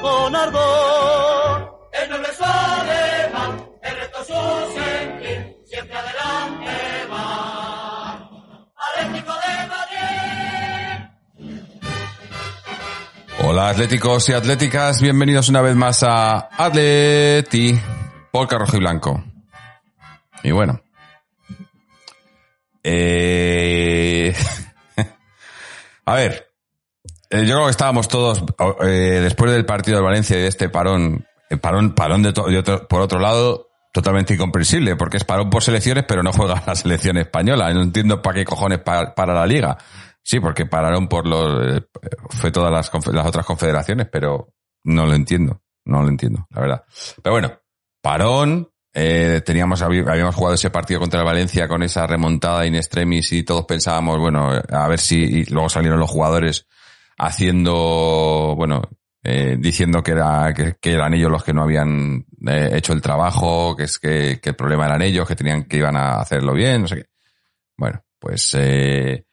con ardor. El noble es su ademán, el reto su sentir, siempre adelante va. Atlético de Madrid. Hola atléticos y atléticas, bienvenidos una vez más a Atleti, Polka Rojo y Blanco. Y bueno. Eh... a ver, yo creo que estábamos todos, eh, después del partido de Valencia y de este parón, eh, parón, parón de, de otro- por otro lado, totalmente incomprensible, porque es parón por selecciones, pero no juega la selección española. No entiendo para qué cojones pa- para la liga. Sí, porque pararon por los, eh, fue todas las, otras confederaciones, pero no lo entiendo, no lo entiendo, la verdad. Pero bueno, parón, eh, teníamos, habíamos jugado ese partido contra el Valencia con esa remontada in extremis y todos pensábamos, bueno, a ver si, y luego salieron los jugadores haciendo, bueno, eh, diciendo que, era, que, eran ellos los que no habían eh, hecho el trabajo, que es que, que el problema eran ellos, que tenían que iban a hacerlo bien, no sé qué. Bueno, pues eh,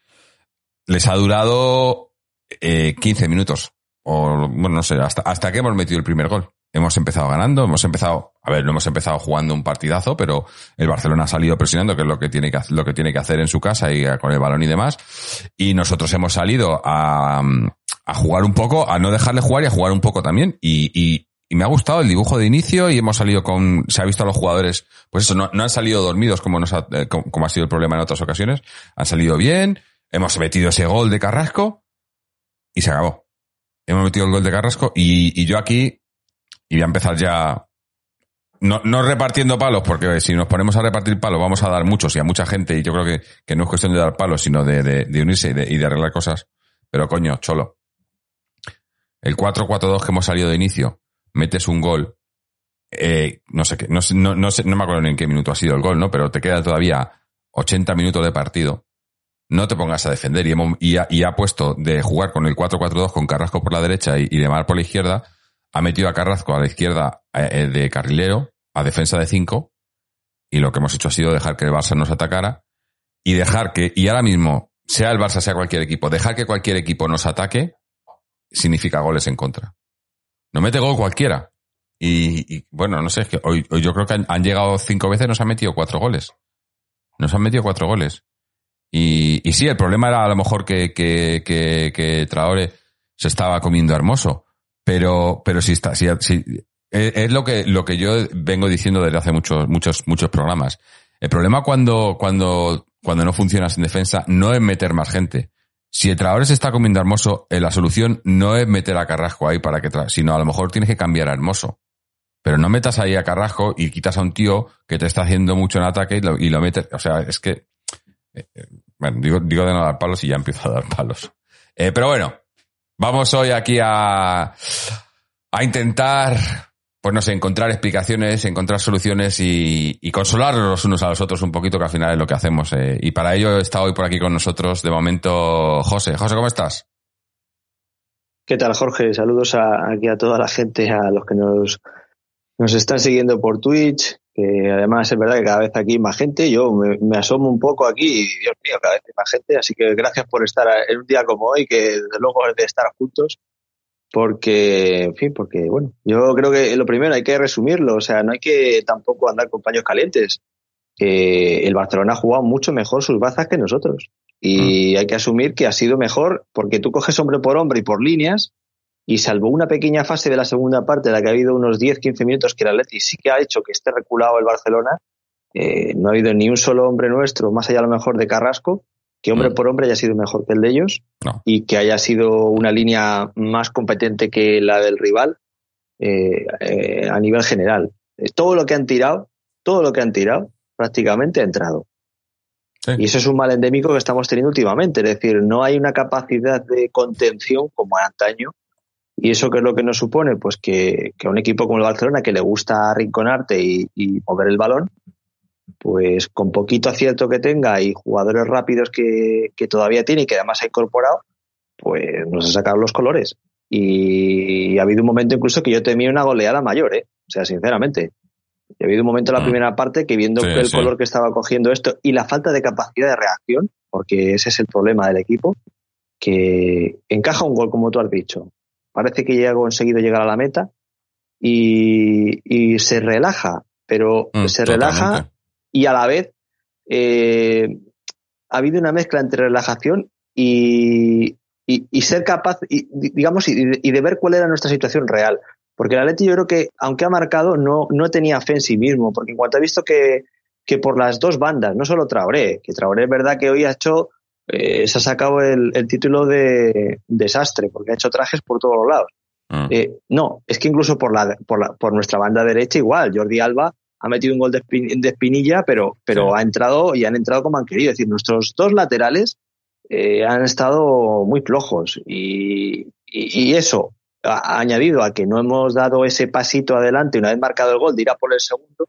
les ha durado eh, 15 minutos. O, bueno, no sé, hasta, hasta que hemos metido el primer gol. Hemos empezado ganando, hemos empezado, a ver, no hemos empezado jugando un partidazo, pero el Barcelona ha salido presionando, que es lo que tiene que, lo que, tiene que hacer en su casa y eh, con el balón y demás. Y nosotros hemos salido a, a jugar un poco, a no dejarle jugar y a jugar un poco también. Y, y, y me ha gustado el dibujo de inicio y hemos salido con, se ha visto a los jugadores, pues eso, no, no han salido dormidos como nos ha, eh, como, como ha sido el problema en otras ocasiones. Han salido bien, hemos metido ese gol de Carrasco y se acabó. Hemos metido el gol de Carrasco y, y yo aquí, y voy a empezar ya, no, no repartiendo palos, porque si nos ponemos a repartir palos vamos a dar muchos y a mucha gente, y yo creo que, que no es cuestión de dar palos, sino de, de, unirse y de, y de arreglar cosas. Pero coño, cholo. El 4-4-2 que hemos salido de inicio, metes un gol, eh, no sé qué, no, no, no sé, no me acuerdo ni en qué minuto ha sido el gol, ¿no? Pero te quedan todavía 80 minutos de partido. No te pongas a defender y, hemos- y, ha, y ha puesto de jugar con el 4-4-2 con Carrasco por la derecha y, y de Mar por la izquierda, ha metido a Carrasco a la izquierda eh, eh, de carrilero, a defensa de 5, y lo que hemos hecho ha sido dejar que el Barça nos atacara y dejar que, y ahora mismo, sea el Barça, sea cualquier equipo, dejar que cualquier equipo nos ataque significa goles en contra. No mete gol cualquiera. Y, bueno, no sé, es que hoy, yo creo que han, llegado cinco veces, nos han metido cuatro goles. Nos han metido cuatro goles. Y, sí, el problema era a lo mejor que, que, que, que Traore se estaba comiendo hermoso. Pero, pero sí está, sí, sí, es, lo que, lo que yo vengo diciendo desde hace muchos, muchos, muchos programas. El problema cuando, cuando, cuando no funcionas en defensa no es meter más gente. Si el Traore se está comiendo Hermoso, eh, la solución no es meter a Carrasco ahí para que, sino a lo mejor tienes que cambiar a Hermoso. Pero no metas ahí a Carrasco y quitas a un tío que te está haciendo mucho en ataque y lo, y metes, o sea, es que, eh, eh, bueno, digo, digo de no dar palos y ya empiezo a dar palos. Eh, pero bueno, vamos hoy aquí a, a intentar, pues no sé, encontrar explicaciones, encontrar soluciones y, y los unos a los otros un poquito, que al final es lo que hacemos. eh. Y para ello está hoy por aquí con nosotros, de momento, José. José, ¿cómo estás? ¿Qué tal, Jorge? Saludos a, aquí a toda la gente, a los que nos, nos están siguiendo por Twitch, que además es verdad que cada vez aquí hay más gente. Yo me, me asomo un poco aquí y, Dios mío, cada vez hay más gente. Así que gracias por estar en un día como hoy, que desde luego es de estar juntos. Porque, en fin, porque, bueno, yo creo que lo primero hay que resumirlo. O sea, no hay que tampoco andar con paños calientes. Eh, el Barcelona ha jugado mucho mejor sus bazas que nosotros. Y hay que asumir que ha sido mejor porque tú coges hombre por hombre y por líneas y salvo una pequeña fase de la segunda parte en la que ha habido unos 10-15 minutos que el Atleti sí que ha hecho que esté reculado el Barcelona, eh, no ha habido ni un solo hombre nuestro, más allá a lo mejor de Carrasco, que hombre Mm. por hombre haya sido mejor que el de ellos No. y que haya sido una línea más competente que la del rival eh, eh, a nivel general. Eh, todo lo que han tirado, todo lo que han tirado, prácticamente ha entrado. Sí. Y eso es un mal endémico que estamos teniendo últimamente. Es decir, no hay una capacidad de contención como antaño. Y eso qué es lo que nos supone, pues que, que a un equipo como el Barcelona, que le gusta arrinconarte y, y mover el balón, pues con poquito acierto que tenga y jugadores rápidos que, que todavía tiene y que además ha incorporado, pues nos ha sacado los colores. Y ha habido un momento incluso que yo temía una goleada mayor, ¿eh? O sea, sinceramente. Y ha habido un momento en la Mm. primera parte que viendo Sí, el sí. color que estaba cogiendo esto y la falta de capacidad de reacción, porque ese es el problema del equipo, que encaja un gol como tú has dicho. Parece que ya ha conseguido llegar a la meta y, y se relaja, pero Mm, se totalmente. relaja y a la vez eh, ha habido una mezcla entre relajación y, y, y ser capaz, y, digamos, y, y de ver cuál era nuestra situación real. Porque el Atleti yo creo que, aunque ha marcado, no, no tenía fe en sí mismo, porque en cuanto ha visto que, que por las dos bandas, no solo Traoré, que Traoré es verdad que hoy ha hecho, eh, se ha sacado el, el título de desastre, porque ha hecho trajes por todos los lados. Mm. Eh, no, es que incluso por, la, por, la, por nuestra banda derecha igual, Jordi Alba ha metido un gol de, espin- de espinilla, pero, pero Sí. ha entrado y han entrado como han querido. Es decir, nuestros dos laterales eh, han estado muy flojos y, y, y eso ha añadido a que no hemos dado ese pasito adelante una vez marcado el gol de ir a por el segundo.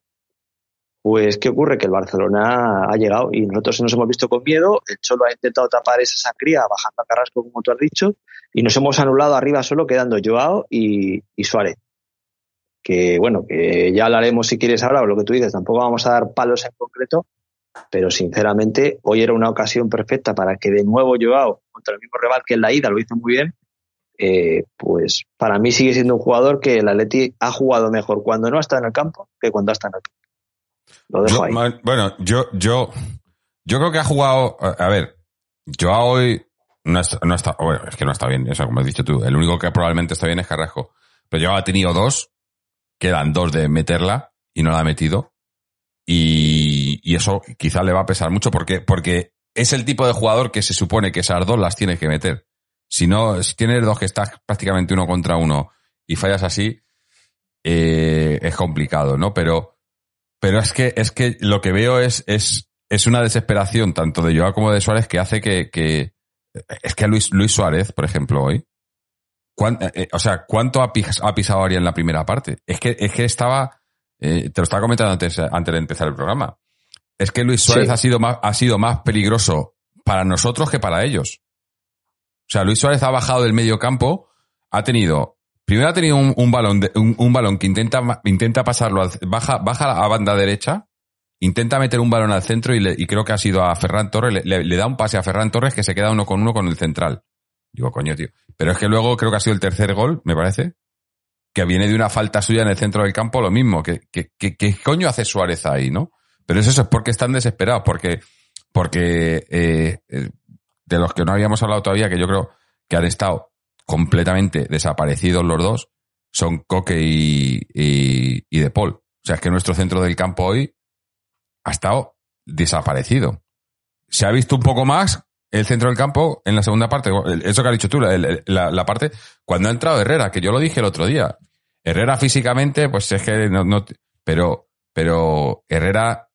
Pues, ¿qué ocurre? Que el Barcelona ha llegado y nosotros nos hemos visto con miedo. El Cholo ha intentado tapar esa sangría bajando a Carrasco, como tú has dicho, y nos hemos anulado arriba solo quedando Joao y, Suárez. Que bueno, que ya hablaremos si quieres ahora, o lo que tú dices, tampoco vamos a dar palos en concreto, pero sinceramente hoy era una ocasión perfecta para que de nuevo Joao, contra el mismo rival que en la ida, lo hizo muy bien, eh, pues para mí sigue siendo un jugador que el Atleti ha jugado mejor cuando no está en el campo que cuando está en el campo. Lo dejo Yo- ahí. bueno, yo, yo, yo creo que ha jugado. A ver, yo hoy no está, no está, bueno, es que no está bien, eso como has dicho tú. El único que probablemente está bien es Carrasco. Pero yo ha tenido dos, quedan dos de meterla y no la ha metido. Y, y eso quizá le va a pesar mucho porque, porque es el tipo de jugador que se supone que esas dos las tienes que meter. Si no, si tienes dos que estás prácticamente uno contra uno y fallas así, eh, es complicado, ¿no? Pero, pero es que, es que lo que veo es, es, es una desesperación tanto de Joao como de Suárez que hace que, que es que Luis, Luis Suárez, por ejemplo, hoy, cuán- eh, o sea, ¿cuánto ha, pis- ha pisado Ari en la primera parte? Es que, es que estaba, eh, te lo estaba comentando antes, antes de empezar el programa. Es que Luis Suárez Sí. ha sido más, ha sido más peligroso para nosotros que para ellos. O sea, Luis Suárez ha bajado del medio campo, ha tenido, primero ha tenido un, balón, de- un, un balón que intenta, intenta pasarlo, baja, baja a banda derecha, intenta meter un balón al centro y, le- y creo que ha sido a Ferran Torres, le, da un pase a Ferran Torres que se queda uno con uno con el central. Digo, coño, tío. Pero es que luego creo que ha sido el tercer gol, me parece, que viene de una falta suya en el centro del campo, lo mismo. que que que- qué coño hace Suárez ahí, no? Pero es eso, es porque están desesperados, porque, porque eh, eh, de los que no habíamos hablado todavía, que yo creo que han estado completamente desaparecidos los dos, son Coque y, y, De Paul. O sea, es que nuestro centro del campo hoy ha estado desaparecido. Se ha visto un poco más el centro del campo en la segunda parte. Eso que has dicho tú, la, la- la parte cuando ha entrado Herrera, que yo lo dije el otro día. Herrera físicamente, pues es que no, no- pero, pero Herrera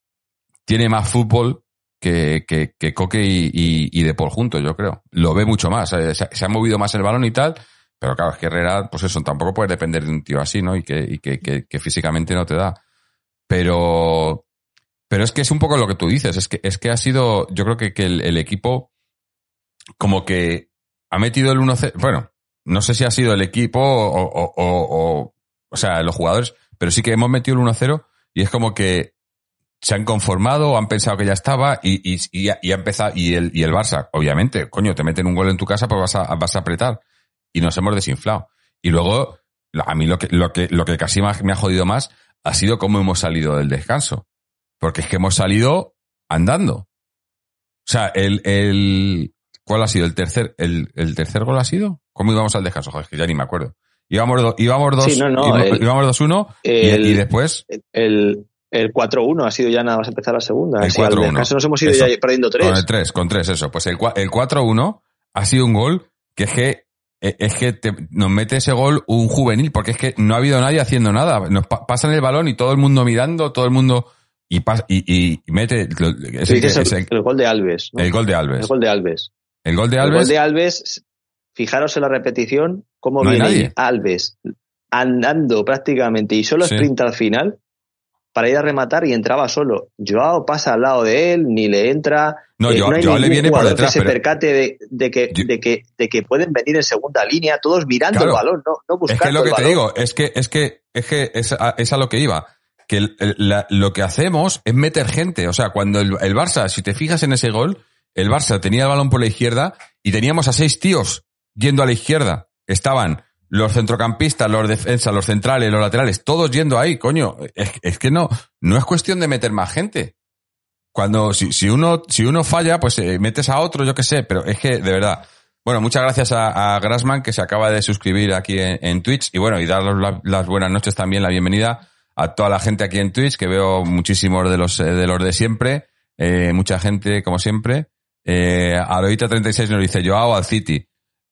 tiene más fútbol que, que, que Coque y, y, y De Paul juntos, yo creo. Lo ve mucho más. eh, Se, se ha movido más el balón y tal. Pero claro, es que Herrera, pues eso, tampoco puede depender de un tío así, ¿no? Y que, físicamente no te da. Pero, pero es que es un poco lo que tú dices. Es que, es que ha sido, yo creo que, el, equipo como que ha metido el 1-0. Bueno, no sé si ha sido el equipo o, o, o, o, o sea, los jugadores, pero sí que hemos metido el 1-0 y es como que se han conformado han pensado que ya estaba y, y, y, ha, y ha empezado, y el, y el Barça, obviamente, coño, te meten un gol en tu casa, pues vas a, vas a apretar. Y nos hemos desinflado. Y luego, a mí lo que, lo que, lo que casi más me ha jodido más ha sido cómo hemos salido del descanso. Porque es que hemos salido andando. O sea, el, el, ¿cuál ha sido? El tercer, el, el tercer gol ha sido? ¿Cómo íbamos al descanso? Joder, es que ya ni me acuerdo. Íbamos, do, íbamos dos, Sí, no, no, íbamos, el- íbamos 2-1 y, el- y después El, el 4-1 ha sido ya nada más empezar la segunda. El Así, al 4-1. descanso nos hemos ido Eso. ya perdiendo Con el tres. 3, con 3, eso. Pues el, cua- el 4-1 ha sido un gol que es que, eh, es que te- nos mete ese gol un juvenil, porque es que no ha habido nadie haciendo nada. Nos pa- pasan el balón y todo el mundo mirando, todo el mundo. y, pas- y, y- y mete ese- dices el, ese- el gol de Alves. ¿no? el gol de Alves. El gol de Alves. El gol de El Alves, gol de Alves, fijaros en la repetición, cómo No viene. Alves andando prácticamente y solo Sí. sprint al final para ir a rematar y entraba solo. Joao pasa al lado de él, ni le entra. No, Eh, Joao- hay Joao le viene por detrás, Que se pero- percate de, de que, Yo- de, que, de que pueden venir en segunda línea, todos mirando Claro. el balón, no, no es buscando que es lo que te balón. digo, es que, es que, es que es a, es a lo que iba. Que el- el- la- lo que hacemos es meter gente. O sea, cuando el, el Barça, si te fijas en ese gol, el Barça tenía el balón por la izquierda y teníamos a seis tíos yendo a la izquierda. Estaban los centrocampistas, los defensas, los centrales, los laterales, todos yendo ahí, coño. Es, es que no, no es cuestión de meter más gente. Cuando, si, si uno, si uno falla, pues eh, metes a otro, yo qué sé, pero es que, de verdad. Bueno, muchas gracias a, a Grassman, que se acaba de suscribir aquí en, Twitch. Y bueno, y dar la- las buenas noches también, la bienvenida a toda la gente aquí en Twitch, que veo muchísimos de los, eh, de los de siempre. Eh, mucha gente, como siempre. Eh, Aroita36 nos dice, Joao al City.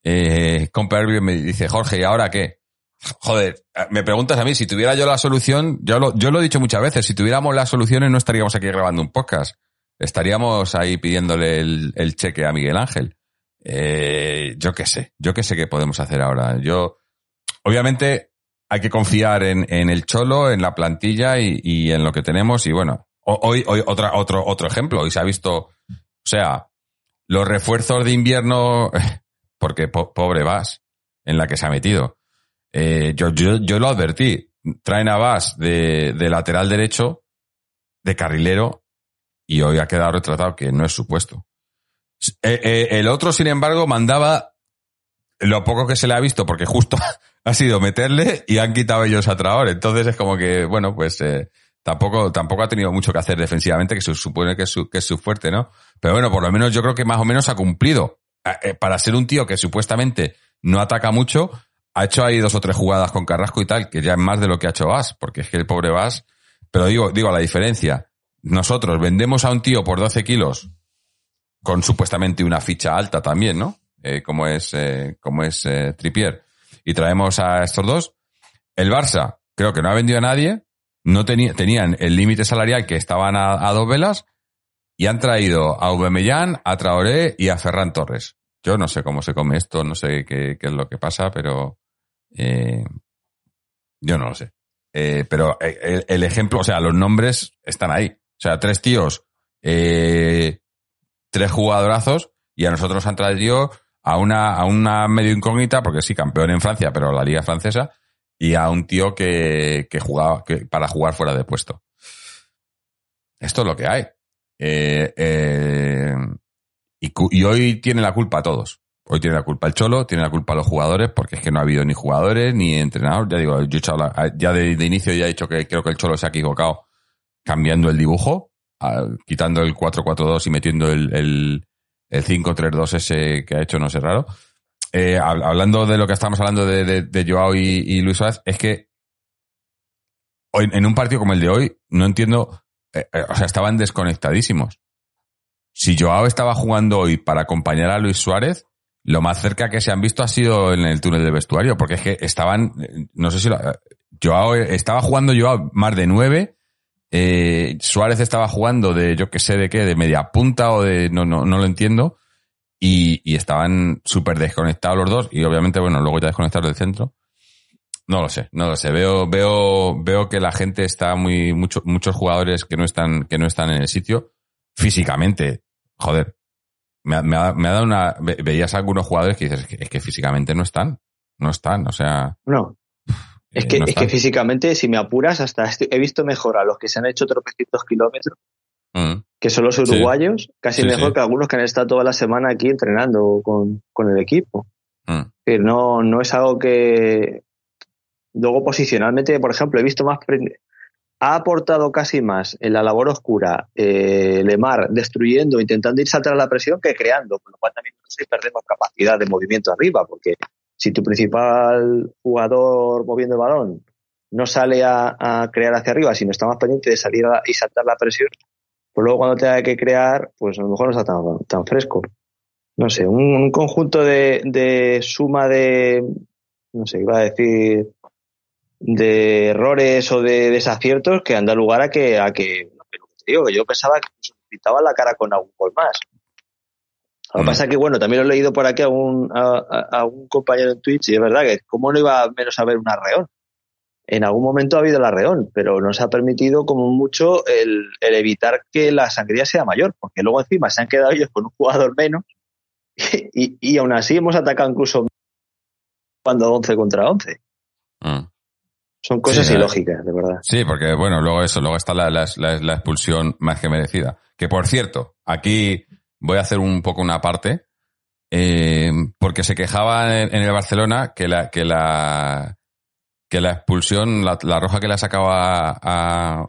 Eh, Compa Herbie me dice, Jorge, ¿y ahora qué? Joder, me preguntas a mí, si tuviera yo la solución, yo lo, yo lo he dicho muchas veces, si tuviéramos las soluciones no estaríamos aquí grabando un podcast. Estaríamos ahí pidiéndole el, el cheque a Miguel Ángel. Eh, yo qué sé, yo qué sé qué podemos hacer ahora. Yo, obviamente, hay que confiar en, en el cholo, en la plantilla y, y en lo que tenemos. Y bueno, ho- hoy, hoy otra, otro, otro ejemplo. Hoy se ha visto, o sea, los refuerzos de invierno, porque po- pobre Vas, en la que se ha metido. Eh, yo, yo, yo lo advertí. Traen a Vas de, de lateral derecho, de carrilero, y hoy ha quedado retratado que no es su puesto. Eh, eh, el otro, sin embargo, mandaba lo poco que se le ha visto, porque justo ha sido meterle y han quitado ellos a Traor. Entonces es como que, bueno, pues eh, tampoco, tampoco ha tenido mucho que hacer defensivamente, que se supone que su, que es su fuerte, ¿no? Pero bueno, por lo menos yo creo que más o menos ha cumplido. Eh, para ser un tío que supuestamente no ataca mucho, ha hecho ahí dos o tres jugadas con Carrasco y tal, que ya es más de lo que ha hecho Vas, porque es que el pobre Vas, pero digo, digo, la diferencia. Nosotros vendemos a un tío por 12 kilos con supuestamente una ficha alta también, ¿no? Eh, como es, eh, como es eh, Trippier. Y traemos a estos dos. El Barça, creo que no ha vendido a nadie. No tenía, tenían el límite salarial que estaban a, a dos velas y han traído a Aubameyang, a Traoré y a Ferran Torres. Yo no sé cómo se come esto, no sé qué, es lo que pasa, pero eh, yo no lo sé. Eh, pero eh, el, ejemplo, o sea, los nombres están ahí. O sea, tres tíos, eh, tres jugadorazos y a nosotros nos han traído a una, a una medio incógnita, porque sí, campeón en Francia, pero la liga francesa, y a un tío que, que jugaba que, para jugar fuera de puesto. Esto es lo que hay. Eh, eh, y, hoy tiene la culpa a todos. Hoy tiene la culpa el Cholo, tiene la culpa a los jugadores, porque es que no ha habido ni jugadores ni entrenador. Ya digo, yo he la- ya de, inicio ya he dicho que creo que el Cholo se ha equivocado cambiando el dibujo, quitando el 4-4-2 y metiendo el, el, el 5-3-2 ese que ha hecho, no sé, raro. Eh, hab- hablando de lo que estamos hablando de, Joao y, Luis Suárez, es que en un partido como el de hoy, no entiendo, eh, eh, o sea, estaban desconectadísimos. Si Joao estaba jugando hoy para acompañar a Luis Suárez, lo más cerca que se han visto ha sido en el túnel de vestuario, porque es que estaban, eh, no sé si lo, Joao, estaba jugando Joao más de nueve, Suárez estaba jugando de, yo que sé de qué, de media punta o de, no, no, no lo entiendo, y, y estaban súper desconectados los dos, y obviamente, bueno, luego ya desconectados del centro. No lo sé, no lo sé. Veo, veo, veo que la gente está muy, mucho, muchos jugadores que no están, que no están en el sitio físicamente. Joder, me ha, me ha- me ha dado una, ve- veías a algunos jugadores que dices, es que, es que físicamente no están, no están, o sea. No. Es eh, que, no es que están. físicamente, si me apuras, hasta estoy- he visto mejor a los que se han hecho tropecientos kilómetros, Mm, que son los Sí. uruguayos, casi Sí, mejor sí. que algunos que han estado toda la semana aquí entrenando con, con el equipo. mm. No, no es algo que. Luego, posicionalmente, por ejemplo, he visto más. Ha aportado casi más en la labor oscura eh, Lemar destruyendo, intentando ir saltar a la presión que creando, con lo cual también no perdemos capacidad de movimiento arriba, porque si tu principal jugador moviendo el balón no sale a, crear hacia arriba, sino está más pendiente de salir a- y saltar la presión, pues luego cuando tenga que crear, pues a lo mejor no está tan, fresco. No sé, un, un conjunto de, de suma de, no sé, iba a decir, de errores o de desaciertos que han dado lugar a que, a que, digo, yo pensaba que se pintaba la cara con algún gol más. Lo que Mm. pasa es que, bueno, también lo he leído por aquí a un, a, un compañero en Twitch y es verdad que cómo no iba menos a haber un arreón. En algún momento ha habido el arreón, pero nos ha permitido como mucho el, el evitar que la sangría sea mayor, porque luego encima se han quedado ellos con un jugador menos y, y aún así hemos atacado incluso cuando 11 contra 11. Mm. Son cosas Sí, ilógicas, de verdad. Sí, porque bueno, luego eso, luego está la, la- la- la expulsión más que merecida. Que por cierto, aquí voy a hacer un poco una parte, eh, porque se quejaba en, en el Barcelona que la, que la, que la expulsión, la, la roja que le sacaba a,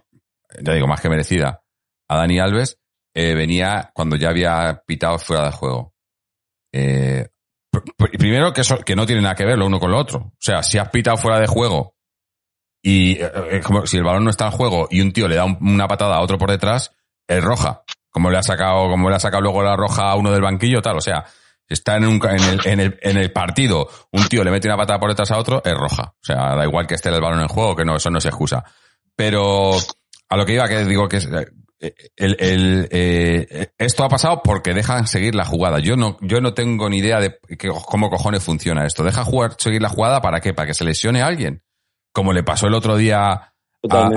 ya digo, más que merecida, a Dani Alves, eh, venía cuando ya había pitado fuera de juego. Eh, pr- pr- primero que, eso, que no tiene nada que ver lo uno con lo otro. O sea, si has pitado fuera de juego y eh, eh, como si el balón no está en juego y un tío le da un- una patada a otro por detrás, es roja. Como le ha sacado, como le ha sacado luego la roja a uno del banquillo, tal. O sea, está en, un, en, el, en, el, en el partido, un tío le mete una patada por detrás a otro, es roja. O sea, da igual que esté el balón en juego, que no, eso no se excusa. Pero a lo que iba, que digo que es, eh, el, el, eh, esto ha pasado porque dejan seguir la jugada. Yo no, yo no tengo ni idea de cómo cojones funciona esto. Deja jugar, seguir la jugada para qué? Para que se lesione a alguien. Como le pasó el otro día a-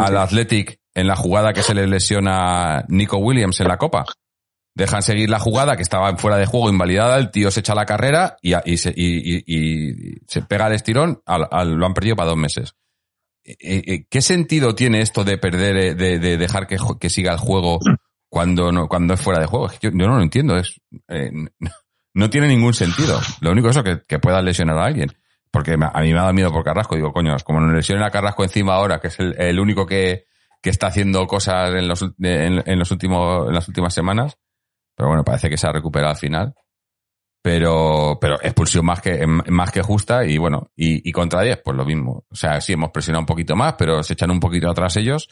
al Athletic en la jugada que se le lesiona Nico Williams en la Copa. Dejan seguir la jugada que estaba fuera de juego, invalidada, el tío se echa la carrera y, se, y, y- y se pega el estirón, al- al- lo han perdido para dos meses. Eh, eh, ¿Qué sentido tiene esto de perder, eh, de, de dejar que, siga el juego cuando no, cuando es fuera de juego? Yo, yo no lo entiendo, es, eh, no tiene ningún sentido. Lo único es eso, que, que pueda lesionar a alguien. Porque a mí me ha dado miedo por Carrasco. Digo, coño, como no lesionen a Carrasco encima ahora, que es el, el único que, que está haciendo cosas en los, en, en los últimos, en las últimas semanas. Pero bueno, parece que se ha recuperado al final. Pero, pero expulsión más que, más que justa y bueno, y, y contra 10, pues lo mismo. O sea, sí hemos presionado un poquito más, pero se echan un poquito atrás ellos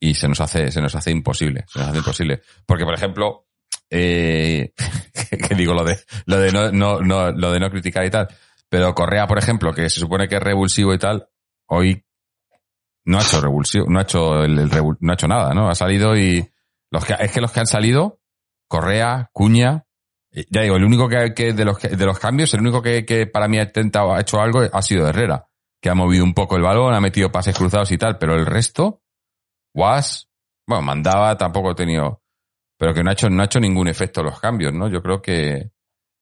y se nos hace, se nos hace imposible. Se nos hace imposible. Porque, por ejemplo, eh, que digo lo de, lo de no, no, no, lo de no criticar y tal. Pero Correa, por ejemplo, que se supone que es revulsivo y tal, hoy no ha hecho revulsivo, no ha hecho el, el revul- no ha hecho nada, ¿no? Ha salido y los que, es que los que han salido, Correa, Cuña, eh, ya digo, el único que, que de los de los cambios, el único que, que para mí ha intentado, ha hecho algo ha sido Herrera, que ha movido un poco el balón, ha metido pases cruzados y tal, pero el resto, Was, bueno, mandaba, tampoco ha tenido, pero que no ha hecho, no ha hecho ningún efecto los cambios, ¿no? Yo creo que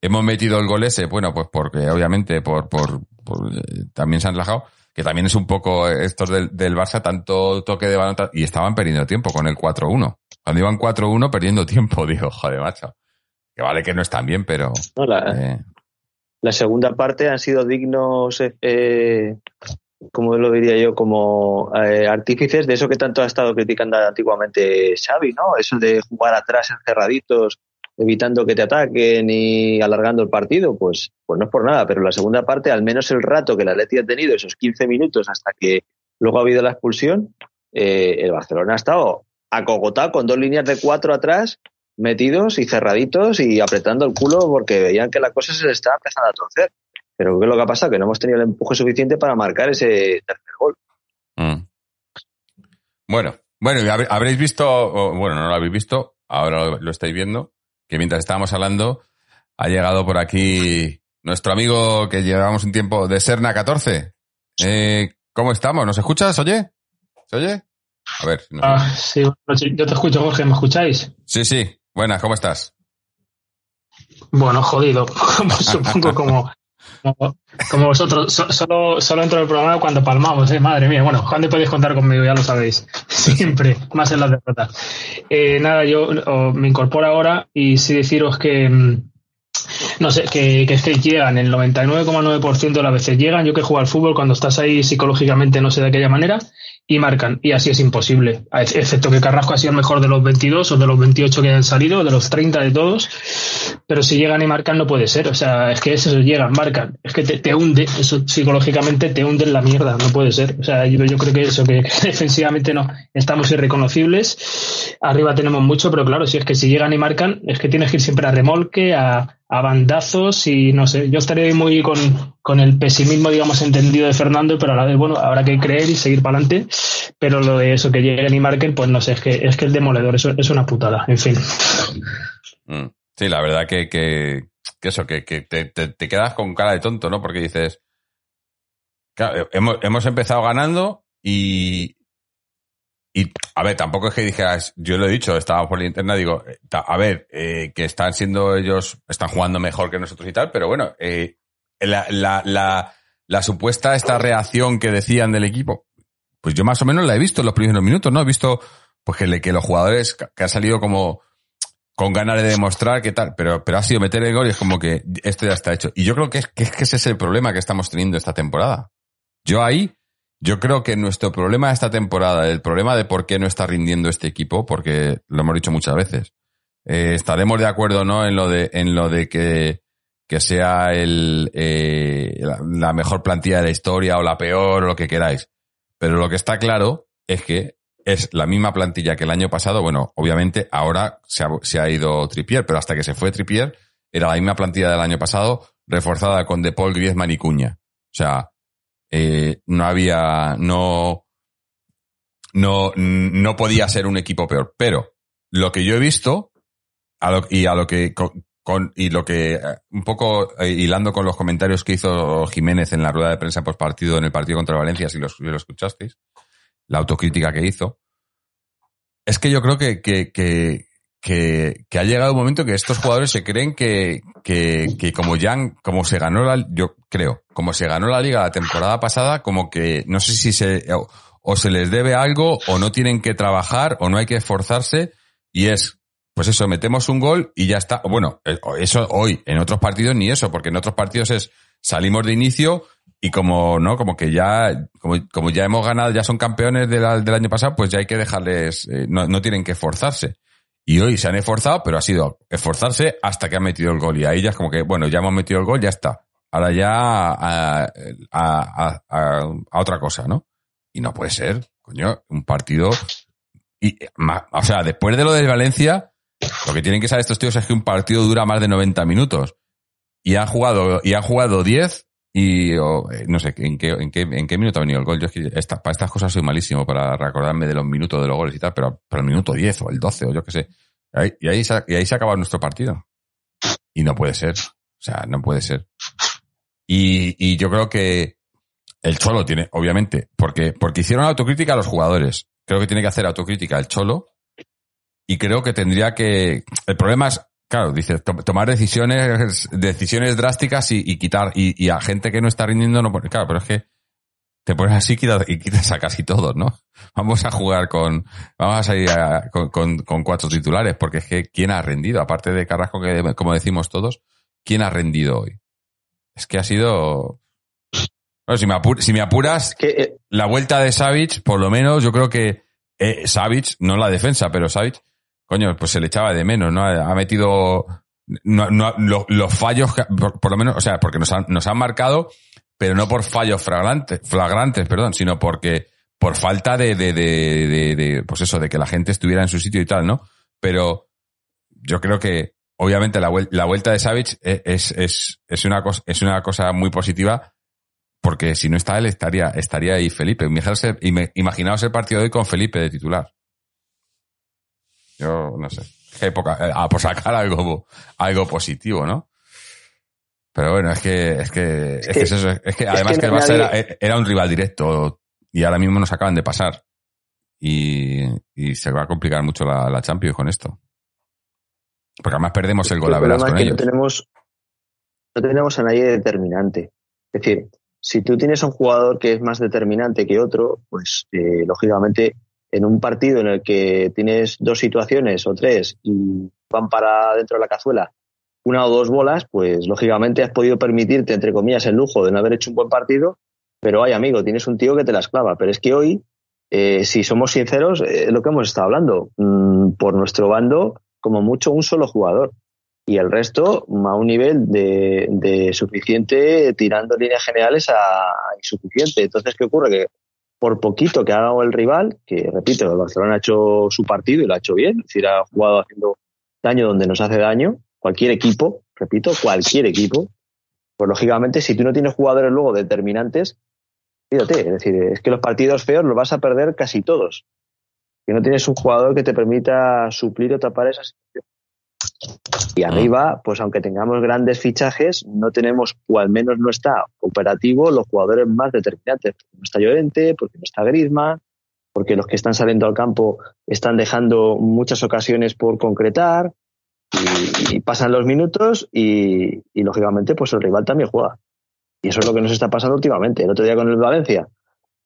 hemos metido el gol ese, bueno, pues porque obviamente por, por, por, eh, también se han relajado, que también es un poco estos del, del Barça, tanto toque de balón, y estaban perdiendo tiempo con el 4-1. Cuando iban 4-1 perdiendo tiempo, digo, joder, macho. Que vale que no están bien, pero... No, la, eh, la segunda parte han sido dignos, eh, eh, como lo diría yo, como eh, artífices de eso que tanto ha estado criticando antiguamente Xavi, ¿no? Eso de jugar atrás encerraditos, evitando que te ataquen y alargando el partido, pues, pues no es por nada, pero la segunda parte, al menos el rato que el Atleti ha tenido, esos 15 minutos hasta que luego ha habido la expulsión, eh, el Barcelona ha estado acogotado con dos líneas de cuatro atrás, metidos y cerraditos y apretando el culo porque veían que la cosa se les estaba empezando a torcer. Pero ¿qué es lo que ha pasado? Que no hemos tenido el empuje suficiente para marcar ese tercer gol. mm. Bueno, bueno, habréis visto, bueno, no lo habéis visto, ahora lo estáis viendo, que mientras estábamos hablando, ha llegado por aquí nuestro amigo que llevamos un tiempo de Serna 14. Eh, ¿Cómo estamos? ¿Nos escuchas? ¿Oye? ¿Se oye? A ver. si nos- Ah, sí, yo te escucho, Jorge, ¿me escucháis? Sí, sí. Buenas, ¿cómo estás? Bueno, jodido, como supongo como, como, como vosotros. So- solo, solo entro en el programa cuando palmamos, ¿eh? madre mía. Bueno, ¿cuándo podéis contar conmigo? Ya lo sabéis. Siempre, más en las derrotas. Eh, nada, yo oh, me incorporo ahora y sí deciros que... mm, No sé, que, que es que llegan, el 99,9% de las veces llegan. Yo que juego al fútbol, cuando estás ahí psicológicamente, no sé de aquella manera, y marcan. Y así es imposible. Excepto que Carrasco ha sido el mejor de los 22 o de los 28 que han salido, de los 30 de todos. Pero si llegan y marcan, no puede ser. O sea, es que es eso, llegan, marcan. Es que te, te hunde, eso psicológicamente te hunde en la mierda, no puede ser. O sea, yo, creo que eso, que, defensivamente no, estamos irreconocibles. Arriba tenemos mucho, pero claro, si es que si llegan y marcan, es que tienes que ir siempre a remolque, a, a, bandazos y no sé, yo estaré muy con, con, el pesimismo, digamos, entendido de Fernando, pero a la vez, bueno, habrá que creer y seguir para adelante, pero lo de eso, que lleguen y marquen, pues no sé, es que es que el demoledor, eso es una putada, en fin. Mm. Sí, la verdad que, que, que eso, que, que te, te, quedas con cara de tonto, ¿no? Porque dices, claro, hemos, hemos empezado ganando y, y, a ver, tampoco es que dijeras, yo lo he dicho, estaba por la interna, digo, a ver, eh, que están siendo ellos, están jugando mejor que nosotros y tal, pero bueno, eh, la, la, la, la, supuesta esta reacción que decían del equipo, pues yo más o menos la he visto en los primeros minutos, ¿no? He visto, pues que, que los jugadores que han salido como con ganas de demostrar qué tal, pero, pero ha sido meter el gol y es como que esto ya está hecho. Y yo creo que es, que, ese es el problema que estamos teniendo esta temporada. Yo ahí, yo creo que nuestro problema esta temporada, el problema de por qué no está rindiendo este equipo, porque lo hemos dicho muchas veces, eh, estaremos de acuerdo no en lo de, en lo de que, que sea el, eh, la, mejor plantilla de la historia o la peor o lo que queráis. Pero lo que está claro es que es la misma plantilla que el año pasado. Bueno, obviamente ahora se ha, se ha ido Tripier, pero hasta que se fue Tripier era la misma plantilla del año pasado, reforzada con De Paul, Griezmann y Cuña. O sea, eh, no había, no, no, no podía ser un equipo peor. Pero lo que yo he visto, a lo, y a lo que, con, y lo que, un poco eh, hilando con los comentarios que hizo Jiménez en la rueda de prensa post partido en el partido contra Valencia, si lo, si escuchasteis, la autocrítica que hizo, es que yo creo que, que, que, que, ha llegado un momento que estos jugadores se creen que, que, que como ya, como se ganó la, yo creo, como se ganó la liga la temporada pasada, como que no sé si se, o se les debe algo, o no tienen que trabajar, o no hay que esforzarse, y es, pues eso, metemos un gol y ya está. Bueno, eso hoy, en otros partidos ni eso, porque en otros partidos es, salimos de inicio y como, ¿no? Como que ya, como, como ya hemos ganado, ya son campeones de del año pasado, pues ya hay que dejarles, eh, no, no tienen que esforzarse. Y hoy se han esforzado, pero ha sido esforzarse hasta que han metido el gol. Y ahí ya es como que, bueno, ya hemos metido el gol, ya está. Ahora ya a, a, otra cosa, ¿no? Y no puede ser, coño, un partido. Y, o sea, después de lo de Valencia, lo que tienen que saber estos tíos es que un partido dura más de 90 minutos. Y han jugado, y han jugado 10 y o, no sé, ¿en qué, en, qué, ¿en qué minuto ha venido el gol? Yo es que esta, para estas cosas soy malísimo para recordarme de los minutos de los goles y tal, pero para el minuto 10 o el 12 o yo qué sé. Y, ahí y ahí se acaba nuestro partido. Y no puede ser. O sea, no puede ser. Y, y yo creo que el Cholo tiene, obviamente, porque, porque hicieron autocrítica a los jugadores. Creo que tiene que hacer autocrítica el Cholo. Y creo que tendría que. El problema es, claro, dice, to tomar decisiones, decisiones drásticas y, y quitar, y, y, a gente que no está rindiendo, no Claro, pero es que te pones así y quitas a casi todos, ¿no? Vamos a jugar con, vamos a salir a, con, con, con, cuatro titulares, porque es que ¿quién ha rendido? Aparte de Carrasco, que como decimos todos, ¿quién ha rendido hoy? Es que ha sido, bueno, si me, apur si me apuras, eh, la vuelta de Savic, por lo menos, yo creo que eh, Savic, no la defensa, pero Savic, coño, pues se le echaba de menos, ¿no? Ha metido no, no, lo, los fallos, por, lo menos, o sea, porque nos han, nos han marcado, pero no por fallos flagrantes, flagrantes, perdón, sino porque por falta de, de, de, pues eso, de que la gente estuviera en su sitio y tal, ¿no? Pero yo creo que, obviamente, la, la vuelta de Savic es, es, es, una cosa, es una cosa muy positiva, porque si no está él, estaría, estaría ahí Felipe. Imaginaos el partido de hoy con Felipe de titular. Yo no sé. Qué poca, ah, por sacar algo, algo positivo, ¿no? Pero bueno, es que, es que, es, es que, que, es eso, es que además es que, que el Barça nadie... era, era, un rival directo y ahora mismo nos acaban de pasar. Y, y se va a complicar mucho la, la, Champions con esto. Porque además perdemos el gol a veras con ellos. No tenemos, no tenemos a nadie determinante. Es decir, si tú tienes un jugador que es más determinante que otro, pues eh, lógicamente en un partido en el que tienes dos situaciones o tres y van para dentro de la cazuela una o dos bolas, pues lógicamente has podido permitirte, entre comillas, el lujo de no haber hecho un buen partido, pero hay amigo, tienes un tío que te la esclava. Pero es que hoy, eh, si somos sinceros, es eh, lo que hemos estado hablando, mm, por nuestro bando, como mucho un solo jugador. Y el resto a un nivel de, de suficiente, tirando líneas generales a insuficiente. Entonces, ¿qué ocurre? Que por poquito que ha dado el rival, que repito, el Barcelona ha hecho su partido y lo ha hecho bien, es decir, ha jugado haciendo daño donde nos hace daño, cualquier equipo, repito, cualquier equipo, pues lógicamente si tú no tienes jugadores luego determinantes, fíjate, es decir, es que los partidos feos los vas a perder casi todos. Si no tienes un jugador que te permita suplir o tapar esa situación. Y arriba, pues aunque tengamos grandes fichajes, no tenemos, o al menos no está operativo, los jugadores más determinantes. Porque no está Llorente, porque no está Griezmann, porque los que están saliendo al campo están dejando muchas ocasiones por concretar, y, y pasan los minutos y, y, lógicamente pues el rival también juega. Y eso es lo que nos está pasando últimamente. El otro día con el Valencia.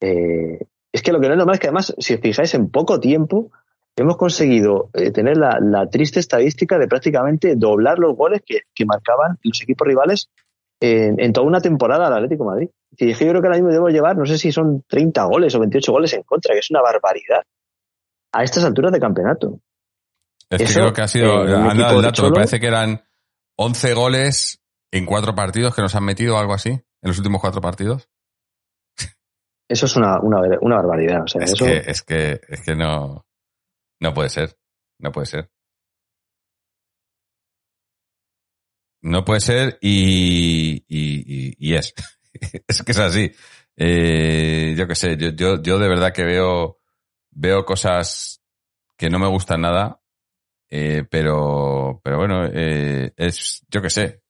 Eh, es que lo que no es normal es que además, si os fijáis, en poco tiempo hemos conseguido eh, tener la, la, triste estadística de prácticamente doblar los goles que, que marcaban los equipos rivales en, en, toda una temporada al Atlético de Madrid. Y yo creo que ahora mismo debemos llevar, no sé si son 30 goles o 28 goles en contra, que es una barbaridad a estas alturas de campeonato. Es que creo que ha sido, eh, han dado el dato, me parece que eran 11 goles en cuatro partidos que nos han metido, algo así, en los últimos cuatro partidos. Eso es una, una, una barbaridad. O sea, es, eso... que, es que, es que no, no puede ser. No puede ser. No puede ser y, y, y, es. es que es así. Eh, yo qué sé, yo, yo, yo de verdad que veo, veo cosas que no me gustan nada, eh, pero, pero bueno, eh, es, yo qué sé.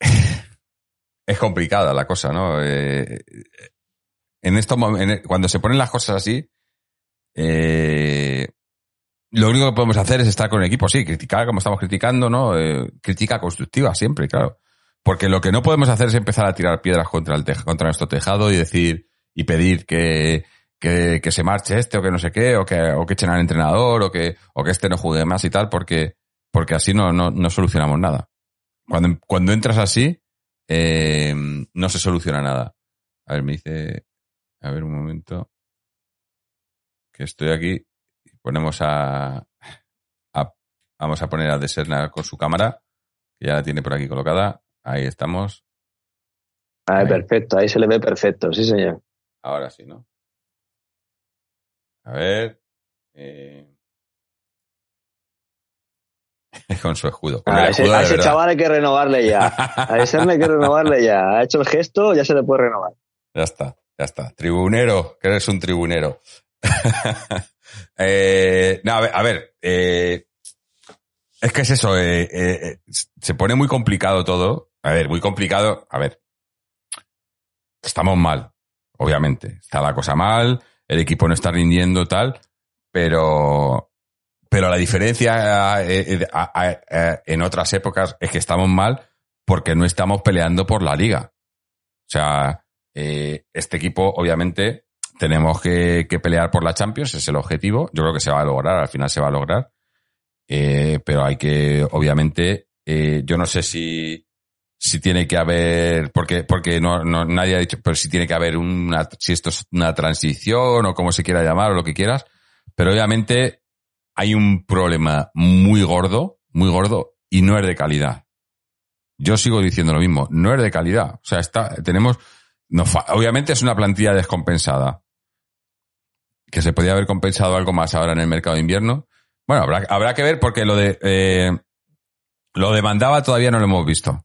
es complicada la cosa, ¿no? Eh, en esto, en, cuando se ponen las cosas así, eh, lo único que podemos hacer es estar con el equipo, sí, criticar como estamos criticando, ¿no? Eh, crítica constructiva siempre, claro. Porque lo que no podemos hacer es empezar a tirar piedras contra, el contra nuestro tejado y decir y pedir que, que, se marche este o que no sé qué, o que, o que echen al entrenador, o que, o que este no juegue más y tal, porque, porque así no, no, no solucionamos nada. Cuando, cuando entras así, eh, no se soluciona nada. A ver, me dice, a ver un momento, que estoy aquí, ponemos a, a vamos a poner a Deserna con su cámara, que ya la tiene por aquí colocada, ahí estamos. Ah, perfecto, ahí se le ve perfecto, sí señor. Ahora sí, ¿no? A ver. Eh... con su escudo. Con a ese, escudo a de ese verdad. chaval hay que renovarle ya. A ese hay que renovarle ya. Ha hecho el gesto, ya se le puede renovar. Ya está, ya está. Tribunero, que eres un tribunero. eh, a ver, eh, es que es eso, eh, se pone muy complicado todo. A ver, muy complicado. A ver, estamos mal, obviamente. Está la cosa mal, el equipo no está rindiendo tal, pero, pero la diferencia en otras épocas es que estamos mal porque no estamos peleando por la liga. O sea, este equipo, obviamente, tenemos que, que, pelear por la Champions, es el objetivo. Yo creo que se va a lograr, al final se va a lograr. Eh, pero hay que, obviamente, eh, yo no sé si, si tiene que haber, porque, porque no, no, nadie ha dicho, pero si tiene que haber una, si esto es una transición o como se quiera llamar o lo que quieras. Pero obviamente hay un problema muy gordo, muy gordo, y no es de calidad. Yo sigo diciendo lo mismo, no es de calidad. O sea, está, tenemos, no, obviamente es una plantilla descompensada. Que se podía haber compensado algo más ahora en el mercado de invierno. Bueno, habrá, habrá que ver porque lo de, eh, lo de Mandaba todavía no lo hemos visto.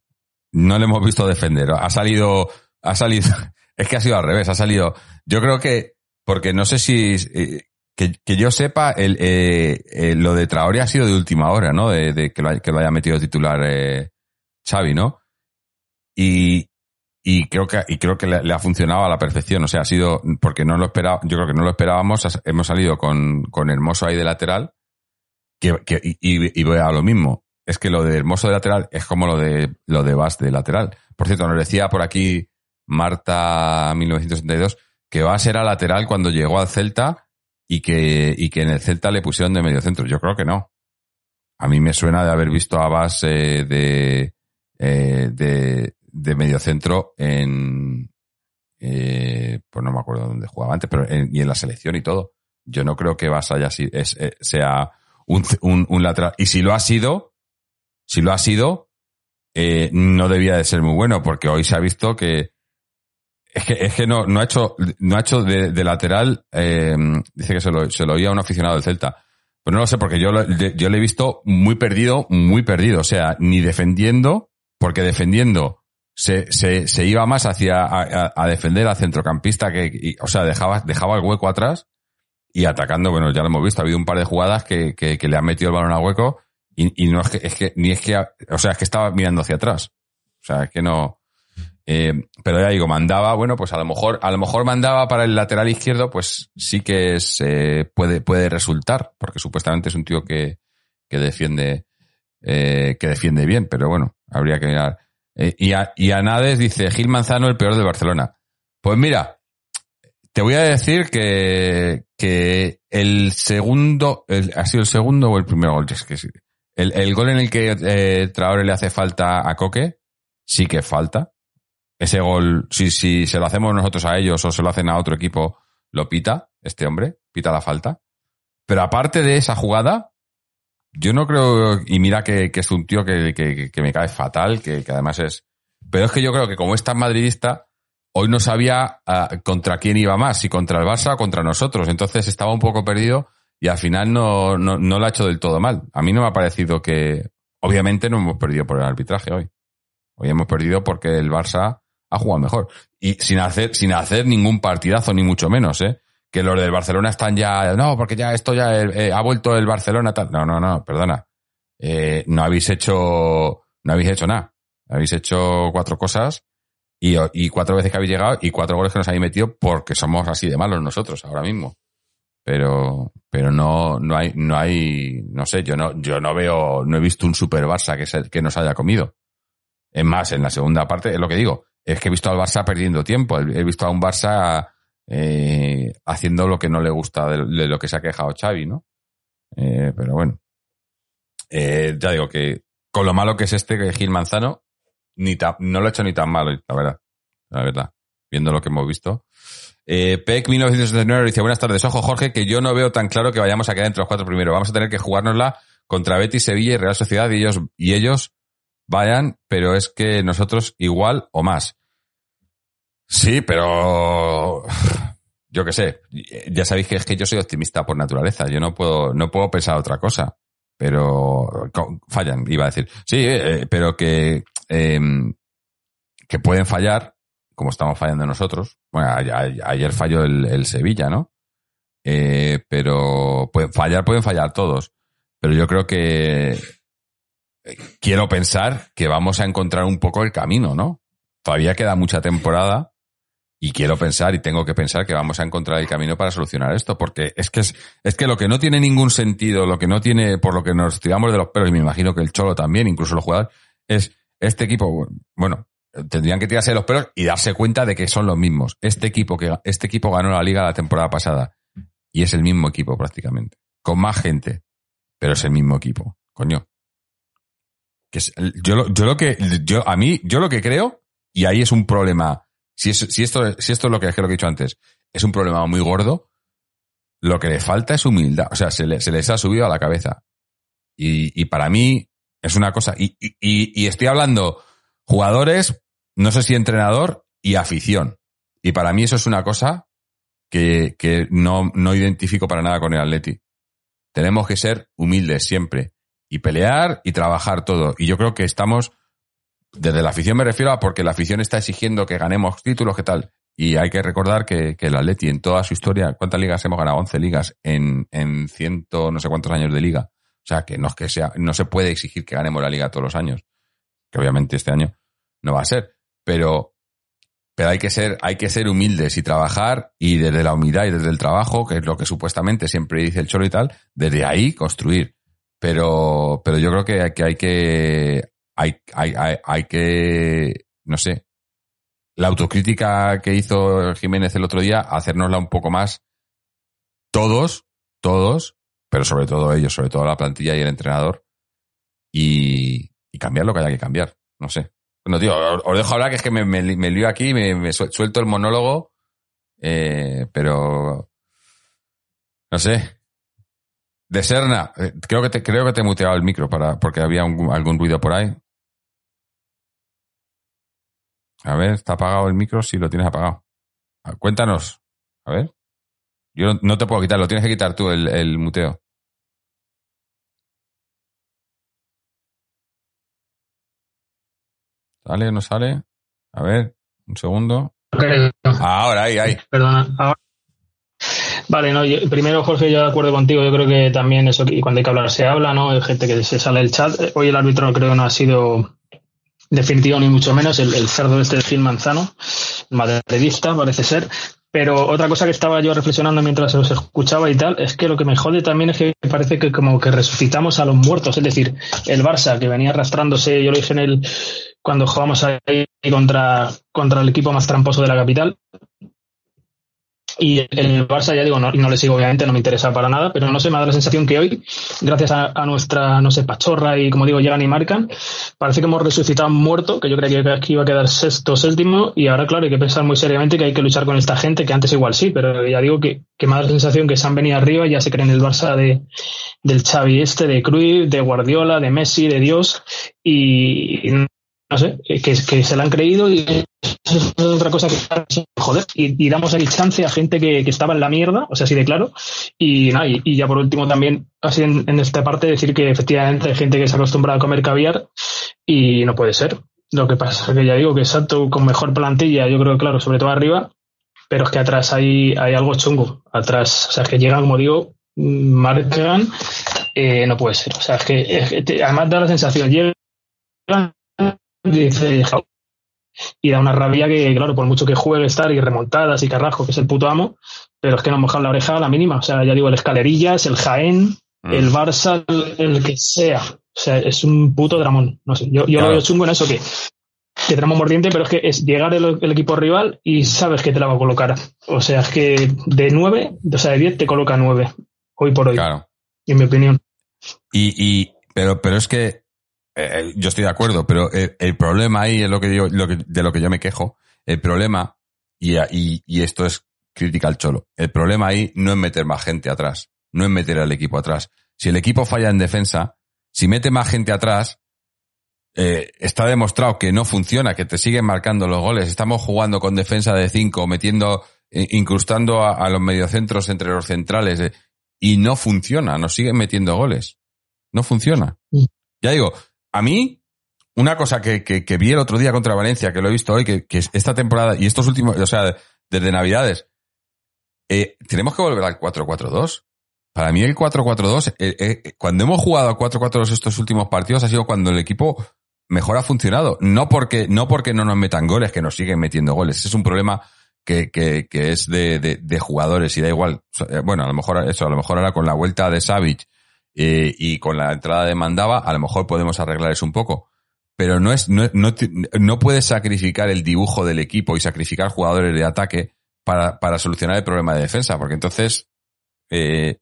No lo hemos visto defender. Ha salido, ha salido, es que ha sido al revés, ha salido, yo creo que, porque no sé si, eh, que, que, yo sepa, el, eh, eh, lo de Traoré ha sido de última hora, ¿no? De, de que, lo, que, lo, haya metido titular Xavi, ¿no? Y, y creo que, y creo que le, ha funcionado a la perfección. O sea, ha sido, porque no lo esperaba, yo creo que no lo esperábamos, hemos salido con, con Hermoso ahí de lateral, que, que, y, y voy a lo mismo. Es que lo de Hermoso de lateral es como lo de, lo de Bas de lateral. Por cierto, nos decía por aquí Marta 1972 que Bas era lateral cuando llegó al Celta y que, y que en el Celta le pusieron de medio centro. Yo creo que no. A mí me suena de haber visto a Bas eh, de, eh, de, de medio centro en, eh, pues no me acuerdo dónde jugaba antes, pero en, y en la selección y todo. Yo no creo que Bas haya sido, eh, sea un, un, un, lateral. Y si lo ha sido, si lo ha sido, eh, no debía de ser muy bueno, porque hoy se ha visto que es que, es que no, no ha hecho, no ha hecho de, de lateral, eh, dice que se lo, se lo oía a un aficionado del Celta. Pues no lo sé, porque yo, lo- yo le he visto muy perdido, muy perdido. O sea, ni defendiendo, porque defendiendo se, se, se iba más hacia a, a- defender al centrocampista que, y- o sea, dejaba, dejaba el hueco atrás y atacando, bueno, ya lo hemos visto, ha habido un par de jugadas que, que, que le han metido el balón al hueco y, y no es que, es que, ni es que, o sea, es que estaba mirando hacia atrás. O sea, es que no, eh, pero ya digo, mandaba, bueno, pues a lo mejor, a lo mejor mandaba para el lateral izquierdo, pues sí que es, eh, puede, puede resultar, porque supuestamente es un tío que, que defiende, eh, que defiende bien, pero bueno, habría que mirar. Eh, y, a, y a Nades dice, Gil Manzano el peor del Barcelona. Pues mira, te voy a decir que, que el segundo, ha sido el segundo o el primer gol, es que sí. el, el gol en el que eh, Traore le hace falta a Coque, sí que falta. Ese gol, si, si se lo hacemos nosotros a ellos o se lo hacen a otro equipo, lo pita este hombre, pita la falta. Pero aparte de esa jugada, yo no creo, y mira que, es un tío que, que, que me cae fatal, que, además es... Pero es que yo creo que como es tan madridista, hoy no sabía ah, contra quién iba más, si contra el Barça o contra nosotros. Entonces estaba un poco perdido y al final no, no, no lo ha hecho del todo mal. A mí no me ha parecido que... Obviamente no hemos perdido por el arbitraje hoy. Hoy hemos perdido porque el Barça ha jugado mejor. Y sin hacer, sin hacer ningún partidazo, ni mucho menos, ¿eh? Que los del Barcelona están ya, no, porque ya esto ya eh, ha vuelto el Barcelona tal. No, no, no, perdona. Eh, no habéis hecho, no habéis hecho nada. Habéis hecho cuatro cosas y, y cuatro veces que habéis llegado y cuatro goles que nos habéis metido porque somos así de malos nosotros ahora mismo. Pero, pero no, no hay, no hay, no sé, yo no, yo no veo, no he visto un super Barça que, que nos haya comido. Es más, en la segunda parte, es lo que digo, es que he visto al Barça perdiendo tiempo, he visto a un Barça eh, haciendo lo que no le gusta de, lo que se ha quejado Xavi, ¿no? Eh, pero bueno, Eh, ya digo que con lo malo que es este que Gil Manzano, ni no lo he hecho ni tan malo, la verdad, la verdad, viendo lo que hemos visto. Eh, PEC 1969 dice, buenas tardes, ojo Jorge, que yo no veo tan claro que vayamos a quedar entre los cuatro primeros, vamos a tener que jugárnosla contra Betis, Sevilla y Real Sociedad y ellos, y ellos vayan, pero es que nosotros igual o más. Sí, pero yo qué sé, ya sabéis que es que yo soy optimista por naturaleza, yo no puedo, no puedo pensar otra cosa, pero fallan, iba a decir. Sí, eh, pero que, eh, que pueden fallar, como estamos fallando nosotros. Bueno, ayer falló el, el Sevilla, ¿no? Eh, pero pueden fallar, pueden fallar todos. Pero yo creo que eh, quiero pensar que vamos a encontrar un poco el camino, ¿no? Todavía queda mucha temporada y quiero pensar y tengo que pensar que vamos a encontrar el camino para solucionar esto, porque es que es, es que lo que no tiene ningún sentido, lo que no tiene, por lo que nos tiramos de los pelos, y me imagino que el Cholo también, incluso los jugadores, es este equipo, bueno, tendrían que tirarse de los pelos y darse cuenta de que son los mismos. Este equipo que este equipo ganó la liga la temporada pasada y es el mismo equipo prácticamente, con más gente, pero es el mismo equipo, coño. Que es- yo, yo lo que, yo, a mí, yo lo que creo, y ahí es un problema, si, es- si esto, es lo que, es lo que he dicho antes, es un problema muy gordo, lo que le falta es humildad, o sea, se, le- se les ha subido a la cabeza. Y, para mí es una cosa, y, estoy hablando jugadores, no sé si entrenador y afición. Y para mí eso es una cosa que, que no, no identifico para nada con el Atleti. Tenemos que ser humildes siempre y pelear y trabajar todo. Y yo creo que estamos, desde la afición me refiero a porque la afición está exigiendo que ganemos títulos, ¿qué tal? Y hay que recordar que, que el Atleti en toda su historia, ¿cuántas ligas hemos ganado? 11 ligas en, en ciento no sé cuántos años de liga. O sea, que no es que sea, no se puede exigir que ganemos la liga todos los años. Que obviamente este año no va a ser. Pero, pero hay que ser, hay que ser humildes y trabajar y desde la humildad y desde el trabajo, que es lo que supuestamente siempre dice el Cholo y tal, desde ahí construir. Pero, pero yo creo que, que hay que, hay, hay, hay, hay que, no sé, la autocrítica que hizo Jiménez el otro día, hacérnosla un poco más todos, todos, pero sobre todo ellos, sobre todo la plantilla y el entrenador, y, cambiar lo que haya que cambiar. No sé. Bueno, tío, os dejo hablar que es que me, me, me lío aquí, me, me suel- suelto el monólogo, eh, pero no sé. De Serna, eh, creo que te, creo que te he muteado el micro para, porque había algún ruido por ahí. A ver, ¿está apagado el micro? Sí, lo tienes apagado. Cuéntanos. A ver. Yo no, te puedo quitar, lo tienes que quitar tú el, el muteo. ¿Sale o no sale? A ver, un segundo. Ahora, ahí, ahí. Perdona, ahora. Vale, no, yo- primero Jorge, yo de acuerdo contigo, yo creo que también eso, que cuando hay que hablar se habla, ¿no? Hay gente que se sale del chat. Eh, Hoy el árbitro creo que no ha sido definitivo ni mucho menos, el, el cerdo este de Gil Manzano, madridista parece ser. Pero otra cosa que estaba yo reflexionando mientras os escuchaba y tal, es que lo que me jode también es que parece que como que resucitamos a los muertos, es decir, el Barça que venía arrastrándose, yo lo dije en el, cuando jugamos ahí contra, contra el equipo más tramposo de la capital, y el Barça, ya digo, no, no le sigo, obviamente, no me interesa para nada, pero no sé, me da la sensación que hoy, gracias a, nuestra, no sé, pachorra y como digo, llegan y marcan, parece que hemos resucitado muerto, que yo creía que iba a quedar sexto, séptimo, y ahora, claro, hay que pensar muy seriamente que hay que luchar con esta gente, que antes igual sí, pero ya digo que, que me da la sensación que se han venido arriba y ya se creen el Barça de, del Xavi este, de Cruyff, de Guardiola, de Messi, de Dios, y no sé, que, que se la han creído y eso es otra cosa que joder y, y damos ahí chance a gente que, que, estaba en la mierda, o sea, así de claro. Y nada, y, y ya por último también, así en, en, esta parte, decir que efectivamente hay gente que se acostumbra a comer caviar y no puede ser. Lo que pasa es que ya digo que exacto, con mejor plantilla, yo creo, claro, sobre todo arriba, pero es que atrás hay, hay algo chungo. Atrás, o sea, es que llegan, como digo, marcan, eh, no puede ser. O sea, es que, es que además da la sensación, llegan, dice, y da una rabia que, claro, por mucho que juegue estar y remontadas y Carrasco, que es el puto amo, pero es que no mojan la oreja a la mínima. O sea, ya digo, el Escalerillas, el Jaén, mm. el Barça, el, el, que sea. O sea, es un puto dramón. No sé, yo, yo claro. lo veo chungo en eso que, que tenemos mordiente, pero es que es llegar el, el, equipo rival y sabes que te la va a colocar. O sea, es que de nueve, o sea, de diez te coloca nueve, hoy por hoy. Claro. En mi opinión. Y, y, pero, pero es que eh, yo estoy de acuerdo, pero el, el, problema ahí es lo que digo, lo que, de lo que yo me quejo. El problema, y, y, y, esto es crítica al cholo, el problema ahí no es meter más gente atrás, no es meter al equipo atrás. Si el equipo falla en defensa, si mete más gente atrás, eh, está demostrado que no funciona, que te siguen marcando los goles. Estamos jugando con defensa de cinco, metiendo, eh, incrustando a, a, los mediocentros entre los centrales, eh, y no funciona, nos siguen metiendo goles. No funciona. Ya digo, a mí, una cosa que, que, que, vi el otro día contra Valencia, que lo he visto hoy, que, que esta temporada y estos últimos, o sea, desde Navidades, eh, tenemos que volver al 4-4-2. Para mí el 4-4-2, eh, eh, cuando hemos jugado al 4-4-2 estos últimos partidos ha sido cuando el equipo mejor ha funcionado. No porque, no porque no nos metan goles, que nos siguen metiendo goles. Ese es un problema que, que, que es de, de, de, jugadores y da igual. Bueno, a lo mejor eso, a lo mejor ahora con la vuelta de Savic eh, y con la entrada de Mandaba, a lo mejor podemos arreglar eso un poco. Pero no es, no, no, no puedes sacrificar el dibujo del equipo y sacrificar jugadores de ataque para, para solucionar el problema de defensa, porque entonces, eh,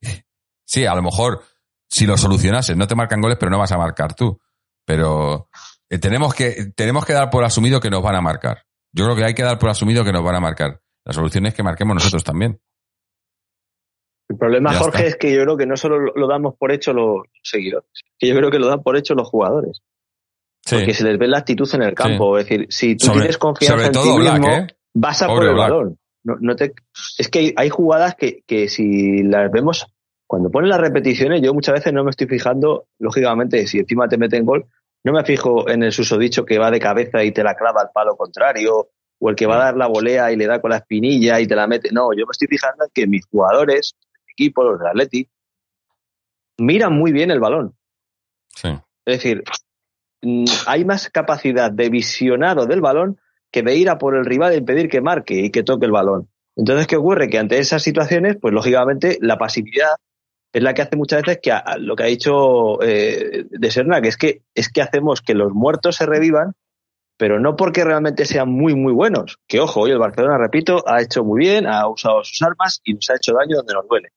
sí, a lo mejor si lo solucionases, no te marcan goles, pero no vas a marcar tú. Pero eh, tenemos que, tenemos que dar por asumido que nos van a marcar. Yo creo que hay que dar por asumido que nos van a marcar. La solución es que marquemos nosotros también. El problema, Ya Jorge, está. es que yo creo que no solo lo damos por hecho los seguidores, que yo creo que lo dan por hecho los jugadores. Sí. Porque se les ve la actitud en el campo. Es decir, si tú Sobre- tienes confianza en ti Black, mismo, ¿eh? vas a Pobre por el Black. balón. No, no te, es que hay, jugadas que, que si las vemos, cuando ponen las repeticiones, yo muchas veces no me estoy fijando, lógicamente, si encima te meten gol, no me fijo en el susodicho que va de cabeza y te la clava al palo contrario, o el que va a dar la volea y le da con la espinilla y te la mete. No, yo me estoy fijando en que mis jugadores, equipo, los del Atleti, miran muy bien el balón. Sí. Es decir, mm, hay más capacidad de visionado del balón que de ir a por el rival e impedir que marque y que toque el balón. Entonces, ¿qué ocurre? Que ante esas situaciones, pues lógicamente la pasividad es la que hace muchas veces que a- a lo que ha dicho eh, de Serna, que es que es que hacemos que los muertos se revivan, pero no porque realmente sean muy muy buenos. Que ojo, hoy el Barcelona, repito, ha hecho muy bien, ha usado sus armas y nos ha hecho daño donde nos duele.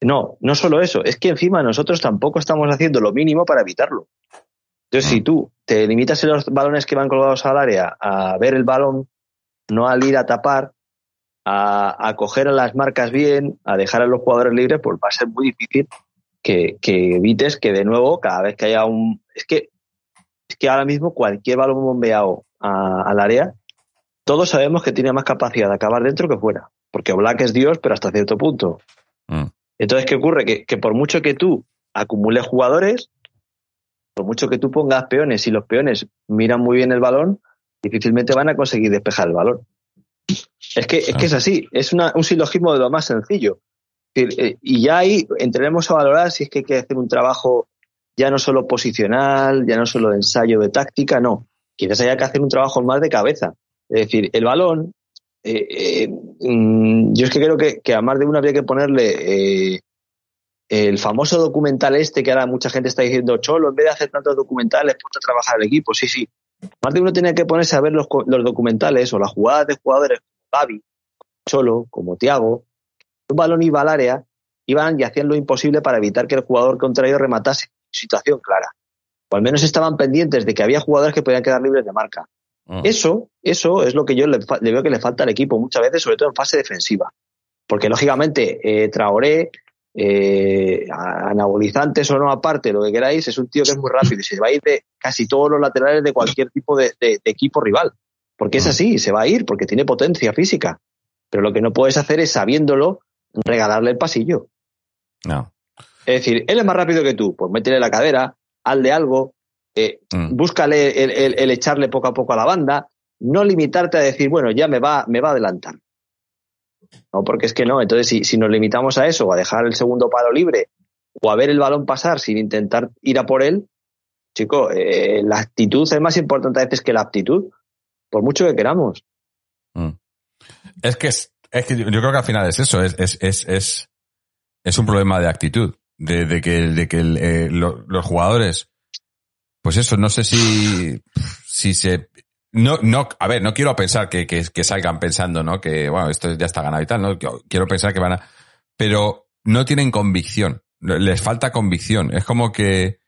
No, no solo eso, es que encima nosotros tampoco estamos haciendo lo mínimo para evitarlo. Entonces, si tú te limitas en los balones que van colgados al área a ver el balón, no al ir a tapar, a, a coger a las marcas bien, a dejar a los jugadores libres, pues va a ser muy difícil que, que evites que de nuevo, cada vez que haya un... Es que, es que ahora mismo cualquier balón bombeado a- al área, todos sabemos que tiene más capacidad de acabar dentro que fuera. Porque Black es Dios, pero hasta cierto punto. Mm. Entonces, ¿qué ocurre? Que, por mucho que tú acumules jugadores, por mucho que tú pongas peones y los peones miran muy bien el balón, difícilmente van a conseguir despejar el balón. Es que es, que es así, es una, un silogismo de lo más sencillo. Eh, y ya ahí entraremos a valorar si es que hay que hacer un trabajo ya no solo posicional, ya no solo de ensayo de táctica, no. Quizás haya que hacer un trabajo más de cabeza. Es decir, el balón, eh, eh, mm, yo es que creo que, a más de uno habría que ponerle eh, el famoso documental este que ahora mucha gente está diciendo, Cholo, en vez de hacer tantos documentales, ponte a trabajar el equipo. Sí, sí. Más de uno tenía que ponerse a ver los, los documentales o las jugadas de jugadores como Gaby, Cholo, como Tiago, un balón iba al área, iban y hacían lo imposible para evitar que el jugador contrario rematase situación clara. O al menos estaban pendientes de que había jugadores que podían quedar libres de marca. Uh. Eso, eso es lo que yo le, le, veo que le falta al equipo muchas veces, sobre todo en fase defensiva. Porque lógicamente, eh, Traoré, eh, anabolizantes o no aparte, lo que queráis, es un tío que es muy rápido y se va a ir de casi todos los laterales de cualquier tipo de, de, de equipo rival. Porque es así, se va a ir, porque tiene potencia física. Pero lo que no puedes hacer es, sabiéndolo, regalarle el pasillo. No. Es decir, él es más rápido que tú, pues métele la cadera, hazle algo, eh, mm. búscale el, el, el, echarle poco a poco a la banda, no limitarte a decir, bueno, ya me va, me va a adelantar. No, porque es que no. Entonces, si, si nos limitamos a eso, a dejar el segundo palo libre, o a ver el balón pasar sin intentar ir a por él, chico, eh, la actitud es más importante a veces que la aptitud, por mucho que queramos. Mm. Es que es, es que yo creo que al final es eso, es, es, es, es, es un problema de actitud de, de que, de que el, eh, lo, los jugadores, pues eso, no sé si, si se, no, no, a ver, no quiero pensar que, que, que, salgan pensando, ¿no? Que, bueno, esto ya está ganado y tal, ¿no? Quiero pensar que van a, pero no tienen convicción, les falta convicción. Es como que,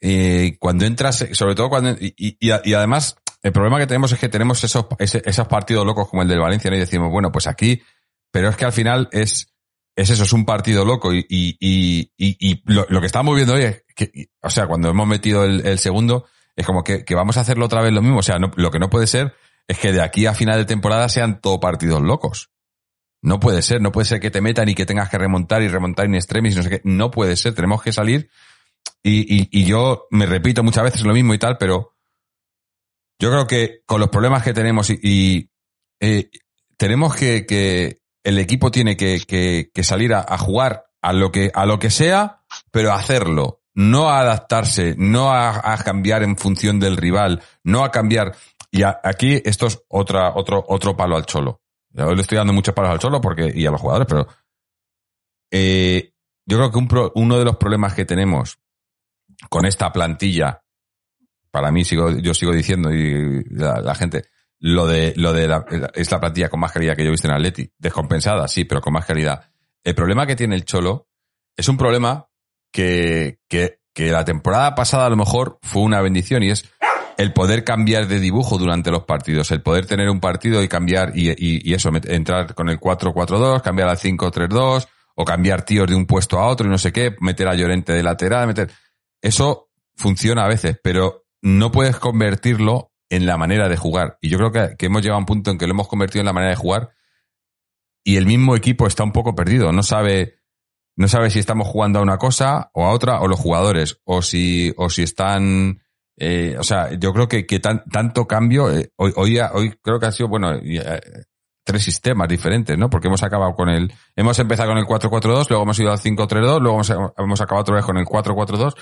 eh, cuando entras, sobre todo cuando, y, y, y, además, el problema que tenemos es que tenemos esos, esos partidos locos como el del Valencia, ¿no? Y decimos, bueno, pues aquí, pero es que al final es, es eso, es un partido loco y, y, y, y lo, lo, que estamos viendo hoy es o sea, cuando hemos metido el, segundo, es como que, vamos a hacerlo otra vez lo mismo. O sea, lo que no puede ser es que de aquí a final de temporada sean todo partidos locos. No puede ser, no puede ser que te metan y que tengas que remontar y remontar en extremis y no sé qué. No puede ser, tenemos que salir. Y, yo me repito muchas veces lo mismo y tal, pero yo creo que con los problemas que tenemos y, eh, tenemos que, el equipo tiene que salir a, a, jugar a lo que, a lo que sea, pero hacerlo. No a adaptarse, no a, cambiar en función del rival, no a cambiar. Y aquí esto es otra, otro, otro palo al cholo. Yo le estoy dando muchos palos al cholo porque, y a los jugadores, pero eh, yo creo que uno de los problemas que tenemos con esta plantilla, para mí sigo, yo sigo diciendo y la, la gente, lo de, lo de la, es la plantilla con más calidad que yo he visto en Atleti. Descompensada, sí, pero con más calidad. El problema que tiene el Cholo es un problema que, que, que la temporada pasada a lo mejor fue una bendición y es el poder cambiar de dibujo durante los partidos, el poder tener un partido y cambiar y, y, eso, entrar con el 4-4-2, cambiar al 5-3-2 o cambiar tíos de un puesto a otro y no sé qué, meter a Llorente de lateral, meter... Eso funciona a veces, pero no puedes convertirlo en la manera de jugar. Y yo creo que, que, hemos llegado a un punto en que lo hemos convertido en la manera de jugar y el mismo equipo está un poco perdido. No sabe, no sabe si estamos jugando a una cosa o a otra, o los jugadores, o si, o si están, eh, o sea, yo creo que, que tan, tanto cambio, eh, hoy, hoy, hoy, creo que ha sido, bueno, eh, tres sistemas diferentes, ¿no? Porque hemos acabado con el, hemos empezado con el 4-4-2, luego hemos ido al 5-3-2, luego hemos, hemos acabado otra vez con el 4-4-2,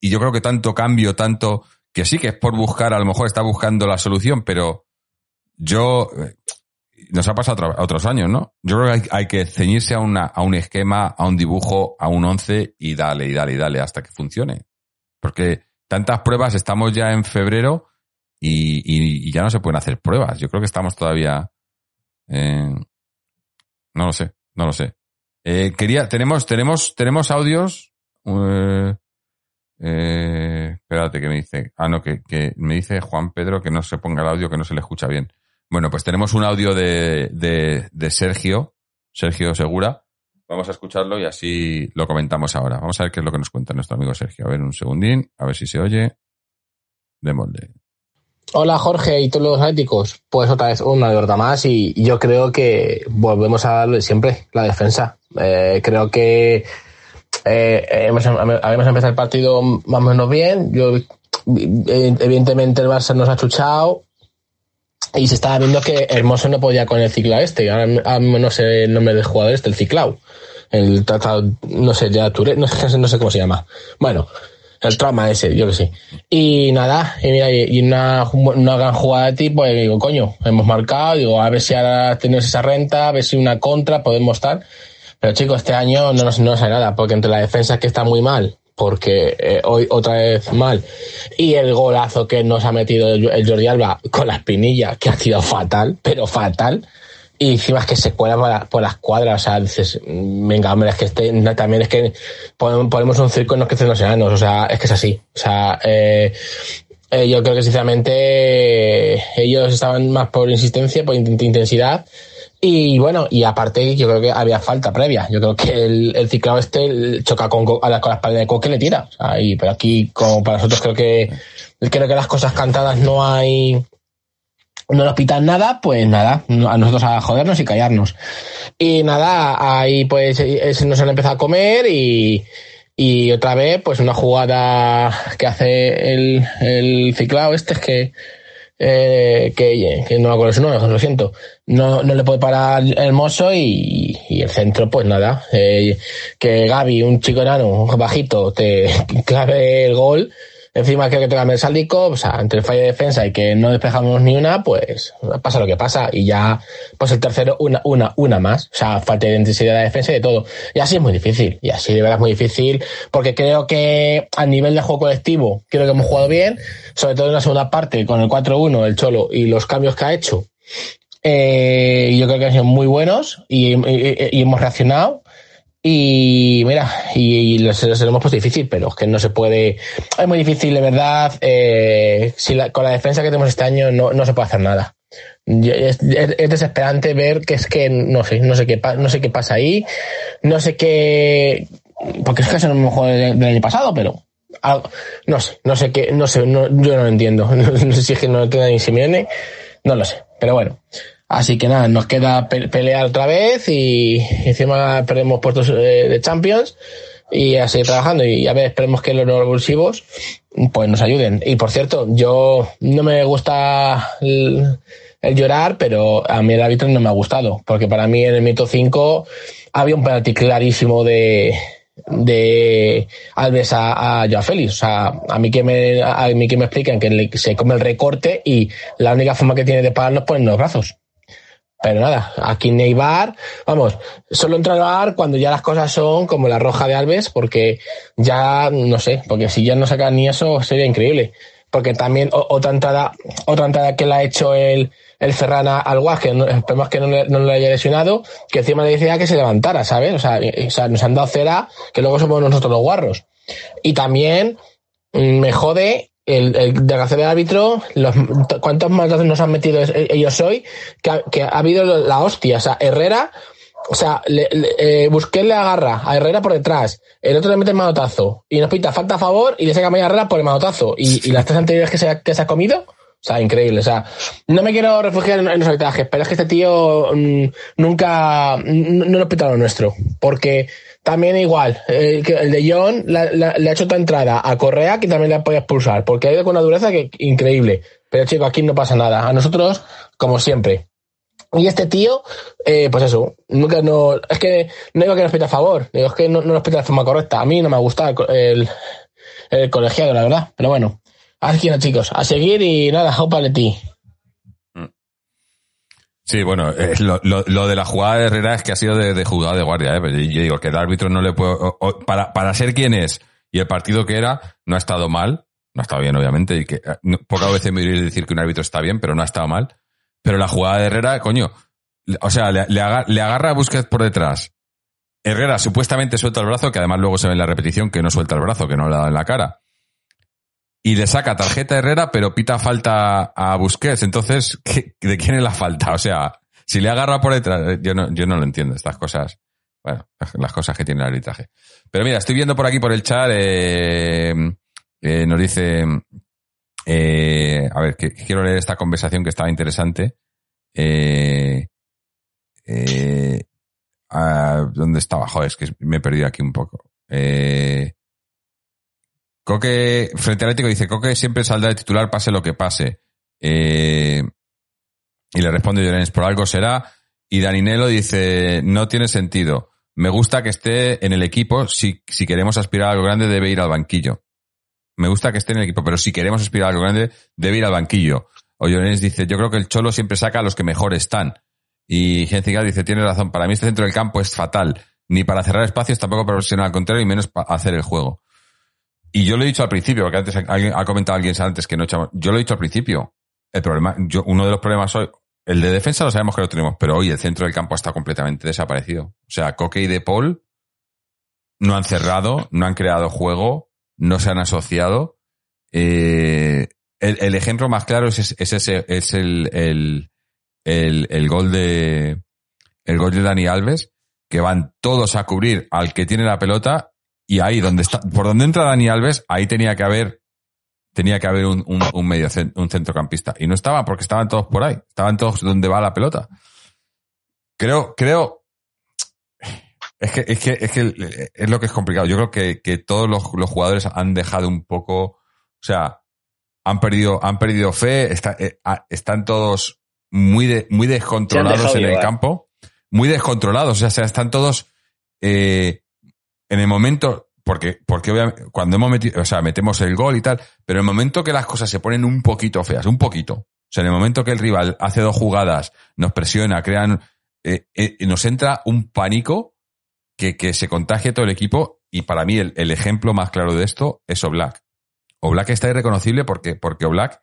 y yo creo que tanto cambio, tanto, que sí que es por buscar, a lo mejor está buscando la solución, pero yo, nos ha pasado a otros años, ¿no? Yo creo que hay, que ceñirse a, una, a un esquema, a un dibujo, a un once y dale, y dale, y dale hasta que funcione. Porque tantas pruebas, estamos ya en febrero y, ya no se pueden hacer pruebas. Yo creo que estamos todavía, no lo sé, no lo sé. Eh, quería, tenemos, tenemos, tenemos audios, eh, eh, espérate, que me dice. Ah, no, que, me dice Juan Pedro que no se ponga el audio, que no se le escucha bien. Bueno, pues tenemos un audio de, de, Sergio, Sergio Segura. Vamos a escucharlo y así lo comentamos ahora. Vamos a ver qué es lo que nos cuenta nuestro amigo Sergio. A ver, un segundín, a ver si se oye. Démosle. Hola Jorge y todos los atléticos. Pues otra vez una derrota más y yo creo que volvemos a darle siempre la defensa. Eh, creo que eh, hemos, habíamos empezado el partido más o menos bien. Yo, evidentemente el Barça nos ha chuchado, y se estaba viendo que Hermoso no podía con el ciclao este. Ahora, no sé el nombre del jugador este, el ciclao. El tratado, no sé, ya no, sé- no sé cómo se llama. Bueno, el trauma ese, yo que sé. Y nada, y mira, y una, una gran jugada de tipo, y digo, coño, hemos marcado, digo, a ver si ahora tenemos esa renta, a ver si una contra podemos estar. Pero chicos, este año no nos, no nos nada, porque entre la defensa que está muy mal, porque eh, hoy otra vez mal, y el golazo que nos ha metido el, Jordi Alba con la espinilla, que ha sido fatal, pero fatal, y encima es que se cuela por, la- por las cuadras, o sea, dices, mm, venga, hombre, es que este, también es que pon- ponemos un circo y no crecen los enanos, o sea, es que es así, o sea, eh, eh, yo creo que sinceramente ellos estaban más por insistencia, por int- intensidad, y bueno, y aparte yo creo que había falta previa. Yo creo que el, ciclado este choca con, Co- a la, con la espalda de Coque le tira. O sea, y, pero aquí, como para nosotros, creo que creo que las cosas cantadas no hay no nos pitan nada, pues nada, a nosotros a jodernos y callarnos. Y nada, ahí pues eh, se nos han empezado a comer y, y otra vez pues una jugada que hace el, el ciclado este es que eh, que, que no me acuerdo su nombre, lo siento. No, no le puede parar el mozo y, y el centro, pues nada. eh, que Gaby, un chico enano, bajito, te clave el gol. Encima creo que el sáldico, o sea, entre el fallo de defensa y que no despejamos ni una, pues pasa lo que pasa. Y ya, pues el tercero, una, una, una más. O sea, falta de intensidad de defensa y de todo. Y así es muy difícil. Y así de verdad es muy difícil. Porque creo que a nivel de juego colectivo, creo que hemos jugado bien. Sobre todo en la segunda parte, con el 4-1, el Cholo y los cambios que ha hecho. Eh, yo creo que han sido muy buenos y hemos reaccionado. Y mira, y, y lo- hemos puesto difícil, pero es que no se puede. Es muy difícil, de verdad. Eh, si la- con la defensa que tenemos este año no, no se puede hacer nada. Es, es- es desesperante ver que es que no sé, no sé qué, no sé qué pasa ahí, no sé qué. Porque es que es el mejor del, año pasado, pero. algo- no sé, no sé qué, no sé, no- yo no lo entiendo. No sé si es que no lo entiende ni Simeone, no lo sé, pero bueno. Así que nada, nos queda pe- pelear otra vez y encima perdemos puestos eh, de Champions y a seguir trabajando y a ver, esperemos que los revulsivos pues nos ayuden. Y por cierto, yo no me gusta el, llorar, pero a mí el árbitro no me ha gustado, porque para mí en el minuto 5 había un penalti clarísimo de de Alves a, a Joao Félix. O sea, a mí que me, a mí que me explican que se come el recorte y la única forma que tiene de pararnos pues en los brazos. Pero nada, aquí Neibar, vamos, solo entra al bar cuando ya las cosas son como la roja de Alves, porque ya, no sé, porque si ya no sacan ni eso sería increíble. Porque también otra entrada, otra entrada que le ha hecho el, el Ferrana al Guas, que esperemos que no le, no le haya lesionado, que encima le decía que se levantara, ¿sabes? O sea, o sea, nos han dado cera, que luego somos nosotros los guarros. Y también mm, me jode el, el desgraciado del árbitro, los, cuántos mandazos nos han metido es- ellos hoy, que ha, que ha habido la hostia. O sea, Herrera, o sea, le, le- eh, le agarra a Herrera por detrás, el otro le mete el manotazo y nos pita falta a favor y le saca a Herrera por el manotazo. Y, y las tres anteriores que se, ha- que se ha comido, o sea, increíble. O sea, no me quiero refugiar en, los arbitrajes, pero es que este tío mm, nunca, no nos pita lo nuestro. Porque también igual, eh, que el de John la- la- le ha hecho otra entrada a Correa que también le ha podido expulsar, porque ha ido con una dureza que increíble. Pero chico, aquí no pasa nada. A nosotros, como siempre. Y este tío, eh, pues eso, nunca no, es que no digo que nos pita a favor, digo es que no, no nos pita de forma correcta. A mí no me ha gustado el, el, el colegiado, la verdad. Pero bueno, así que no, chicos, a seguir y nada, opa de ti. Sí, bueno, eh, lo, lo- de la jugada de Herrera es que ha sido de, jugada de guardia, ¿eh? Yo digo que el árbitro no le puede... para, para ser quien es y el partido que era, no ha estado mal, no ha estado bien, obviamente, y que eh, pocas veces me oiré decir que un árbitro está bien, pero no ha estado mal. Pero la jugada de Herrera, coño, o sea, le, le aga- le agarra a Busquets por detrás. Herrera supuestamente suelta el brazo, que además luego se ve en la repetición que no suelta el brazo, que no le dado en la cara. Y le saca tarjeta a Herrera, pero pita falta a Busquets. Entonces, ¿qué- ¿de quién es la falta? O sea, si le agarra por detrás, yo no, yo no lo entiendo, estas cosas. Bueno, las cosas que tiene el arbitraje. Pero mira, estoy viendo por aquí por el chat, eh, eh, nos dice, eh, a ver, quiero leer esta conversación que estaba interesante. Eh, eh, ah, ¿Dónde estaba? Joder, es que me he perdido aquí un poco. Eh, Coque, frente al Atlético, dice, Coque siempre saldrá de titular pase lo que pase. Eh, Y le responde Llorens, por algo será. Y Daninelo dice, no tiene sentido. Me gusta que esté en el equipo. Si, si queremos aspirar a algo grande, debe ir al banquillo. Me gusta que esté en el equipo, pero si queremos aspirar a algo grande, debe ir al banquillo. O Llorens dice, yo creo que el Cholo siempre saca a los que mejor están. Y Gencigal dice, tiene razón, para mí este centro del campo es fatal. Ni para cerrar espacios, tampoco para presionar al contrario, y menos para hacer el juego. Y yo lo he dicho al principio, porque antes ha comentado alguien antes que no echamos. Yo lo he dicho al principio. El problema, yo, uno de los problemas hoy, el de defensa lo sabemos que lo tenemos, pero hoy el centro del campo está completamente desaparecido. O sea, Coque y De Paul no han cerrado, no han creado juego, no se han asociado. Eh, el, ejemplo más claro es, es ese, es el, el, el, el gol de, el gol de Dani Alves, que van todos a cubrir al que tiene la pelota y ahí donde está, por donde entra Dani Alves, ahí tenía que haber, tenía que haber un, un, un medio, un centrocampista. Y no estaba porque estaban todos por ahí. Estaban todos donde va la pelota. Creo, creo, es que, es que, es que es lo que es complicado. Yo creo que, que todos los, los jugadores han dejado un poco, o sea, han perdido, han perdido fe, está, eh, están todos muy, de, muy descontrolados en el campo, muy descontrolados, o sea, están todos, eh, en el momento, porque, porque obviamente, cuando hemos metido, o sea, metemos el gol y tal, pero en el momento que las cosas se ponen un poquito feas, un poquito, o sea, en el momento que el rival hace dos jugadas, nos presiona, crean, eh, eh, nos entra un pánico que, que se contagia todo el equipo y para mí el, ejemplo más claro de esto es Oblak. Oblak está irreconocible porque, porque Oblak,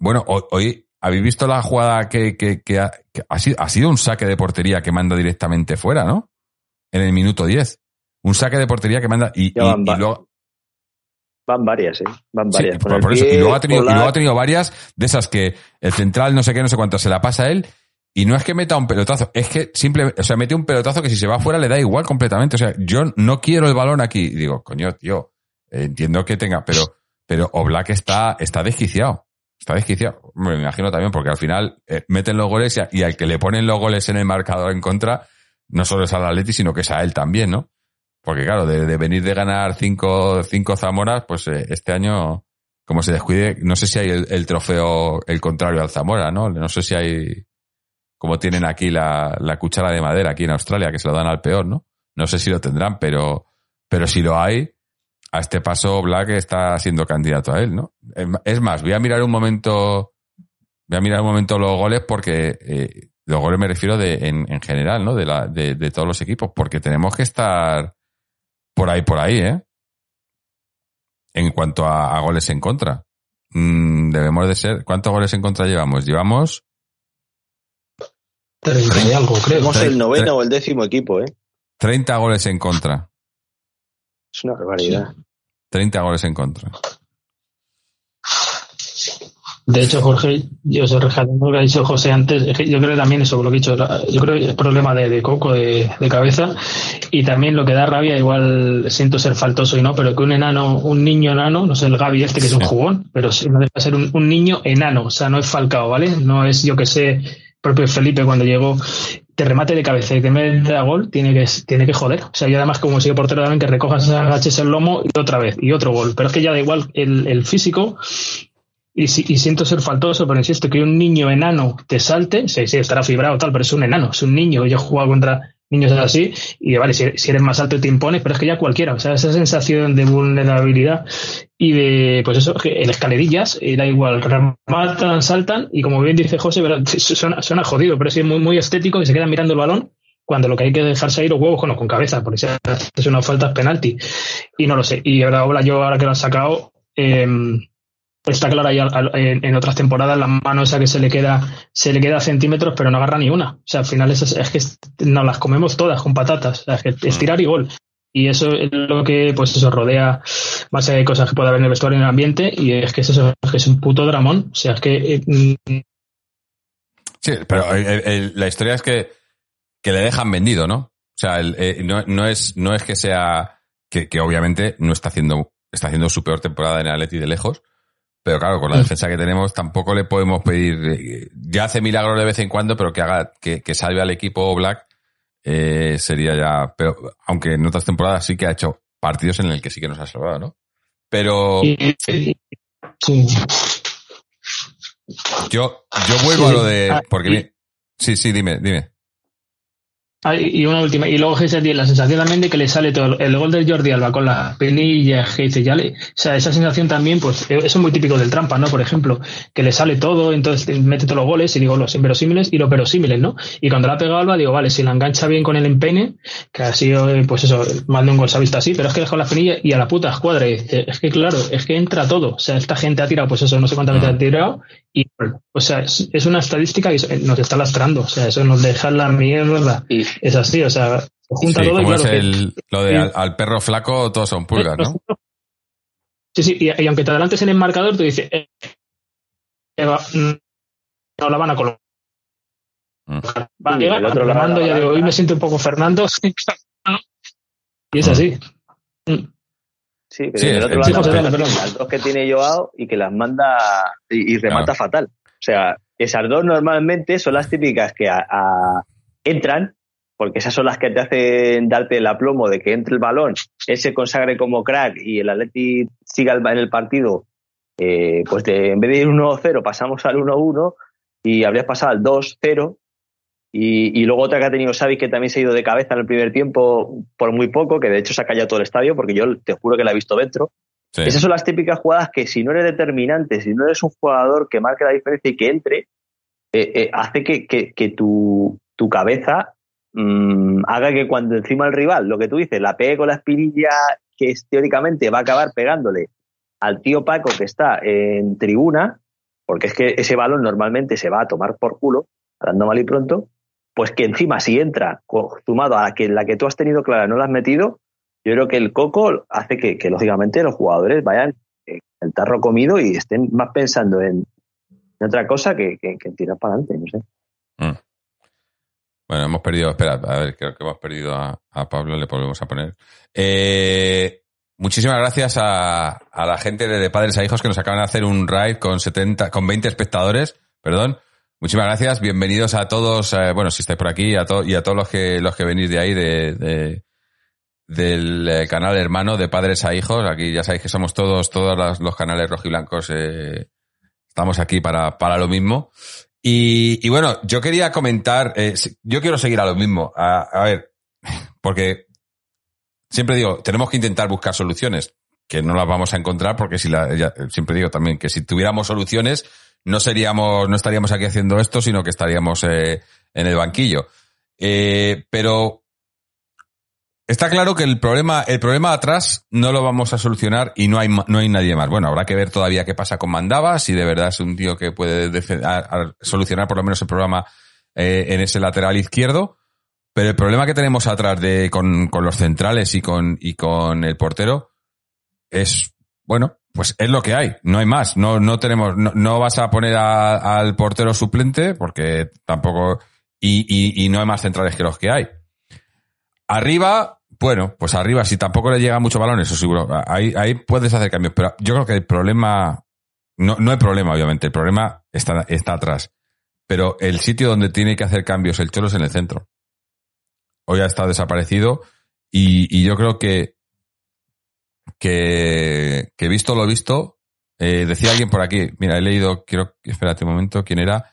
bueno, hoy, ¿habéis visto la jugada que, que, que ha, sido, ha sido un saque de portería que manda directamente fuera, ¿no? En el minuto 10 un saque de portería que manda y, y, van, y luego van varias, ¿eh? Van varias. Sí, por, por eso. Y luego, ha tenido, y luego ha tenido varias de esas que el central no sé qué, no sé cuánto, se la pasa a él y no es que meta un pelotazo, es que simplemente, o sea, mete un pelotazo que si se va afuera le da igual completamente. O sea, yo no quiero el balón aquí. Y digo, coño, tío, entiendo que tenga, pero, pero Oblak está, está desquiciado. Está desquiciado. Me imagino también porque al final eh, meten los goles y, y, al que le ponen los goles en el marcador en contra, no solo es al Atleti, sino que es a él también, ¿no? Porque claro, de, venir de ganar cinco, cinco Zamoras, pues eh, este año, como se descuide, no sé si hay el, el, trofeo, el contrario al Zamora, ¿no? No sé si hay, como tienen aquí la, la, cuchara de madera aquí en Australia, que se lo dan al peor, ¿no? No sé si lo tendrán, pero, pero si lo hay, a este paso Black está siendo candidato a él, ¿no? Es más, voy a mirar un momento, voy a mirar un momento los goles porque, eh, los goles me refiero de, en, en general, ¿no? De, la, de, de todos los equipos, porque tenemos que estar, por ahí, por ahí, ¿eh? En cuanto a, a goles en contra. Mm, debemos de ser. ¿Cuántos goles en contra llevamos? Llevamos. 30 y algo, creo. Somos el noveno o el décimo equipo, ¿eh? 30 goles en contra. Es una barbaridad. 30 goles en contra. De hecho, Jorge, yo soy lo que ha dicho José antes. Yo creo que también eso, lo que he dicho, yo creo que es problema de, de coco, de, de, cabeza. Y también lo que da rabia, igual siento ser faltoso y no, pero que un enano, un niño enano, no sé, el Gaby este que es un jugón, pero no deja de ser un, un, niño enano, o sea, no es Falcao, ¿vale? No es, yo que sé, propio Felipe cuando llegó, te remate de cabeza y te mete a gol, tiene que, tiene que joder. O sea, yo además como sigue portero también que recojas, agaches el lomo y otra vez, y otro gol. Pero es que ya da igual el, el físico y, siento ser faltoso, pero insisto que un niño enano te salte, sí, sí, estará fibrado tal, pero es un enano, es un niño. Yo he jugado contra niños así y vale, si, eres más alto te impones, pero es que ya cualquiera, o sea, esa sensación de vulnerabilidad y de, pues eso, que en escalerillas, da igual, rematan, saltan y como bien dice José, suena, suena jodido, pero es muy, muy estético y se quedan mirando el balón cuando lo que hay que dejarse ahí los huevos con, con cabeza, porque si es una falta es penalti. Y no lo sé. Y ahora yo, ahora que lo han sacado, eh, está claro ahí en, en, otras temporadas la mano esa que se le queda se le queda centímetros pero no agarra ni una. O sea al final es, es que nos las comemos todas con patatas. O sea, es que es tirar y gol. Y eso es lo que pues eso rodea más allá de cosas que puede haber en el vestuario y en el ambiente y es que es eso es que es un puto dramón. O sea es que eh, sí pero el, el, la historia es que que le dejan vendido no o sea eh, no, no es no es que sea que, que obviamente no está haciendo está haciendo su peor temporada en Atleti de lejos pero claro, con la defensa que tenemos tampoco le podemos pedir. Ya hace milagros de vez en cuando, pero que haga, que, que salve al equipo Black eh, sería ya. Pero aunque en otras temporadas sí que ha hecho partidos en el que sí que nos ha salvado, ¿no? Pero. Sí. Yo, yo vuelvo a lo de. Ah, Porque. Sí, sí, dime, dime. Ah, y una última. Y luego Gese tiene la sensación también de que le sale todo. El gol de Jordi Alba con la penilla, dice, ya le. O sea, esa sensación también, pues, eh, eso es muy típico del trampa, ¿no? Por ejemplo, que le sale todo, entonces mete todos los goles, y digo los inverosímiles y los verosímiles, ¿no? Y cuando la ha pegado Alba, digo, vale, si la engancha bien con el empeine, que ha sido, eh, pues eso, más de un gol se ha visto así, pero es que dejó la penilla y a la puta escuadra. Y dice, es que claro, es que entra todo. O sea, esta gente ha tirado, pues eso, no sé cuántas veces ha tirado, y, o sea, es, es una estadística y nos está lastrando. O sea, eso nos deja en la mierda. Y, Es así, o sea, se junta Sí, todo y como claro es que- el, lo de al, al perro flaco, todos son pulgas, ¿no? Sí, sí, y, y aunque te adelantes en el marcador, tú dices, eh, eh, va- mm, no la van a colocar. Mm. Va a llegar, el otro la Fernando, va a ya digo, hoy me siento un poco Fernando. y es Mm. así. Mm. Sí, pero Sí, el otro lado, la las dos que tiene Joao y que las manda y, y remata Claro. fatal. O sea, esas dos normalmente son las típicas que a- a- entran, porque esas son las que te hacen darte el aplomo de que entre el balón, él se consagre como crack y el Atleti siga en el partido, eh, pues de, en vez de ir 1-0 pasamos al 1-1 y habrías pasado al 2-0 y, y luego otra que ha tenido Xavi que también se ha ido de cabeza en el primer tiempo por muy poco, que de hecho se ha callado todo el estadio porque yo te juro que la he visto dentro. Sí. Esas son las típicas jugadas que si no eres determinante, si no eres un jugador que marque la diferencia y que entre, eh, eh, hace que, que- que tu, tu cabeza mm, haga que cuando encima el rival, lo que tú dices, la pegue con la espinilla que es- teóricamente va a acabar pegándole al tío Paco que está en tribuna, porque es que ese balón normalmente se va a tomar por culo, hablando mal y pronto, pues que encima si entra sumado a la que, la que tú has tenido clara no la has metido, yo creo que el coco hace que, lógicamente los jugadores vayan eh, el tarro comido y estén más pensando en, otra cosa que, que, tirar para adelante, no sé. Bueno, hemos perdido, espera, a ver, creo que hemos perdido a, a Pablo, le volvemos a poner. Eh, muchísimas gracias a, a la gente de, Padres a Hijos que nos acaban de hacer un ride con 70, con 20 espectadores, perdón. Muchísimas gracias, bienvenidos a todos, eh, bueno, si estáis por aquí, a y a todos los que, los que venís de ahí, de, de- del eh, canal hermano de Padres a Hijos. Aquí ya sabéis que somos todos, todos los, canales rojiblancos, eh, estamos aquí para, para lo mismo. Y, bueno, yo quería comentar, eh, yo quiero seguir a lo mismo. A, ver, porque siempre digo, tenemos que intentar buscar soluciones, que no las vamos a encontrar, porque si la, siempre digo también que si tuviéramos soluciones, no seríamos, no estaríamos aquí haciendo esto, sino que estaríamos eh, en el banquillo. Eh, pero está claro que el problema, el problema atrás no lo vamos a solucionar y no hay, no hay nadie más. Bueno, habrá que ver todavía qué pasa con Mandaba, si de verdad es un tío que puede solucionar por lo menos el problema eh, en ese lateral izquierdo. Pero el problema que tenemos atrás de, con, con los centrales y con, y con el portero es, bueno, pues es lo que hay, no hay más. No, no tenemos, no, vas a poner al portero suplente porque tampoco, y, y, y no hay más centrales que los que hay. Arriba, bueno, pues arriba, si tampoco le llega mucho balón, eso seguro, ahí, ahí puedes hacer cambios, pero yo creo que el problema, no, no hay problema, obviamente, el problema está, está atrás. Pero el sitio donde tiene que hacer cambios el Cholo es en el centro. Hoy ha estado desaparecido y, y yo creo que, que, que visto lo visto, eh, decía alguien por aquí, mira, he leído, quiero, espérate un momento, ¿quién era?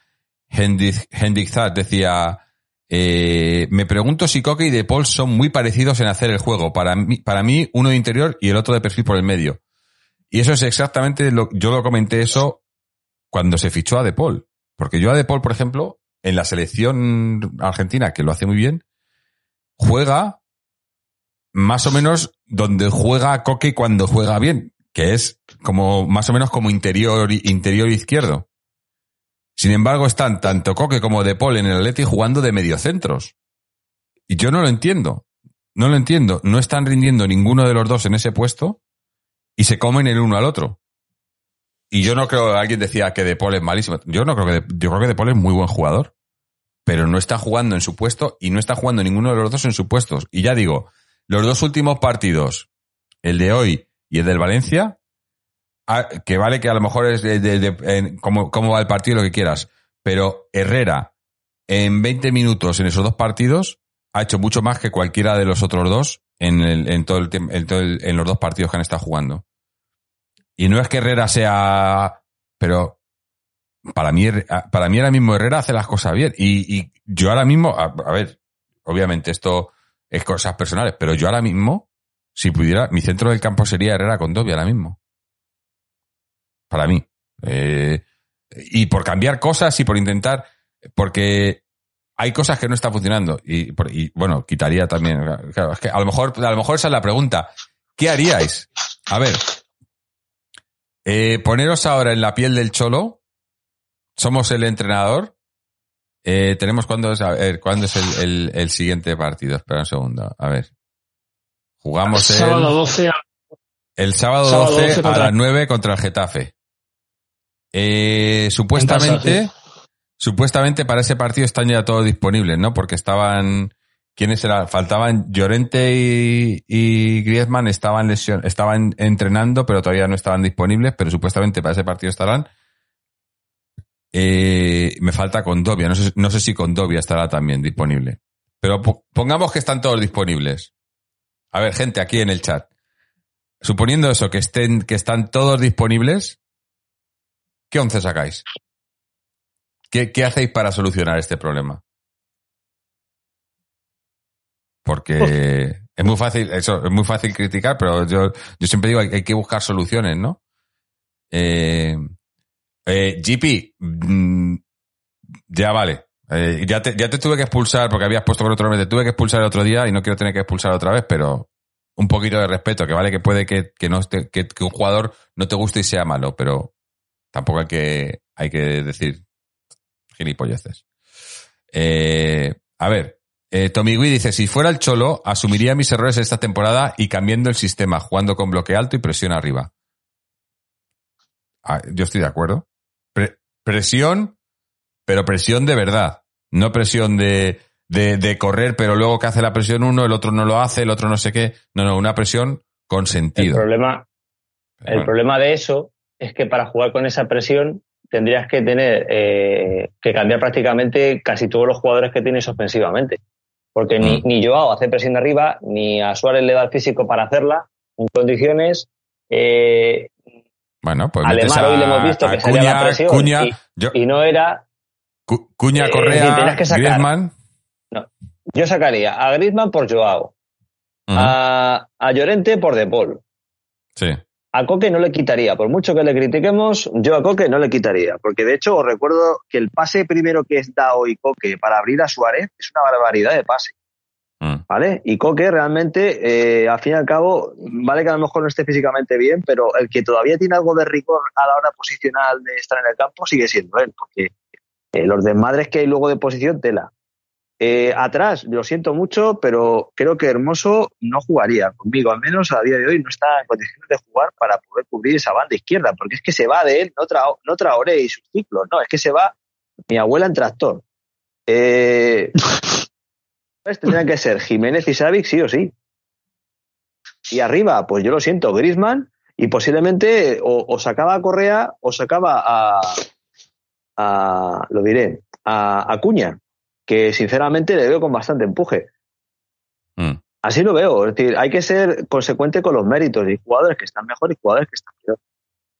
Hendrik Hendrik Zat decía, eh, me pregunto si Coque y De Paul son muy parecidos en hacer el juego. Para mí, para mí, uno de interior y el otro de perfil por el medio. Y eso es exactamente lo, yo lo comenté eso cuando se fichó a De Paul. Porque yo a De Paul, por ejemplo, en la selección argentina, que lo hace muy bien, juega más o menos donde juega Coque cuando juega bien, que es como más o menos como interior, interior izquierdo. Sin embargo, están tanto Coque como De en el Atleti jugando de mediocentros. Y yo no lo entiendo. No lo entiendo. No están rindiendo ninguno de los dos en ese puesto y se comen el uno al otro. Y yo no creo, alguien decía que De es malísimo. Yo no creo que, De, yo creo que De es muy buen jugador. Pero no está jugando en su puesto y no está jugando ninguno de los dos en su puesto. Y ya digo, los dos últimos partidos, el de hoy y el del Valencia, ah, que vale que a lo mejor es de, cómo va el partido, lo que quieras, pero Herrera en 20 minutos en esos dos partidos ha hecho mucho más que cualquiera de los otros dos en, todo el, en, en los dos partidos que han estado jugando. Y no es que Herrera sea... Pero para mí, para mí ahora mismo Herrera hace las cosas bien. Y, yo ahora mismo, a, ver, obviamente esto es cosas personales, pero yo ahora mismo, si pudiera, mi centro del campo sería Herrera con Dobby ahora mismo. Para mí. Eh, y por cambiar cosas y por intentar, porque hay cosas que no están funcionando. Y, bueno, quitaría también. Es que a lo mejor, a lo mejor esa es la pregunta. ¿Qué haríais? A ver, eh, poneros ahora en la piel del cholo. Somos el entrenador. Eh, tenemos cuándo es, a ver, ¿cuándo es el, el, el, siguiente partido. Espera un segundo. A ver. Jugamos el sábado 12 a... el sábado, sábado 12, 12 contra... a las 9 contra el Getafe. Eh, supuestamente, supuestamente para ese partido están ya todos disponibles, ¿no? Porque estaban, ¿quiénes eran? Faltaban Llorente y, y Griezmann estaban lesion, estaban entrenando, pero todavía no estaban disponibles, pero supuestamente para ese partido estarán. Eh, me falta Condovia, no sé, no sé si Condovia estará también disponible. Pero pongamos que están todos disponibles. A ver, gente, aquí en el chat. Suponiendo eso, que estén, que están todos disponibles, ¿qué once sacáis? ¿Qué, ¿Qué, hacéis para solucionar este problema? Porque es muy fácil, eso, es muy fácil criticar, pero yo, yo siempre digo hay, hay que buscar soluciones, ¿no? Eh, eh, GP, mmm, ya vale. Eh, ya, te, tuve que expulsar porque habías puesto con otro nombre, te tuve que expulsar el otro día y no quiero tener que expulsar otra vez, pero un poquito de respeto, que vale que puede que, no que, un jugador no te guste y sea malo, pero tampoco hay que, hay que decir gilipolleces. Eh, a ver, eh, Tommy Gui dice, si fuera el Cholo, asumiría mis errores esta temporada y cambiando el sistema, jugando con bloque alto y presión arriba. Ah, yo estoy de acuerdo. Pre presión, pero presión de verdad. No presión de, de, de, correr, pero luego que hace la presión uno, el otro no lo hace, el otro no sé qué. No, no, una presión con sentido. El problema, el bueno. problema de eso es que para jugar con esa presión tendrías que tener eh, que cambiar prácticamente casi todos los jugadores que tienes ofensivamente. Porque ni, mm. ni Joao hace presión arriba, ni a Suárez le da el físico para hacerla en condiciones. Eh, bueno, pues Alemar hoy le hemos visto que salía la presión y, yo, y, no era. Cu, Cuña, Correa, eh, que sacar, Griezmann. No, yo sacaría a Griezmann por Joao, uh -huh. a, a Llorente por De Paul. Sí. A Coque no le quitaría, por mucho que le critiquemos, yo a Coque no le quitaría, porque de hecho os recuerdo que el pase primero que da hoy Coque para abrir a Suárez es una barbaridad de pase. Mm. ¿Vale? Y Coque realmente, eh, al fin y al cabo, vale que a lo mejor no esté físicamente bien, pero el que todavía tiene algo de rigor a la hora posicional de estar en el campo sigue siendo él, porque eh, los desmadres que hay luego de posición, tela. Eh, atrás, lo siento mucho, pero creo que Hermoso no jugaría conmigo, al menos a día de hoy no está en condiciones de jugar para poder cubrir esa banda izquierda, porque es que se va de él, no, tra no Traoré y sus ciclos, no, es que se va mi abuela en tractor. Eh, tendrían que ser Jiménez y Savic, sí o sí. Y arriba, pues yo lo siento, Grisman, y posiblemente o, o sacaba a Correa o sacaba a, a lo diré, a, a Cuña que sinceramente le veo con bastante empuje. Mm. Así lo veo, es decir, hay que ser consecuente con los méritos y jugadores que están mejor y jugadores que están peor.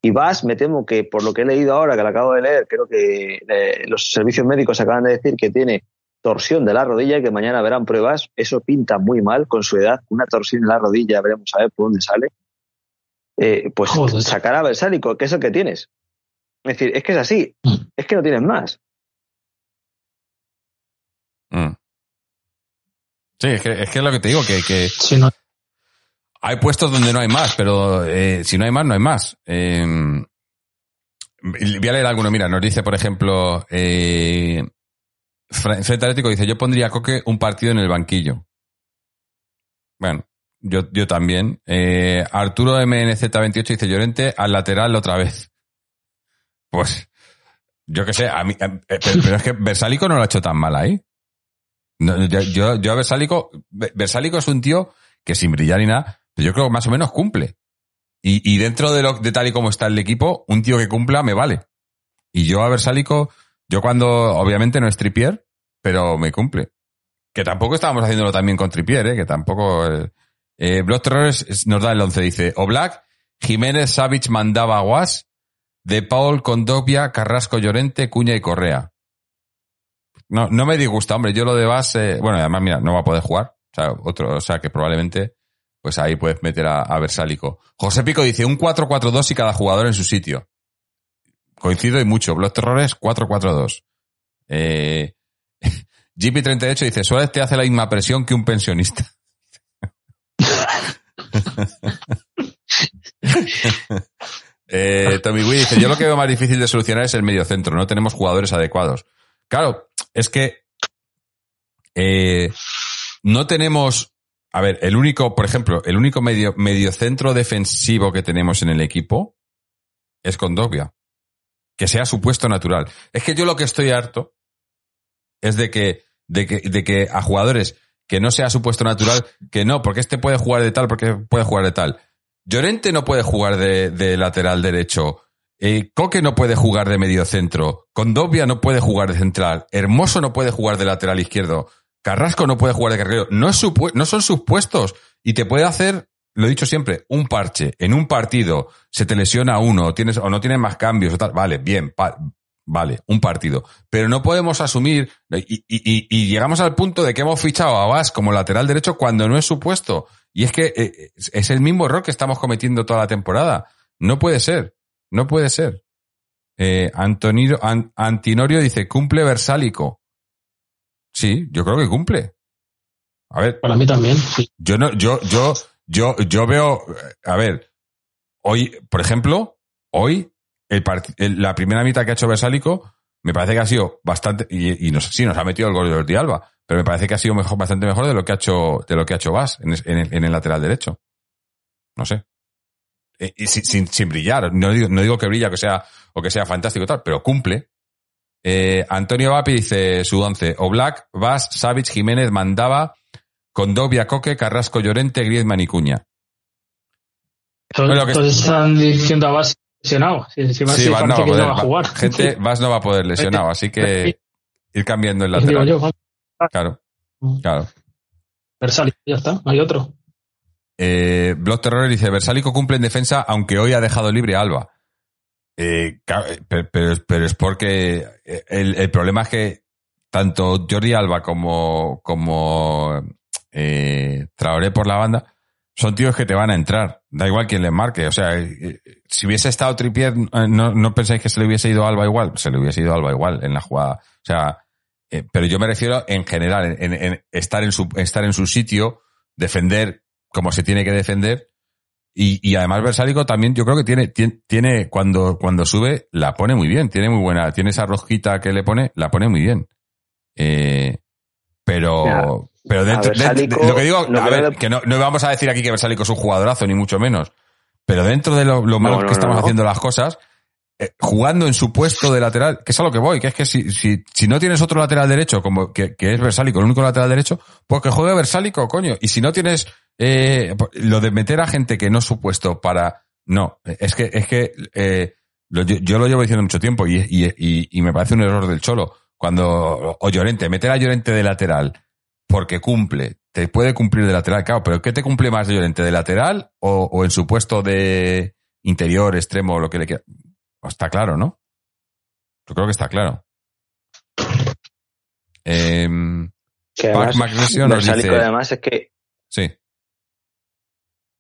Y Vas, me temo que por lo que he leído ahora, que lo acabo de leer, creo que eh, los servicios médicos acaban de decir que tiene torsión de la rodilla y que mañana verán pruebas. Eso pinta muy mal con su edad. Una torsión en la rodilla, veremos a ver por dónde sale. Eh, pues Joder. sacar a Versálico, que es el que tienes. Es decir, es que es así. Mm. Es que no tienes más. Mm. Sí, es que, es que, es lo que te digo, que, que sí, no. hay puestos donde no hay más, pero eh, si no hay más, no hay más. Eh, voy a leer alguno, mira, nos dice, por ejemplo, eh, Frente Atlético dice, yo pondría a Coque un partido en el banquillo. Bueno, yo, yo también. Eh, Arturo MNZ28 dice, Llorente al lateral otra vez. Pues, yo qué sé, a mí, pero, pero es que Versálico no lo ha hecho tan mal ahí. No, yo, yo, a Versálico, Versálico es un tío que sin brillar ni nada, yo creo que más o menos cumple. Y, y dentro de, lo, de tal y como está el equipo, un tío que cumpla me vale. Y yo a Versálico, yo cuando, obviamente no es tripier, pero me cumple. Que tampoco estábamos haciéndolo también con tripier, ¿eh? que tampoco... Eh, eh, Blood Terrors nos da el 11, dice, o Black, Jiménez Savage mandaba Guas, De Paul, Condovia, Carrasco, Llorente, Cuña y Correa. No, no me disgusta, hombre. Yo lo de base, bueno, además, mira, no va a poder jugar. O sea, otro, o sea que probablemente, pues ahí puedes meter a, a Versálico. José Pico dice un 4-4-2 y cada jugador en su sitio. Coincido y mucho. Block Terrores, 4-4-2. Eh, GP38 dice, Suárez te hace la misma presión que un pensionista. eh, Tommy Wee dice, yo lo que veo más difícil de solucionar es el medio centro, no tenemos jugadores adecuados. Claro, es que eh, no tenemos, a ver, el único, por ejemplo, el único medio, medio centro defensivo que tenemos en el equipo es Condovia. Que sea su puesto natural. Es que yo lo que estoy harto es de que, de que, de que a jugadores que no sea su puesto natural, que no, porque este puede jugar de tal, porque puede jugar de tal. Llorente no puede jugar de, de lateral derecho. Eh, Coque no puede jugar de medio centro. Condovia no puede jugar de central. Hermoso no puede jugar de lateral izquierdo. Carrasco no puede jugar de carrilero. No, no son sus puestos. Y te puede hacer, lo he dicho siempre, un parche. En un partido se te lesiona uno o, tienes, o no tienes más cambios o tal. Vale, bien, pa- vale, un partido. Pero no podemos asumir y, y- y- y llegamos al punto de que hemos fichado a Vas como lateral derecho cuando no es su puesto. Y es que eh, es- es el mismo error que estamos cometiendo toda la temporada. No puede ser. No puede ser. Eh, Antonio, An- Antinorio dice, cumple Versálico. Sí, yo creo que cumple. A ver, Para mí también, sí. yo no, yo, yo, yo, yo veo, eh, a ver, hoy, por ejemplo, hoy, el la primera mitad que ha hecho Versálico, me parece que ha sido bastante, y, y nos, sí, nos ha metido el gol de Jordi Alba, pero me parece que ha sido mejor, bastante mejor de lo que ha hecho, de lo que ha hecho Vas en, en el, lateral derecho. No sé. Eh, y sin, sin, sin brillar, no digo, no digo que brilla o que sea, o que sea fantástico tal, pero cumple. Eh, Antonio Vapi dice su once, Oblak, Vas, Savic, Jiménez, Mandaba, Condovia, Coque, Carrasco, Llorente, Griezmann y Cuña. Que- todos están diciendo a Bas lesionado. Si, si Sí, Vas no va a poder. no va a jugar. Gente, Vas no va a poder lesionado, así que ir cambiando el lateral. yo, Claro, claro. Versálico, ya está, no hay otro. Eh, Blood Terror dice, Versálico cumple en defensa, aunque hoy ha dejado libre a Alba. Eh, eh, pero, pero- pero es porque eh, el, el problema es que tanto Jordi Alba como, como eh, Traoré por la banda son tíos que te van a entrar. Da igual quién les marque. O sea, eh, eh, si hubiese estado Tripier, eh, no, no pensáis que se le hubiese ido Alba igual. Se le hubiese ido Alba igual en la jugada. O sea, pero yo me refiero en general, en, estar en su, estar en su sitio, defender como se tiene que defender. Y, y además Versálico también yo creo que tiene, tiene, cuando, cuando sube, la pone muy bien, tiene muy buena, tiene esa rojita que le pone, la pone muy bien. Eh, pero. Pero dentro, dentro- lo que digo, lo a que ver, que no, no vamos a decir aquí que Versálico es un jugadorazo, ni mucho menos. Pero dentro de lo, lo malo No, no, que estamos haciendo las cosas, eh, jugando en su puesto de lateral, que es a lo que voy, que es que si, si, si no tienes otro lateral derecho, como que, que es Versálico, el único lateral derecho, pues que juegue Versálico, coño. Y si no tienes eh, lo de meter a gente que no es su puesto para. No, es que, es que eh, lo- yo, yo lo llevo diciendo mucho tiempo y, y, y, y me parece un error del cholo. Cuando, o Llorente, meter a Llorente de lateral porque cumple, te puede cumplir de lateral, claro, pero ¿qué te cumple más de Llorente, de lateral o, o en su puesto de interior, extremo, lo que le quiera? Está claro, ¿no? Yo creo que está claro. Em, Que además, nos dice- además es que sí,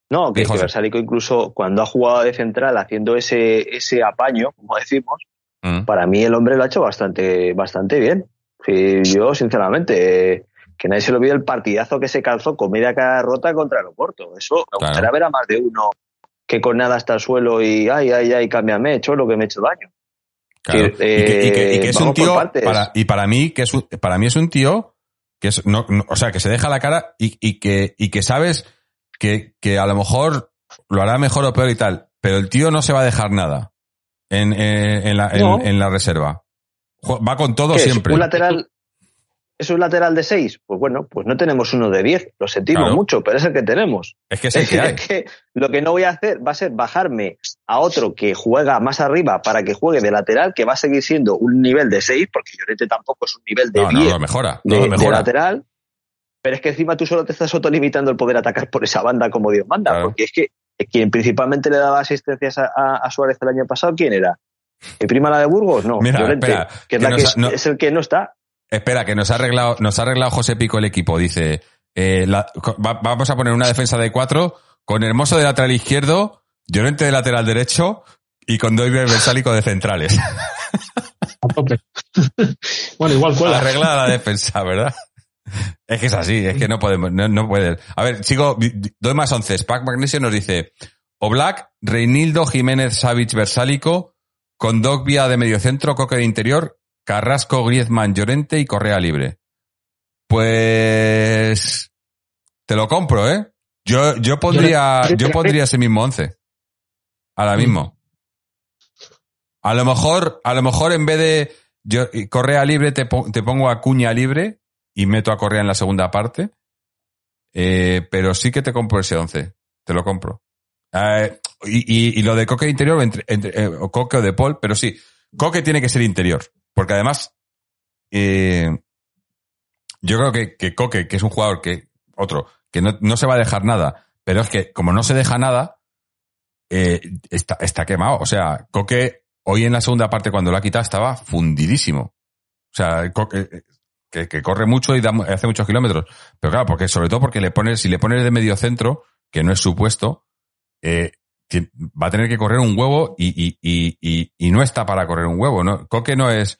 No, que, que Versálico incluso cuando ha jugado de central haciendo ese, ese apaño, como decimos, Mm. para mí el hombre lo ha hecho bastante, bastante bien. Sí, yo, sinceramente, eh, que nadie se le olvide el partidazo que se calzó con media cara rota contra el Oporto. Eso me Claro. gustaría ver a más de uno que con nada hasta el suelo y ay, ay, ay, cámbiame, hecho lo que me he hecho daño. Claro. Que, y, que, y que- y que eh, es un tío, para, y para mí, que es un- para mí es un tío que es, no, no- o sea, que se deja la cara y, y que, y que sabes que, que a lo mejor lo hará mejor o peor y tal, pero el tío no se va a dejar nada en, en, en la, en- No. en la reserva. Va con todo siempre. ¿Un lateral? ¿Es un lateral de 6? Pues bueno, pues no tenemos uno de 10. Lo sentimos Claro. mucho, pero es el que tenemos. Es que es el que hay. Es que lo que no voy a hacer va a ser bajarme a otro que juega más arriba para que juegue de lateral, que va a seguir siendo un nivel de 6, porque Llorente tampoco es un nivel de No, no 10 lo mejora. No de, lo de mejora. lateral. Pero es que encima tú solo te estás autolimitando el poder atacar por esa banda como Dios manda, Claro. porque es que quien principalmente le daba asistencias a, a- a Suárez el año pasado, ¿quién era? ¿Que prima la de Burgos? No, Mira, Llorente, espera, que, es, que que ha- es, no- es el que no está. Espera, que nos ha arreglado, nos ha arreglado José Pico el equipo. Dice, eh, la- va- vamos a poner una defensa de cuatro con Hermoso de lateral izquierdo, Llorente de lateral derecho y con Doiber Versálico de centrales. Bueno, igual cuela. Arreglada la defensa, ¿verdad? Es que es así, es que no podemos, no, no puedes. A ver, sigo, doy más once. Pac Magnesio nos dice, Oblak, Reinildo, Jiménez, Savic, Versálico, con Dogbia de mediocentro, Coque de interior, Carrasco, Griezmann, Llorente y Correa libre. Pues, te lo compro, ¿eh? Yo, yo pondría, yo pondría ese mismo once. Ahora mismo. A lo mejor, a lo mejor en vez de yo, Correa libre, te, te pongo a Cuña libre y meto a Correa en la segunda parte. Eh, pero sí que te compro ese 11. Te lo compro. Eh, y, y- y lo de Coque interior, entre, entre- eh, o Coque o de Paul, pero sí. Coque tiene que ser interior. Porque además, eh, yo creo que, que Coque, que es un jugador que, otro, que no, no se va a dejar nada, pero es que como no se deja nada, eh, está, está quemado. O sea, Coque hoy en la segunda parte cuando lo ha quitado estaba fundidísimo. O sea, Coque, eh, que, que corre mucho y da hace muchos kilómetros. Pero claro, porque sobre todo porque le pones, si le pones de medio centro, que no es su puesto, va a tener que correr un huevo y, y, y, y no está para correr un huevo. ¿no? Coque no es,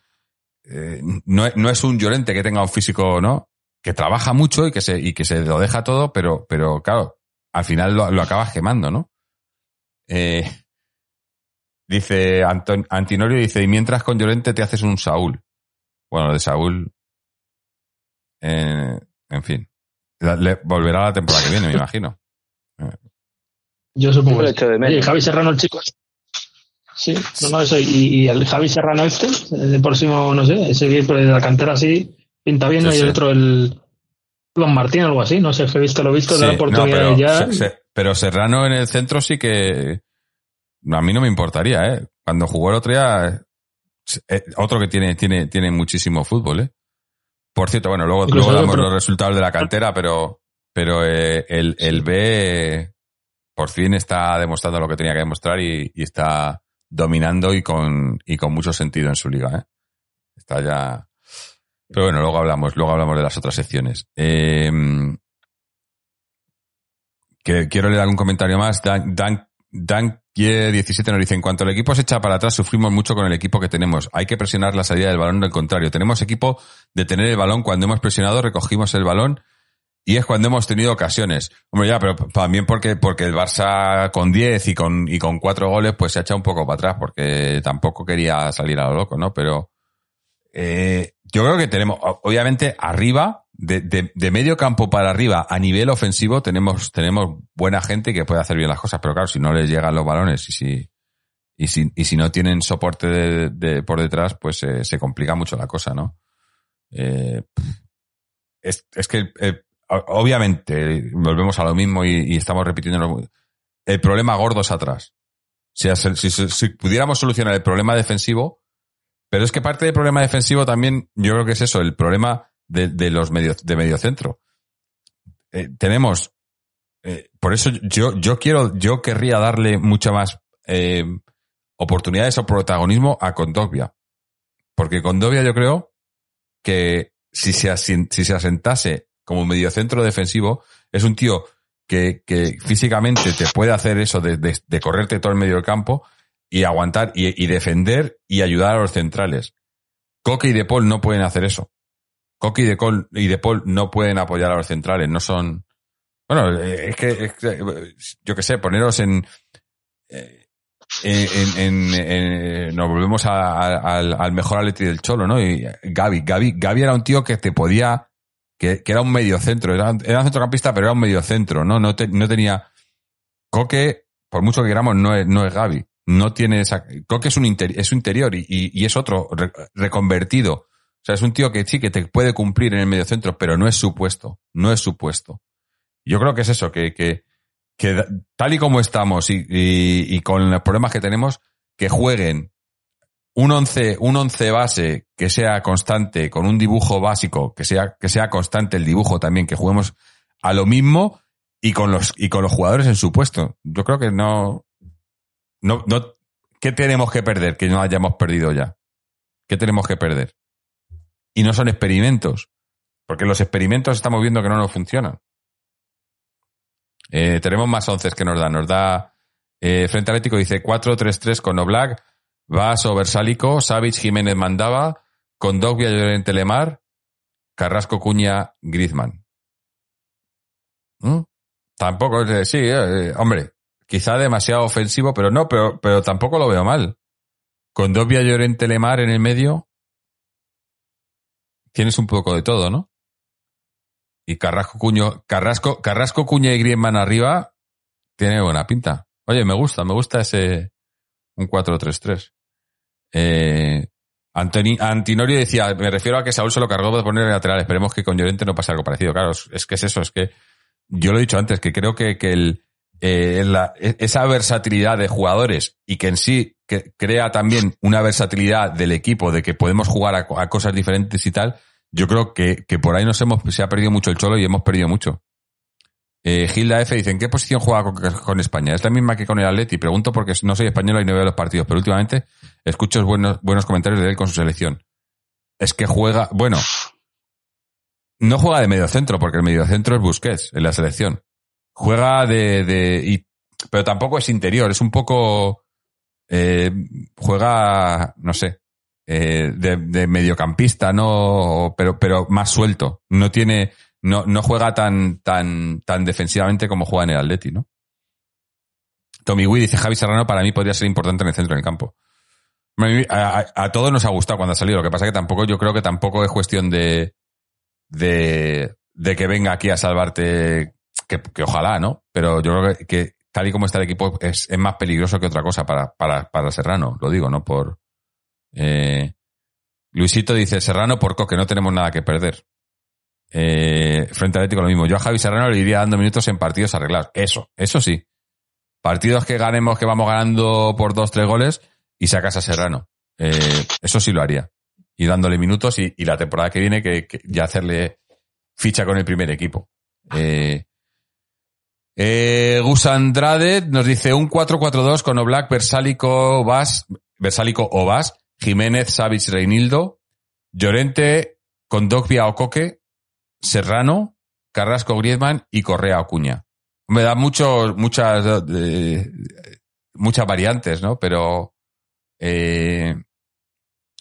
eh, no, es- no es un Llorente que tenga un físico, ¿no? Que trabaja mucho y que se, y que se lo deja todo, pero, pero claro, al final lo, lo acabas quemando, ¿no? Eh, dice Anton, Antinorio, dice, y mientras con Llorente te haces un Saúl. Bueno, lo de Saúl, eh, en fin, La- le- volverá la temporada que viene, me imagino. Yo supongo. Yo lo que echo de sí. menos. Oye, Javi Serrano, el chico. Sí, no, no, eso. Y, y el Javi Serrano este, el próximo, no sé, ese de la cantera así, pinta bien, Sí, ¿no? y sí. el otro, el Iván Martín, algo así, no sé, he visto lo he visto, Sí, de la no, oportunidad pero, ya. se- se- pero Serrano en el centro sí que a mí no me importaría, ¿eh? Cuando jugó el otro día, eh, otro que tiene, tiene, tiene muchísimo fútbol, ¿eh? Por cierto, bueno, luego, luego damos los resultados de la cantera, pero, pero eh, el, el B por fin está demostrando lo que tenía que demostrar y, y está dominando y con, y con mucho sentido en su liga, ¿eh? Está ya. Pero bueno, luego hablamos, luego hablamos de las otras secciones. Eh, que quiero leer algún comentario más. Dan, Dan, Dan 17 nos dice, en cuanto el equipo se echa para atrás, sufrimos mucho con el equipo que tenemos. Hay que presionar la salida del balón del contrario. Tenemos equipo de tener el balón. Cuando hemos presionado, recogimos el balón y es cuando hemos tenido ocasiones. Hombre, ya, pero también porque, porque el Barça con 10 y con, y con 4 goles, pues se ha echado un poco para atrás porque tampoco quería salir a lo loco, ¿no? Pero, eh, yo creo que tenemos, obviamente, arriba, de, de, de medio campo para arriba, a nivel ofensivo, tenemos, tenemos buena gente que puede hacer bien las cosas, pero claro, si no les llegan los balones y si, y si, y si no tienen soporte de, por detrás, pues eh, se complica mucho la cosa, ¿no? Eh, es, es que, eh, o- obviamente, volvemos a lo mismo y, estamos repitiendo el problema gordo es atrás. Si, pudiéramos solucionar el problema defensivo, pero es que parte del problema defensivo también, yo creo que es eso, el problema de, los medios, de medio centro. Eh, tenemos, eh, por eso yo, yo quiero, yo querría darle mucha más eh, oportunidades o protagonismo a Condovia. Porque Condovia yo creo que si se, si se asentase como mediocentro defensivo, es un tío que, que físicamente te puede hacer eso de, de- de correrte todo el medio del campo y aguantar y, y defender y ayudar a los centrales. Coque y De Paul no pueden hacer eso. Coque y De, y de Paul no pueden apoyar a los centrales, no son... Bueno, eh, es que, es que, eh, yo qué sé, poneros en... eh, en, en- en- nos volvemos al, al mejor atleti del Cholo, ¿no? Y Gaby, Gaby, Gaby era un tío que te podía, que, que era un medio centro, era, era un centrocampista, pero era un medio centro, ¿no? No, no tenía, Coque, por mucho que queramos, no es, no es Gaby. No tiene esa, Coque es un interior, es un interior y, y- es otro re- reconvertido. O sea, es un tío que sí, que te puede cumplir en el medio centro, pero no es su puesto. No es su puesto. Yo creo que es eso, que, que, que tal y como estamos y, y- y con los problemas que tenemos, que jueguen un once, un once base que sea constante, con un dibujo básico, que sea, que sea constante el dibujo también, que juguemos a lo mismo y con los, y con los jugadores en su puesto. Yo creo que no, no, no, ¿Qué tenemos que perder que no hayamos perdido ya? ¿Qué tenemos que perder? Y no son experimentos, porque los experimentos estamos viendo que no nos funcionan. Eh, tenemos más once que nos da. Nos da eh, Frente Atlético dice 4-3-3 con Oblak, Vaso, Versálico, Savic, Jiménez Mandaba, con Dogbia, Llorente Lemar, Carrasco, Cuña, Griezmann. ¿Mm? Tampoco, eh, sí, eh, hombre, quizá demasiado ofensivo, pero no, pero, pero tampoco lo veo mal. Con Dogbia, Llorente Lemar en el medio, tienes un poco de todo, ¿no? Y Carrasco, Cuño, Carrasco, Carrasco, Cuña y Griezmann arriba, tiene buena pinta. Oye, me gusta, me gusta ese un 4-3-3. Eh, Antoni, Antinorio decía, me refiero a que Saúl se lo cargó de poner lateral. Esperemos que con Llorente no pase algo parecido. Claro, es que es eso, es que yo lo he dicho antes, que creo que, que el, eh, la, esa versatilidad de jugadores y que en sí que crea también una versatilidad del equipo de que podemos jugar a, a cosas diferentes y tal, yo creo que, que por ahí nos hemos, se ha perdido mucho el cholo y hemos perdido mucho. Eh, Gilda F dice, ¿en qué posición juega con, España? Es la misma que con el Atleti. Pregunto porque no soy español y no veo los partidos, pero últimamente escucho buenos, buenos comentarios de él con su selección. Es que juega, bueno, no juega de medio centro, porque el medio centro es Busquets en la selección. Juega de, de y, pero tampoco es interior, es un poco, eh, juega, no sé, eh, de, de, mediocampista, no, pero, pero más suelto. No tiene, no, no juega tan, tan, tan defensivamente como juega en el Atleti, ¿no? Tommy Wee dice Javi Serrano para mí podría ser importante en el centro del campo. A, todos nos ha gustado cuando ha salido. Lo que pasa que tampoco, yo creo que tampoco es cuestión de, de, de que venga aquí a salvarte, que, que, ojalá, ¿no? Pero yo creo que, que, tal y como está el equipo es, es más peligroso que otra cosa para, para, para Serrano, lo digo, ¿no? Por, eh, Luisito dice, Serrano por Coque, no tenemos nada que perder. Eh, frente al Atlético lo mismo. Yo a Javi Serrano le iría dando minutos en partidos arreglados. Eso, eso sí. Partidos que ganemos, que vamos ganando por dos, tres goles y sacas a Serrano. Eh, eso sí lo haría. Y dándole minutos y, la temporada que viene que, ya hacerle ficha con el primer equipo. Eh, eh, Gus Andrade nos dice un 4-4-2 con Oblak, Versálico, Vas, Versálico o Vas, Jiménez, Savic, Reinildo, Llorente con Dogbia o Coque, Serrano, Carrasco Griezmann y Correa Acuña. Me da muchos, muchas, eh, muchas variantes, ¿no? Pero, eh,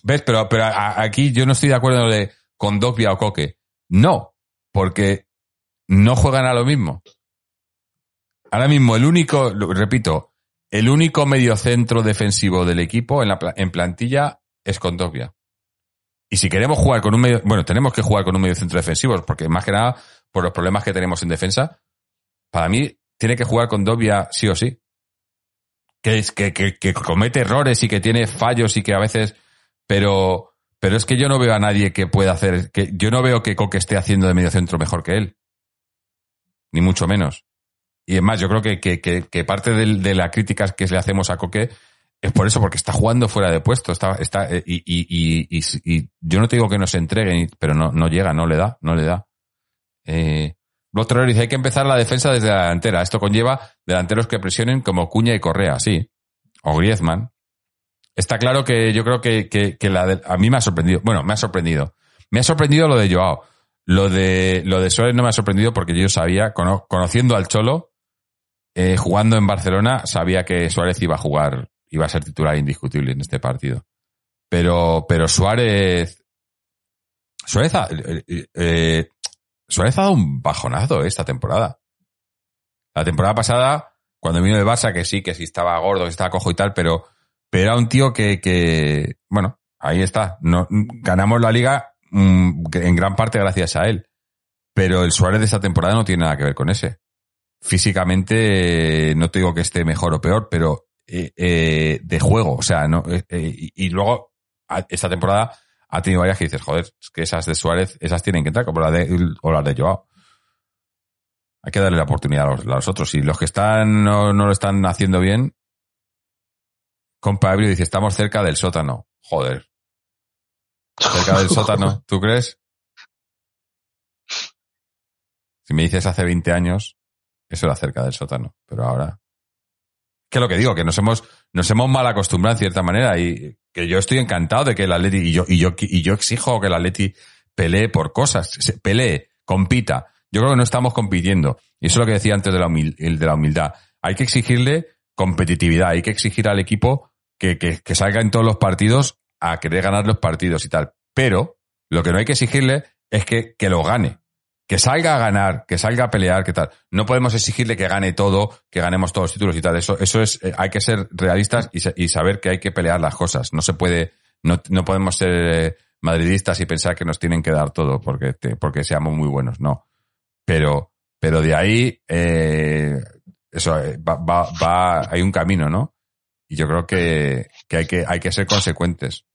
¿ves? Pero, pero aquí yo no estoy de acuerdo de con Dogbia o Coque. No, porque no juegan a lo mismo. Ahora mismo el único, repito, el único mediocentro defensivo del equipo en, la, en plantilla es con Dogbia. Y si queremos jugar con un medio, bueno, tenemos que jugar con un medio centro defensivo, porque más que nada, por los problemas que tenemos en defensa, para mí tiene que jugar con Dobia sí o sí. Que, es, que, que, que, comete errores y que tiene fallos y que a veces, pero, pero es que yo no veo a nadie que pueda hacer, que yo no veo que Coque esté haciendo de medio centro mejor que él. Ni mucho menos. Y es más, yo creo que, que, que parte de, de la crítica que le hacemos a Coque es por eso, porque está jugando fuera de puesto. Está, está, y, y, y, y yo no te digo que no se entregue, pero no, no llega, no le da, no le da. Eh, Block dice, hay que empezar la defensa desde la delantera. Esto conlleva delanteros que presionen como Cuña y Correa, sí. O Griezmann. Está claro que yo creo que, que, que la de, a mí me ha sorprendido. Bueno, me ha sorprendido. Me ha sorprendido lo de Joao. Lo de, lo de Suárez no me ha sorprendido porque yo sabía, conociendo al Cholo, eh, jugando en Barcelona, sabía que Suárez iba a jugar iba a ser titular indiscutible en este partido. Pero, pero Suárez, Suárez ha, eh, eh, Suárez ha dado un bajonazo esta temporada. La temporada pasada, cuando vino de Barça, que sí, que sí estaba gordo, que estaba cojo y tal, pero, pero era un tío que, que bueno, ahí está. No, ganamos la liga mmm, en gran parte gracias a él. Pero el Suárez de esta temporada no tiene nada que ver con ese. Físicamente, no te digo que esté mejor o peor, pero eh, eh, de juego. O sea, no, eh, y, y, luego esta temporada ha tenido varias que dices, joder, es que esas de Suárez, esas tienen que entrar, como la de, o las de Joao. Hay que darle la oportunidad a los, a los otros. Y los que están, no, no, lo están haciendo bien, compa Ebrio dice, estamos cerca del sótano. Joder. Cerca del sótano, ¿tú crees? Si me dices hace 20 años, eso era cerca del sótano, pero ahora que lo que digo, que nos hemos, nos hemos mal acostumbrado en cierta manera y que yo estoy encantado de que el Atleti, y yo, y yo, y yo exijo que el Atleti pelee por cosas, pelee, compita. Yo creo que no estamos compitiendo. Y eso es lo que decía antes de la, humil- de la humildad. Hay que exigirle competitividad, hay que exigir al equipo que, que, que salga en todos los partidos a querer ganar los partidos y tal. Pero lo que no hay que exigirle es que, que lo gane. Que salga a ganar, que salga a pelear, que tal. No podemos exigirle que gane todo, que ganemos todos los títulos y tal. Eso, eso es, eh, hay que ser realistas y, sa- y saber que hay que pelear las cosas. No se puede, no, no podemos ser eh, madridistas y pensar que nos tienen que dar todo porque, porque seamos muy buenos. No. Pero, pero de ahí, eh, eso, va, va, va- hay un camino, ¿no? Y yo creo que, que hay que, hay que ser consecuentes.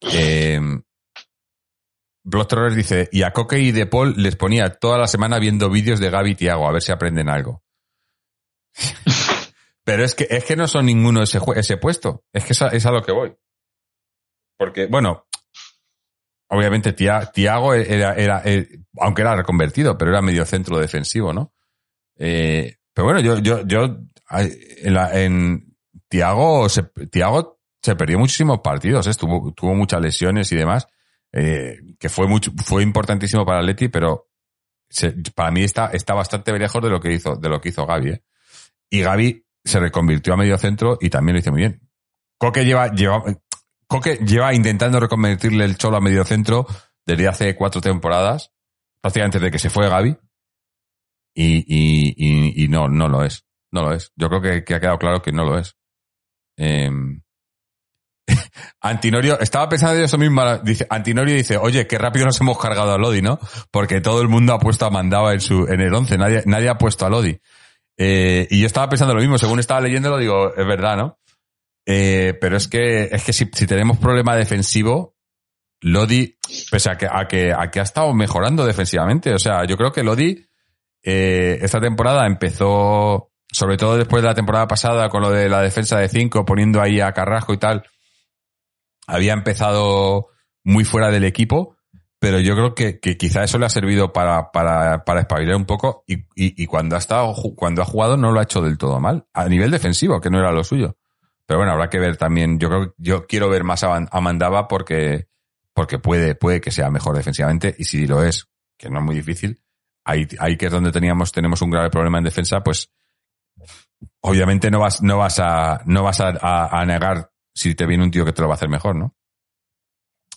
Eh, Blood dice, y a Coque y De Paul les ponía toda la semana viendo vídeos de Gaby y Tiago, a ver si aprenden algo. Pero es que, es que no son ninguno ese, ese puesto. Es que es a, es a lo que voy. Porque, bueno, obviamente Tia- Tiago era, era, eh, aunque era reconvertido, pero era medio centro defensivo, ¿no? Eh, pero bueno, yo, yo, yo, en, la- en Tiago se, Tiago se perdió muchísimos partidos, ¿eh? Tuvo, tuvo muchas lesiones y demás, eh, que fue mucho, fue importantísimo para Leti, pero para mí está, está bastante lejos de lo que hizo, de lo que hizo Gaby, ¿eh? Y Gaby se reconvirtió a medio centro y también lo hizo muy bien. Coque lleva, lleva, Coque lleva intentando reconvertirle el cholo a medio centro desde hace cuatro temporadas, prácticamente desde que se fue Gaby, y, y, y, no, no lo es. No lo es. Yo creo que, ha quedado claro que no lo es. Eh, Antinorio, estaba pensando yo eso mismo, Antinorio dice, oye, qué rápido nos hemos cargado a Lodi, ¿no? Porque todo el mundo ha puesto a Mandaba en su, en el 11, nadie, nadie ha puesto a Lodi. Eh, y yo estaba pensando lo mismo, según estaba leyéndolo, digo, es verdad, ¿no? Eh, pero es que, es que si, si tenemos problema defensivo, Lodi, pese a que, a que, a que ha estado mejorando defensivamente, o sea, yo creo que Lodi, eh, esta temporada empezó, sobre todo después de la temporada pasada, con lo de la defensa de 5, poniendo ahí a Carrasco y tal, había empezado muy fuera del equipo, pero yo creo que, que quizá eso le ha servido para, para, para espabilar un poco y, y, cuando ha estado, cuando ha jugado no lo ha hecho del todo mal, a nivel defensivo, que no era lo suyo. Pero bueno, habrá que ver también, yo creo, yo quiero ver más a, Mandaba porque, porque puede, puede que sea mejor defensivamente y si lo es, que no es muy difícil, ahí, ahí que es donde teníamos, tenemos un grave problema en defensa, pues obviamente no vas, no vas a, no vas a negar si te viene un tío que te lo va a hacer mejor, ¿no?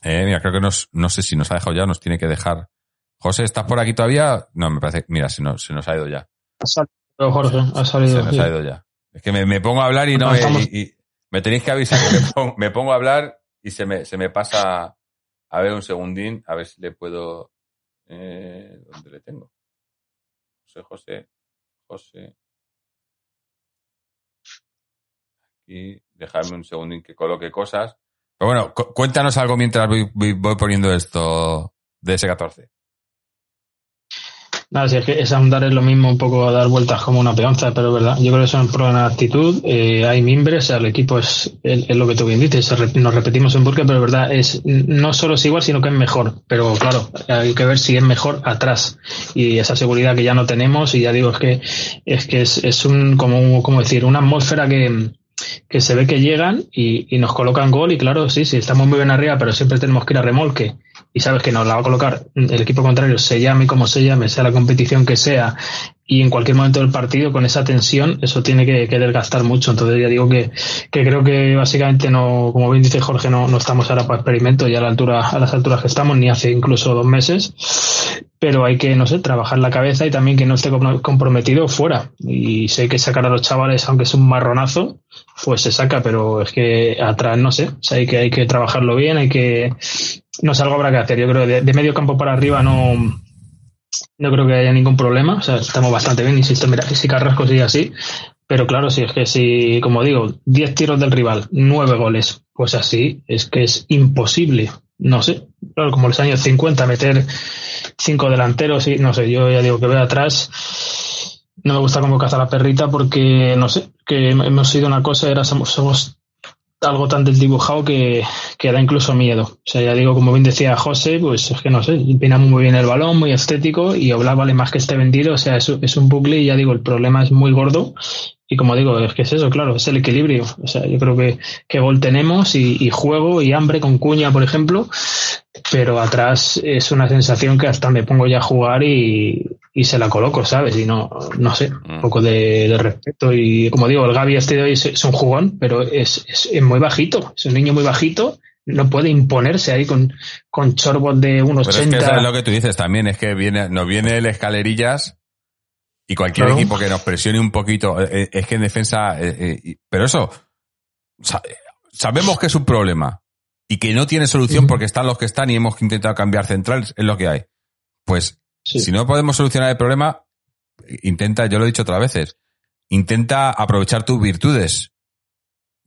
Eh, mira, creo que nos, no sé si nos ha dejado ya, nos tiene que dejar. José, ¿estás por aquí todavía? No, me parece, mira, se nos, se nos ha ido ya. Ha salido, Jorge, ha Se salido. nos sí. ha ido ya. Es que me, me pongo a hablar y no y me tenéis que avisar que me pongo, me pongo a hablar y se me, se me pasa a ver un segundín, a ver si le puedo, eh, ¿dónde le tengo? José, José, José. Aquí, dejarme un segundín que coloque cosas. Pero bueno, cu- cuéntanos algo mientras voy, voy- poniendo esto de ese 14. Nada, si es que es ahondar es lo mismo, un poco dar vueltas como una peonza, pero verdad. Yo creo que eso es un problema de actitud. eh, hay mimbres, o sea, el equipo es, lo que tú bien dices, nos repetimos en porque, pero verdad, es, no solo es igual, sino que es mejor. Pero claro, hay que ver si es mejor atrás. Y esa seguridad que ya no tenemos, y ya digo, es que es, que es, es un, como, como decir, una atmósfera que, que se ve que llegan y, y nos colocan gol y claro, sí, sí, estamos muy bien arriba, pero siempre tenemos que ir a remolque y sabes que nos la va a colocar el equipo contrario, se llame como se llame, sea la competición que sea y en cualquier momento del partido con esa tensión eso tiene que, desgastar mucho. Entonces ya digo que, que creo que básicamente no, como bien dice Jorge, no, no estamos ahora para experimento ya a la altura, a las alturas que estamos, ni hace incluso dos meses pero hay que, no sé, trabajar la cabeza y también que no esté compro- comprometido fuera. Y sé que sacar a los chavales, aunque es un marronazo, pues se saca, pero es que atrás, no sé, o sea, hay que, hay que trabajarlo bien, hay que, no sé, algo habrá que hacer. Yo creo que de, de medio campo para arriba no, no creo que haya ningún problema, o sea, estamos bastante bien, insisto, mira, si Carrasco sigue así, pero claro, si es que si, como digo, 10 tiros del rival, 9 goles, pues así, es que es imposible, no sé, claro, como los años 50, meter cinco delanteros y no sé, yo ya digo que veo atrás. No me gusta cómo caza la perrita porque, no sé, que hemos sido una cosa, era somos, somos algo tan desdibujado que, que da incluso miedo. O sea, ya digo, como bien decía José, pues es que no sé, pina muy bien el balón, muy estético y Oblak vale más que esté vendido. O sea, es, es un bucle y ya digo, el problema es muy gordo. Y como digo, es que es eso, claro, es el equilibrio. O sea, yo creo que, que gol tenemos y, y juego y hambre con cuña, por ejemplo, pero atrás es una sensación que hasta me pongo ya a jugar y, y se la coloco, ¿sabes? Y no, no sé, un poco de, de respeto. Y como digo, el Gaby este de hoy es, es un jugón, pero es, es, es muy bajito, es un niño muy bajito, no puede imponerse ahí con, con chorbos de unos Pero es que 80. eso es lo que tú dices también, es que viene, nos viene el escalerillas y cualquier Claro. equipo que nos presione un poquito, eh, eh, es que en defensa, eh, eh, pero eso, sa- sabemos que es un problema y que no tiene solución porque están los que están y hemos intentado cambiar centrales, es lo que hay. Pues Sí. si no podemos solucionar el problema, intenta, yo lo he dicho otras veces, intenta aprovechar tus virtudes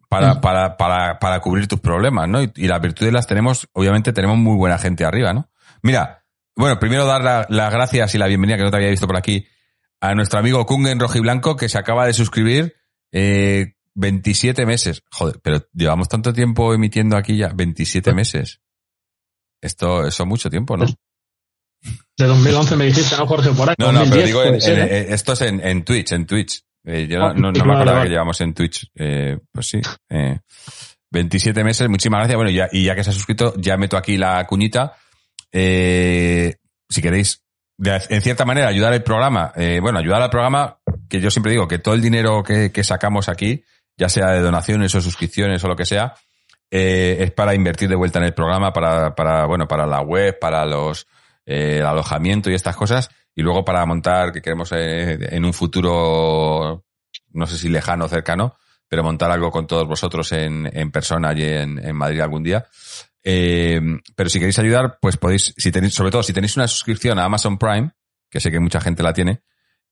para, Mm. para, para, para cubrir tus problemas, ¿no? Y, y las virtudes las tenemos, obviamente tenemos muy buena gente arriba, ¿no? Mira, bueno, primero dar la- las gracias y la bienvenida, que no te había visto por aquí, a nuestro amigo Kungen Rojiblanco, que se acaba de suscribir eh, 27 meses. Joder, pero llevamos tanto tiempo emitiendo aquí ya, 27 meses. Esto, eso es mucho tiempo, ¿no? De 2011 me dijiste, ¿no, Jorge? Por ahí. No, no, pero 2010 digo, en- puede ser, en- ¿eh? esto es en, en Twitch, en Twitch. Eh, yo no, Ah, no- no me acordaba que llevamos en Twitch. Eh, pues sí. eh, 27 meses, muchísimas gracias. Bueno, ya, y ya que se ha suscrito, ya meto aquí la cuñita. Eh, si queréis, de- en cierta manera, ayudar al programa. eh, bueno, ayudar al programa, que yo siempre digo que todo el dinero que, que sacamos aquí, ya sea de donaciones o suscripciones o lo que sea, eh, es para invertir de vuelta en el programa, para, para bueno, para la web, para los eh, el alojamiento y estas cosas, y luego para montar, que queremos eh, en un futuro, no sé si lejano o cercano, pero montar algo con todos vosotros en, en persona allí en, en Madrid algún día. Eh, pero si queréis ayudar, pues podéis, si tenéis, sobre todo si tenéis una suscripción a Amazon Prime, que sé que mucha gente la tiene,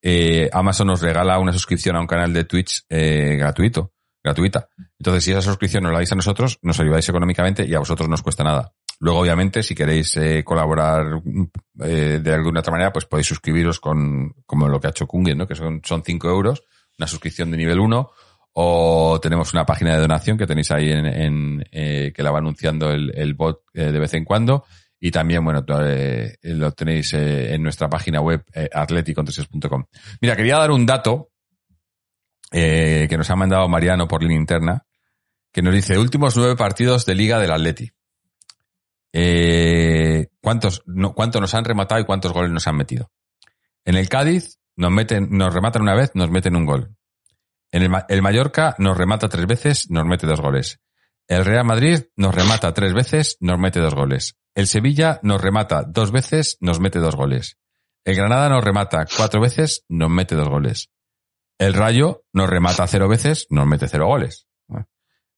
eh, Amazon nos regala una suscripción a un canal de Twitch eh, gratuito, gratuita. Entonces, si esa suscripción nos la dais a nosotros, nos ayudáis económicamente y a vosotros no os cuesta nada. Luego, obviamente, si queréis eh, colaborar eh, de alguna otra manera, pues podéis suscribiros con, como lo que ha hecho Kungen, ¿no? Que son, son 5 euros, una suscripción de nivel 1, o tenemos una página de donación que tenéis ahí en, en, eh, que la va anunciando el, bot eh, de vez en cuando. Y también, bueno, eh, lo tenéis en nuestra página web atleticontreses.com. Mira, quería dar un dato que nos ha mandado Mariano por línea interna, que nos dice últimos nueve partidos de Liga del Atleti. Eh, ¿cuántos, no, ¿Cuántos nos han rematado y cuántos goles nos han metido? En el Cádiz nos meten, nos rematan una vez, nos meten un gol. En el, el Mallorca nos remata tres veces, nos mete dos goles. El Real Madrid nos remata tres veces, nos mete dos goles. El Sevilla nos remata dos veces, nos mete dos goles. El Granada nos remata cuatro veces, nos mete dos goles. El Rayo nos remata cero veces, nos mete cero goles.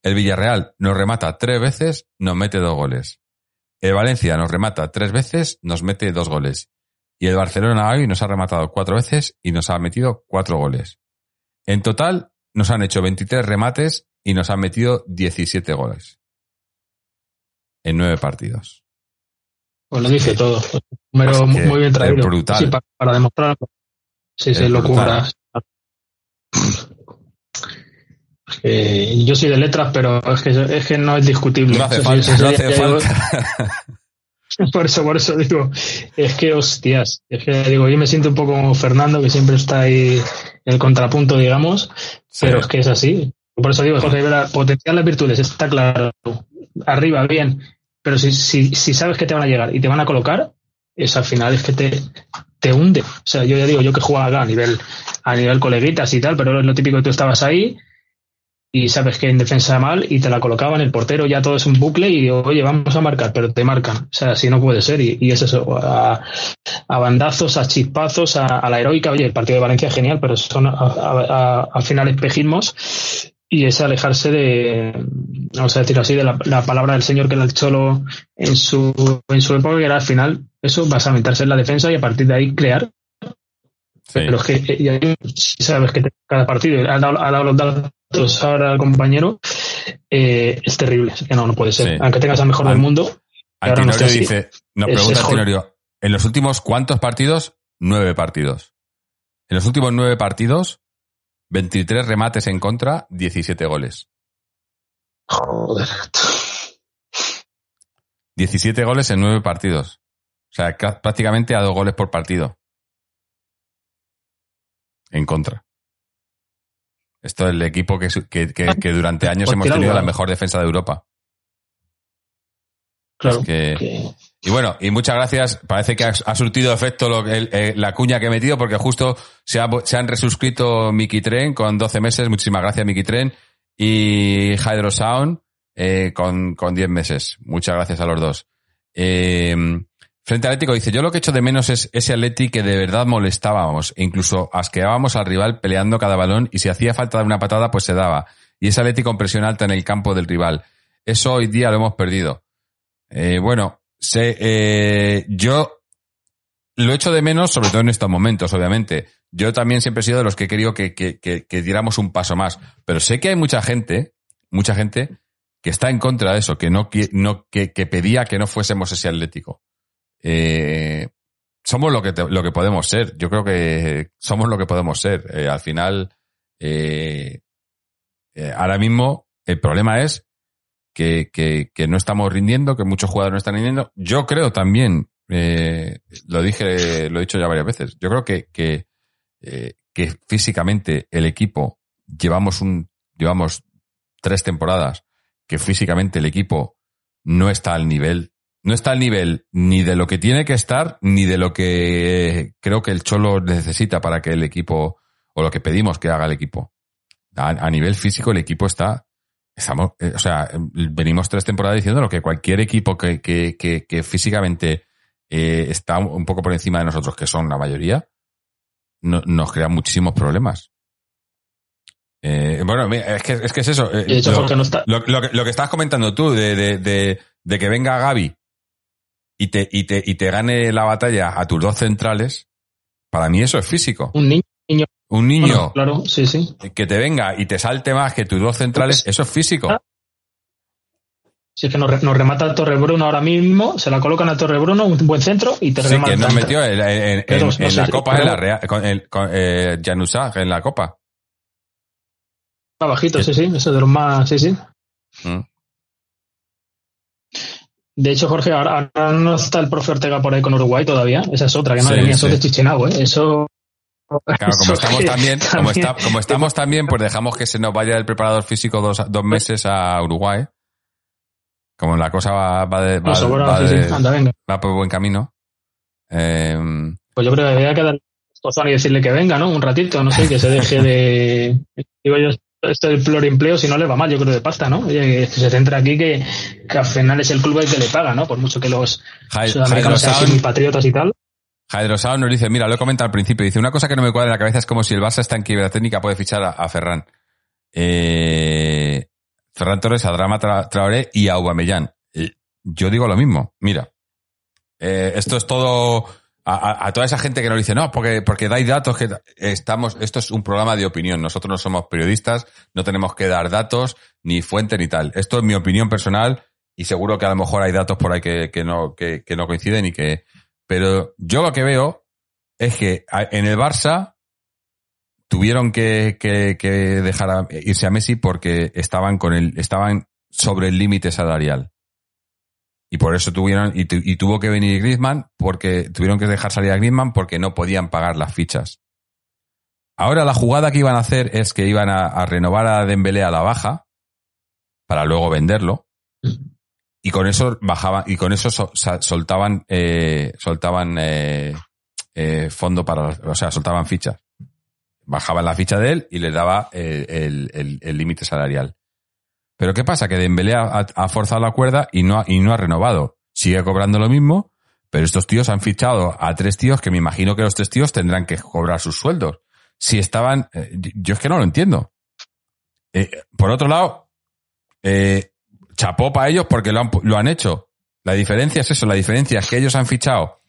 El Villarreal nos remata tres veces, nos mete dos goles. El Valencia nos remata tres veces, nos mete dos goles. Y el Barcelona hoy nos ha rematado cuatro veces y nos ha metido cuatro goles. En total nos han hecho 23 remates y nos han metido 17 goles. En nueve partidos. Pues lo dice todo. Pues que muy bien traído. brutal. Sí, para, para demostrarlo. Sí, Es sí, locura. Eh, yo soy de letras, pero es que, es que no es discutible. No hace Eso falta, eso no hace falta. Por eso, por eso digo, es que hostias, es que digo, yo me siento un poco como Fernando, que siempre está ahí en el contrapunto, digamos, Sí. pero es que es así. Por eso digo, Jorge Rivera, potenciar las virtudes, está claro. Arriba, bien. Pero si, si, si sabes que te van a llegar y te van a colocar, eso al final es que te, te hunde. O sea, yo ya digo, yo que jugaba a nivel, a nivel coleguitas y tal, pero es lo típico que tú estabas ahí y sabes que en defensa mal y te la colocaban, el portero ya todo es un bucle y oye, vamos a marcar, pero te marcan. O sea, así no puede ser. Y, y es eso, a, a bandazos, a chispazos, a, a la heroica. Oye, el partido de Valencia es genial, pero son a- al final espejismos y es alejarse de, vamos a decir así, de la, la palabra del señor que era el cholo en su, en su época, que era al final eso, vas a meterse en la defensa y a partir de ahí crear. Sí. Pero es que eh, ya si sabes que cada partido ha dado, ha dado los datos ahora al compañero, eh, es terrible. Que no, no puede ser. Sí. Aunque tengas al mejor del mundo, ahora no así. dice, nos Es- pregunta es en los últimos cuántos partidos? Nueve partidos. En los últimos nueve partidos, 23 remates en contra, 17 goles. Joder. 17 goles en 9 partidos. O sea, ca- prácticamente a dos goles por partido. En contra. Esto es el equipo que, que, que- que durante años Por hemos tenido la mejor defensa de Europa. Claro. Es que- que- Y bueno, y muchas gracias. Parece que ha, ha surtido efecto lo el- eh, la cuña que he metido porque justo se, ha- se han resuscrito Miki Tren con 12 meses. Muchísimas gracias, Miki Tren. Y Hydro Sound eh, con, con 10 meses. Muchas gracias a los dos. Eh, Frente Atlético dice, yo lo que echo de menos es ese Atleti que de verdad molestábamos e incluso asqueábamos al rival peleando cada balón y si hacía falta una patada pues se daba. Y ese Atleti con presión alta en el campo del rival. Eso hoy día lo hemos perdido. Eh, bueno, sé, eh, yo lo echo de menos, sobre todo en estos momentos, obviamente. Yo también siempre he sido de los que he querido que, que, que, que diéramos un paso más. Pero sé que hay mucha gente, mucha gente, que está en contra de eso, que no, no que pedía que no fuésemos ese Atlético. Eh, somos lo que, lo que podemos ser. Yo creo que somos lo que podemos ser. Eh, al final, eh, ahora mismo, el problema es que, que, no estamos rindiendo, que muchos jugadores no están rindiendo. Yo creo también, lo dije, lo he dicho ya varias veces, yo creo que, que, que físicamente el equipo llevamos un, llevamos tres temporadas que físicamente el equipo no está al nivel, no está al nivel ni de lo que tiene que estar, ni de lo que creo que el Cholo necesita para que el equipo, o lo que pedimos que haga el equipo. A, a nivel físico el equipo está, estamos, eh, o sea, eh, venimos tres temporadas diciendo que cualquier equipo que, que, que, que físicamente eh, está un poco por encima de nosotros, que son la mayoría, no- nos crea muchísimos problemas. Eh, bueno, es que, es que es eso. eh, lo- no está. lo, lo que, lo que estabas comentando tú, de, de, de, de que venga Gaby y te, y, te, y te gane la batalla a tus dos centrales, para mí eso es físico. Un niño. Un niño Bueno, claro, sí, sí. que te venga y te salte más que tus dos centrales, eso es físico. Ah, Si es que nos, re- nos remata Torre Bruno ahora mismo, se la colocan a Torre Bruno, un buen centro y te Sí, remata. que nos metió en, en- en- Pero, en no sé, la Copa, en la Real, con, el, con eh, Januzaj en la Copa. Va bajito, sí, sí, eso de los más, sí, sí. Mm. De hecho, Jorge, ahora, ahora no está el profe Ortega por ahí con Uruguay todavía. Esa es otra, que madre Sí, mía, eso sí. es de Chichinabo, ¿eh? Eso. Claro, como eso estamos también, como, está, como estamos también, pues dejamos que se nos vaya el preparador físico dos, dos meses a Uruguay. Como la cosa va, va, de- va, sobra, va sí, de- sí. Anda, venga. va por buen camino. Eh, Pues yo creo que debería quedar y decirle que venga, ¿no? Un ratito, no sé, que se deje de. Digo yo, esto del pluriempleo, si no le va mal, yo creo de pasta, ¿no? Oye, que se centra aquí que, que al final es el club el que le paga, ¿no? Por mucho que los Hy- sudamericanos sean así muy Hydrosound, patriotas y tal. Hydrosound nos dice, mira, lo he comentado al principio, dice, una cosa que no me cuadra en la cabeza es como si el Barça está en quiebra técnica, puede fichar a, a Ferran. Eh, Ferran Torres, a Drama Tra- Traoré y a Aubameyang. Eh, Yo digo lo mismo, mira. Eh, esto es todo a, a- toda esa gente que nos dice, no, porque, porque dais datos, que estamos, esto es un programa de opinión. Nosotros no somos periodistas, no tenemos que dar datos, ni fuente, ni tal. Esto es mi opinión personal y seguro que a lo mejor hay datos por ahí que, que no, que, que no coinciden y que, pero yo lo que veo es que en el Barça tuvieron que, que, que dejar a- irse a Messi porque estaban con el, estaban sobre el límite salarial. Y por eso tuvieron, y, tu- y tuvo que venir Griezmann porque tuvieron que dejar salir a Griezmann porque no podían pagar las fichas. Ahora la jugada que iban a hacer es que iban a, renovar a Dembélé a la baja para luego venderlo. Y con eso bajaban y con eso soltaban eh, soltaban eh, eh, fondo para o sea soltaban fichas. Bajaban la ficha de él y le daba eh, el límite salarial pero qué pasa que Dembélé ha, forzado la cuerda y no ha, y no ha renovado. Sigue cobrando lo mismo pero estos tíos han fichado a tres tíos que me imagino que los tres tíos tendrán que cobrar sus sueldos. Si estaban eh, yo es que no lo entiendo. Eh, por otro lado eh, chapó para ellos porque lo han, lo han hecho. La diferencia es eso, la diferencia es que ellos han fichado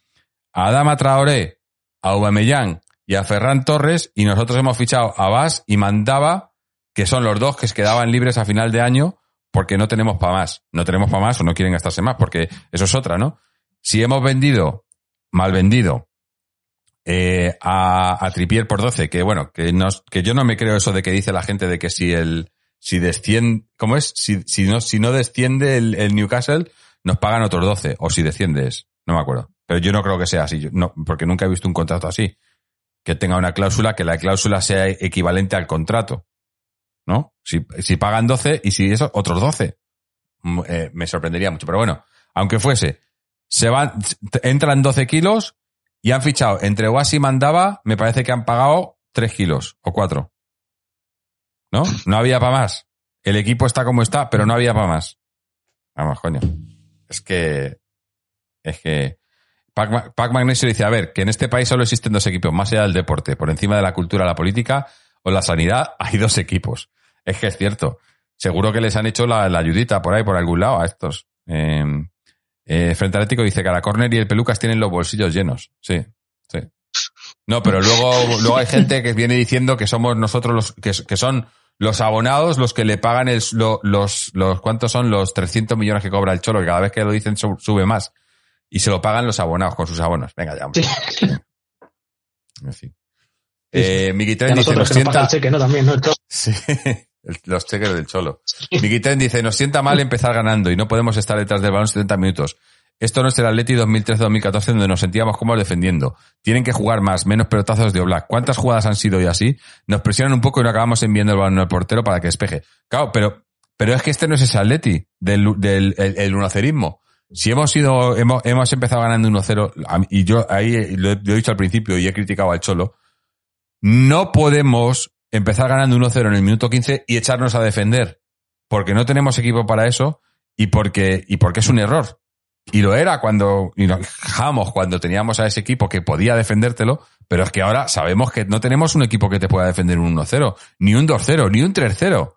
a Adama Traoré, a Aubameyang y a Ferran Torres y nosotros hemos fichado a Bas y Mandaba, que son los dos que se quedaban libres a final de año porque no tenemos para más. No tenemos para más o no quieren gastarse más porque eso es otra, ¿no? Si hemos vendido, mal vendido, eh, a, a Tripier por 12, que bueno, que, nos, que yo no me creo eso de que dice la gente de que si el, Si desciende, ¿cómo es? Si, si no, si no desciende el, el Newcastle, nos pagan otros 12. O si desciendes, no me acuerdo. Pero yo no creo que sea así, no, porque nunca he visto un contrato así. Que tenga una cláusula, que la cláusula sea equivalente al contrato. ¿No? Si, si pagan 12 y si eso, otros 12. Mm, eh, me sorprendería mucho. Pero bueno, aunque fuese, se van, entran 12 kilos y han fichado entre Wasi y Mandaba, me parece que han pagado 3 kilos o 4. ¿No? No había para más. El equipo está como está, pero no había para más. Vamos, coño. Es que. Es que. Pac, Pac Magnesio dice: A ver, que en este país solo existen dos equipos, más allá del deporte, por encima de la cultura, la política o la sanidad, hay dos equipos. Es que es cierto. Seguro que les han hecho la, la ayudita por ahí, por algún lado, a estos. Eh, eh, Frente Atlético dice que la Corner y el Pelucas tienen los bolsillos llenos. Sí, sí. No, pero luego, luego hay gente que viene diciendo que somos nosotros los, que, que son los abonados los que le pagan el, lo- los, los, ¿cuántos son? Los 300 millones que cobra el Cholo, que cada vez que lo dicen su- sube más. Y se lo pagan los abonados con sus abonos. Venga ya, hombre. En fin. Eh, a Tren dice, nosotros nos pasa el sienta, cheque, ¿no? También, ¿no? Sí, el- los cheques del cholo. Miquitén dice, nos sienta mal empezar ganando y no podemos estar detrás del balón 70 minutos. Esto no es el Atleti 2013-2014 donde nos sentíamos cómodos defendiendo. Tienen que jugar más, menos pelotazos de Oblak. ¿Cuántas jugadas han sido y así? Nos presionan un poco y no acabamos enviando el balón al portero para que despeje. Claro, pero, pero es que este no es ese Atleti del, del el, el unocerismo. Si hemos sido, hemos, hemos empezado ganando 1-0, a mí- y yo ahí lo he, lo he dicho al principio y he criticado al Cholo, no podemos empezar ganando 1-0 en el minuto 15 y echarnos a defender. Porque no tenemos equipo para eso y porque, y porque es un error. Y lo era cuando, y nos quejamos cuando teníamos a ese equipo que podía defendértelo, pero es que ahora sabemos que no tenemos un equipo que te pueda defender un 1-0, ni un 2-0, ni un 3-0.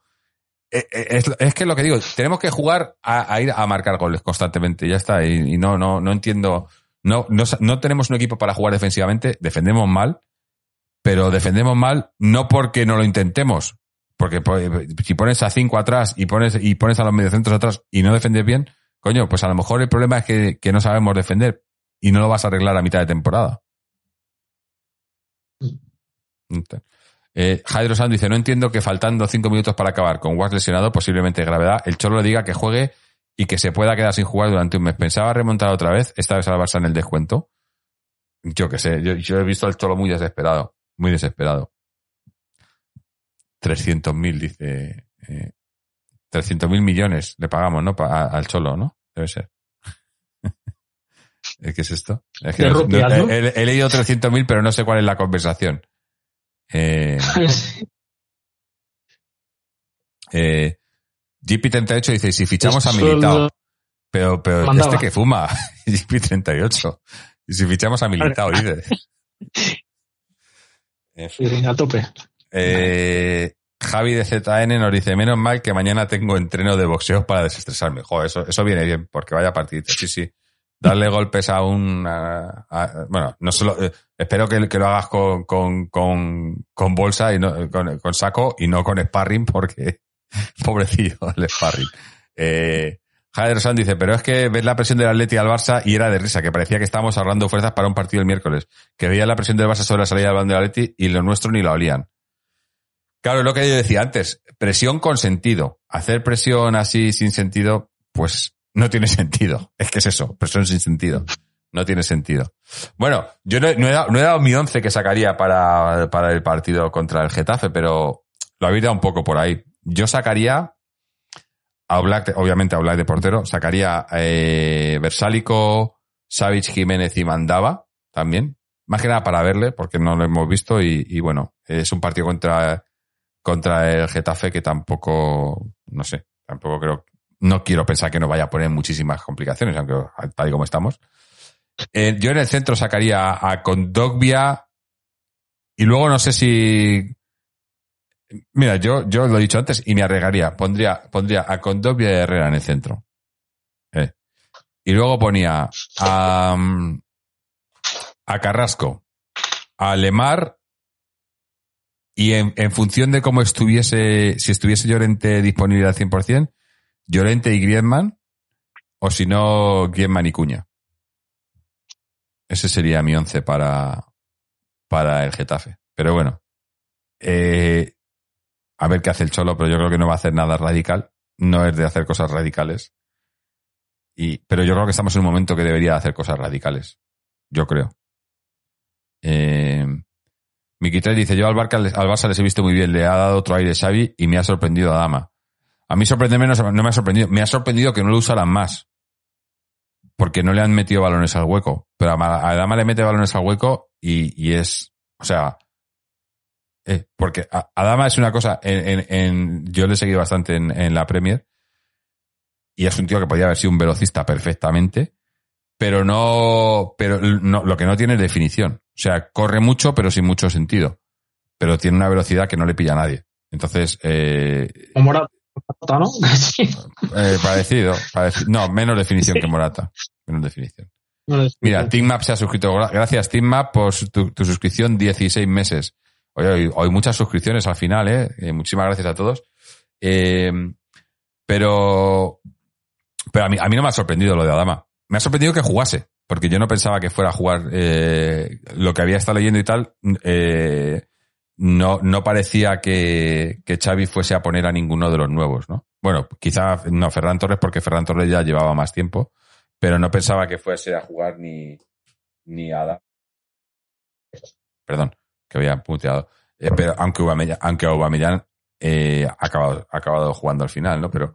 Eh, eh, Es, es que es lo que digo, tenemos que jugar a, ir a marcar goles constantemente, ya está. Y, y no, no, no entiendo, no, no, no tenemos un equipo para jugar defensivamente, defendemos mal, pero defendemos mal no porque no lo intentemos, porque po- si pones a cinco atrás y pones, y pones a los mediocentros atrás y no defendes bien, coño, pues a lo mejor el problema es que, que no sabemos defender y no lo vas a arreglar a mitad de temporada. Eh, Jairo Sand dice, no entiendo que faltando cinco minutos para acabar con Was lesionado, posiblemente de gravedad, el Cholo le diga que juegue y que se pueda quedar sin jugar durante un mes. Pensaba remontar otra vez, esta vez al Barça en el descuento. Yo qué sé, yo, yo he visto al Cholo muy desesperado, muy desesperado. 300.000, dice. Eh, 300.000 millones le pagamos, ¿no? Pa- al Cholo, ¿no? Debe ser. ¿Eh, ¿Qué es esto? Es que De no- rupias, no- ¿no? he, he leído 300.000, pero no sé cuál es la conversación. Eh, eh, GP38 dice, si fichamos a Militao. Pero, pero Mandaba. este que fuma, GP38. Y si fichamos a Militao, dice. A tope. Eh, Javi de ZN nos dice, menos mal que mañana tengo entreno de boxeo para desestresarme. Joder, eso, eso viene bien, porque vaya partidita. Sí, sí. Darle golpes a un... a- a- bueno, no solo... eh, espero que, que lo hagas con, con, con, con bolsa y no, con, con saco y no con sparring, porque pobrecillo el sparring. Eh, Javier San dice, pero es que ves la presión del Atleti al Barça y era de risa, que parecía que estábamos ahorrando fuerzas para un partido el miércoles. Que veía la presión del Barça sobre la salida del balón del Atleti y lo nuestro ni lo olían. Claro, lo que yo decía antes, presión con sentido. Hacer presión así sin sentido, pues no tiene sentido. Es que es eso, presión sin sentido. No tiene sentido. Bueno, yo no he, dado, no he dado mi once que sacaría para, para el partido contra el Getafe, pero lo habéis dado un poco por ahí. Yo sacaría a obviamente a de portero, sacaría eh, Versálico, Savic, Jiménez y Mandaba también. Más que nada para verle, porque no lo hemos visto y, y bueno, es un partido contra, contra el Getafe que tampoco, no sé, tampoco creo, no quiero pensar que nos vaya a poner muchísimas complicaciones, aunque tal y como estamos. Eh, yo en el centro sacaría a Condogbia y luego no sé si Mira, yo, yo lo he dicho antes y me arriesgaría. Pondría, pondría a Condovia y Herrera en el centro. Eh. Y luego ponía a, mm, a Carrasco, a Lemar y en, en función de cómo estuviese, si estuviese Llorente disponible al 100%, Llorente y Griezmann o si no, Griezmann y Cuña. Ese sería mi once para, para el Getafe. Pero bueno, eh, a ver qué hace el Cholo, pero yo creo que no va a hacer nada radical. No es de hacer cosas radicales. Y, pero yo creo que estamos en un momento que debería hacer cosas radicales. Yo creo. Eh, 3 dice, yo al Barça, al Barça les he visto muy bien, le ha dado otro aire Xavi y me ha sorprendido a Dama. A mí sorprenderme no, no me ha sorprendido, me ha sorprendido que no lo usaran más. Porque no le han metido balones al hueco. Pero a, a Dama le mete balones al hueco y, y es, o sea, eh, porque Adama es una cosa, en, en- en- yo le he seguido bastante en, la Premier y es un tío que podía haber sido un velocista perfectamente, pero no, pero no, lo que no tiene es definición. O sea, corre mucho, pero sin mucho sentido. Pero tiene una velocidad que no le pilla a nadie. Entonces, eh, O Morata, ¿no? Eh, parecido, parecido. No, menos definición que Morata. Menos definición. Mira, Teammap se ha suscrito. Gra- Gracias, Teammap, por tu suscripción 16 meses. Oye, hoy muchas suscripciones al final, ¿eh? Eh, muchísimas gracias a todos. Eh, pero pero a mí, a mí no me ha sorprendido lo de Adama. Me ha sorprendido que jugase, porque yo no pensaba que fuera a jugar eh, lo que había estado leyendo y tal. no, no parecía que, que Xavi fuese a poner a ninguno de los nuevos, ¿no? Bueno, quizá no Ferran Torres, porque Ferran Torres ya llevaba más tiempo, pero no pensaba que fuese a jugar ni, ni Ada. Perdón, había puteado. Eh, pero aunque Aubameyang, aunque Aubameyang eh, ha acabado, ha acabado jugando al final, ¿no? Pero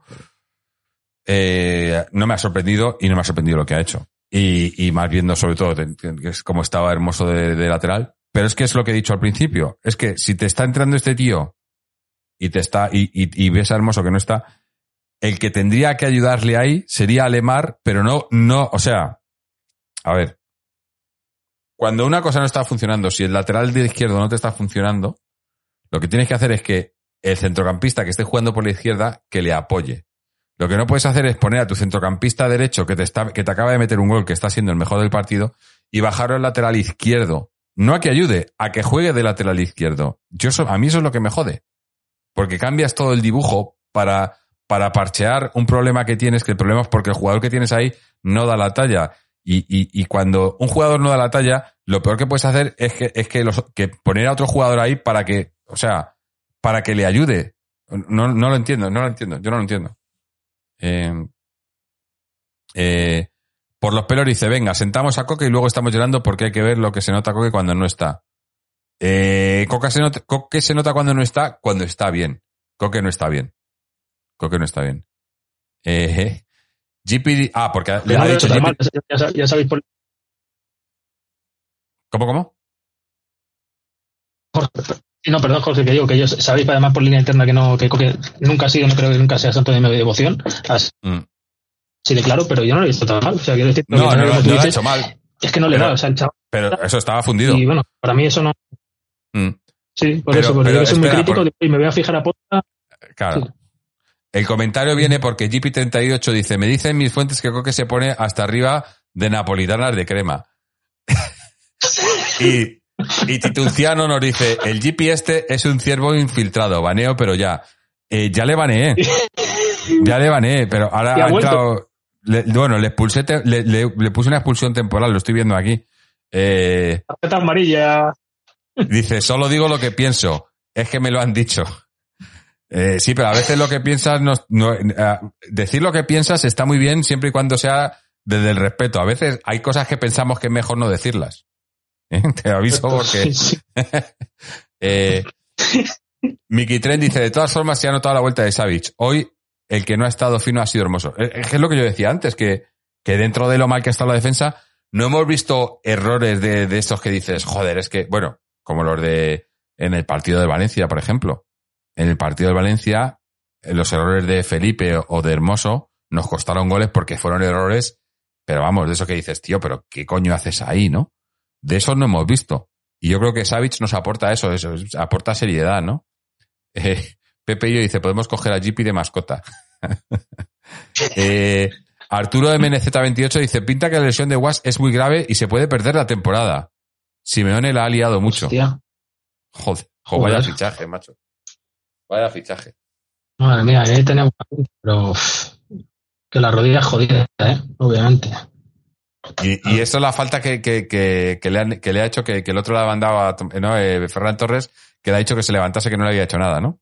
eh, no me ha sorprendido y no me ha sorprendido lo que ha hecho. Y, más viendo sobre todo es como estaba hermoso de, lateral. Pero es que es lo que he dicho al principio. Es que si te está entrando este tío y te está y, y, y ves a hermoso que no está, el que tendría que ayudarle ahí sería Alemar, pero no, no, o sea, a ver, cuando una cosa no está funcionando, si el lateral de izquierdo no te está funcionando, lo que tienes que hacer es que el centrocampista que esté jugando por la izquierda, que le apoye. Lo que no puedes hacer es poner a tu centrocampista derecho que te, está, que te acaba de meter un gol, que está siendo el mejor del partido, y bajarlo al lateral izquierdo. No a que ayude, a que juegue de lateral izquierdo. Yo eso- a mí eso es lo que me jode. Porque cambias todo el dibujo para, para parchear un problema que tienes, que el problema es porque el jugador que tienes ahí no da la talla. Y, cuando un jugador no da la talla, lo peor que puedes hacer es que, es que, poner a otro jugador ahí para que, o sea, para que le ayude. No, lo entiendo, no lo entiendo, yo no lo entiendo. Eh, eh, por los pelos dice, venga, sentamos a Coque y luego estamos llorando porque hay que ver lo que se nota Coque cuando no está. Eh, Coque, se nota, Coque se nota cuando no está, cuando está bien. Coque no está bien. Coque no está bien. Eh, GP, ah, porque le ha dicho mal, ya, sab- ya sabéis por ¿Cómo, cómo? Jorge, sí, no, perdón, Jorge, que digo que ellos sabéis además por línea interna que no, que nunca ha sido, no creo que nunca sea santo de mi devoción, así Mm. de claro, pero yo no lo he visto tan mal. O sea, quiero decir, No, lo ha hecho mal, es que no le da, o sea, el chaval. pero eso estaba fundido. Y bueno, para mí eso no. Mm, Sí, por Pero- eso, porque pero yo soy muy crítico por- y me voy a fijar a posta. Claro. Sí. El comentario viene porque GP38 dice, me dicen mis fuentes que Coque se pone hasta arriba de napolitanas de crema. y, y Tituciano nos dice, el GP este es un ciervo infiltrado, baneo, pero ya. Eh, ya le baneé. Ya le baneé, pero ahora ha ha entrado... le- bueno, le, expulsé te- le, le- le puse una expulsión temporal, lo estoy viendo aquí. Eh, amarilla. Dice, solo digo lo que pienso. Es que me lo han dicho. Eh, sí, pero a veces lo que piensas, no, no- eh, decir lo que piensas está muy bien siempre y cuando sea desde el respeto. A veces hay cosas que pensamos que es mejor no decirlas. ¿Eh? Te aviso porque... Sí, Eh, Miki Tren dice, de todas formas se ha notado la vuelta de Savage. Hoy el que no ha estado fino ha sido hermoso. Eh, Es es lo que yo decía antes, que, que dentro de lo mal que ha estado la defensa, no hemos visto errores de, de estos que dices, joder, es que, bueno, como los de en el partido de Valencia, por ejemplo. En el partido de Valencia, eh, los errores de Felipe o de Hermoso nos costaron goles porque fueron errores, pero vamos, de eso que dices, tío, pero ¿qué coño haces ahí, no? De eso no hemos visto. Y yo creo que Savic nos aporta eso, eso, aporta seriedad, ¿no? Eh, Pepe y yo dice, podemos coger a Jeepy de mascota. Eh, Arturo MNZ28 dice, pinta que la lesión de Was es muy grave y se puede perder la temporada. Simeone la ha liado mucho. Hostia, Joder, jo, vaya Joder. fichaje, macho. Vaya fichaje. madre mía, ahí tenemos. Pero que la rodilla es jodida, ¿eh? Obviamente. Y, y eso es la falta que, que, que, que le, han- que le ha hecho que, que el otro le ha mandado a Tom- ¿no? Eh, Ferran Torres, que le ha dicho que se levantase que no le había hecho nada, ¿no?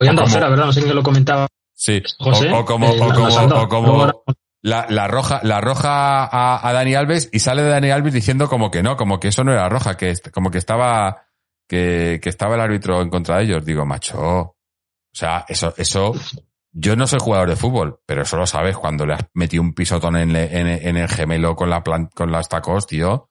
Hoy anda fuera, ¿verdad? No sé quién lo comentaba. Sí, José, o, o como, eh, o la- como, salda. o como la, la roja, la roja a, a Dani Alves y sale de Dani Alves diciendo como que no, como que eso no era roja, que como que estaba, que, que estaba el árbitro en contra de ellos. Digo, macho, o sea, eso, eso, yo no soy jugador de fútbol, pero eso lo sabes cuando le has metido un pisotón en, le- en, en el gemelo con la plan- con las tacos, tío,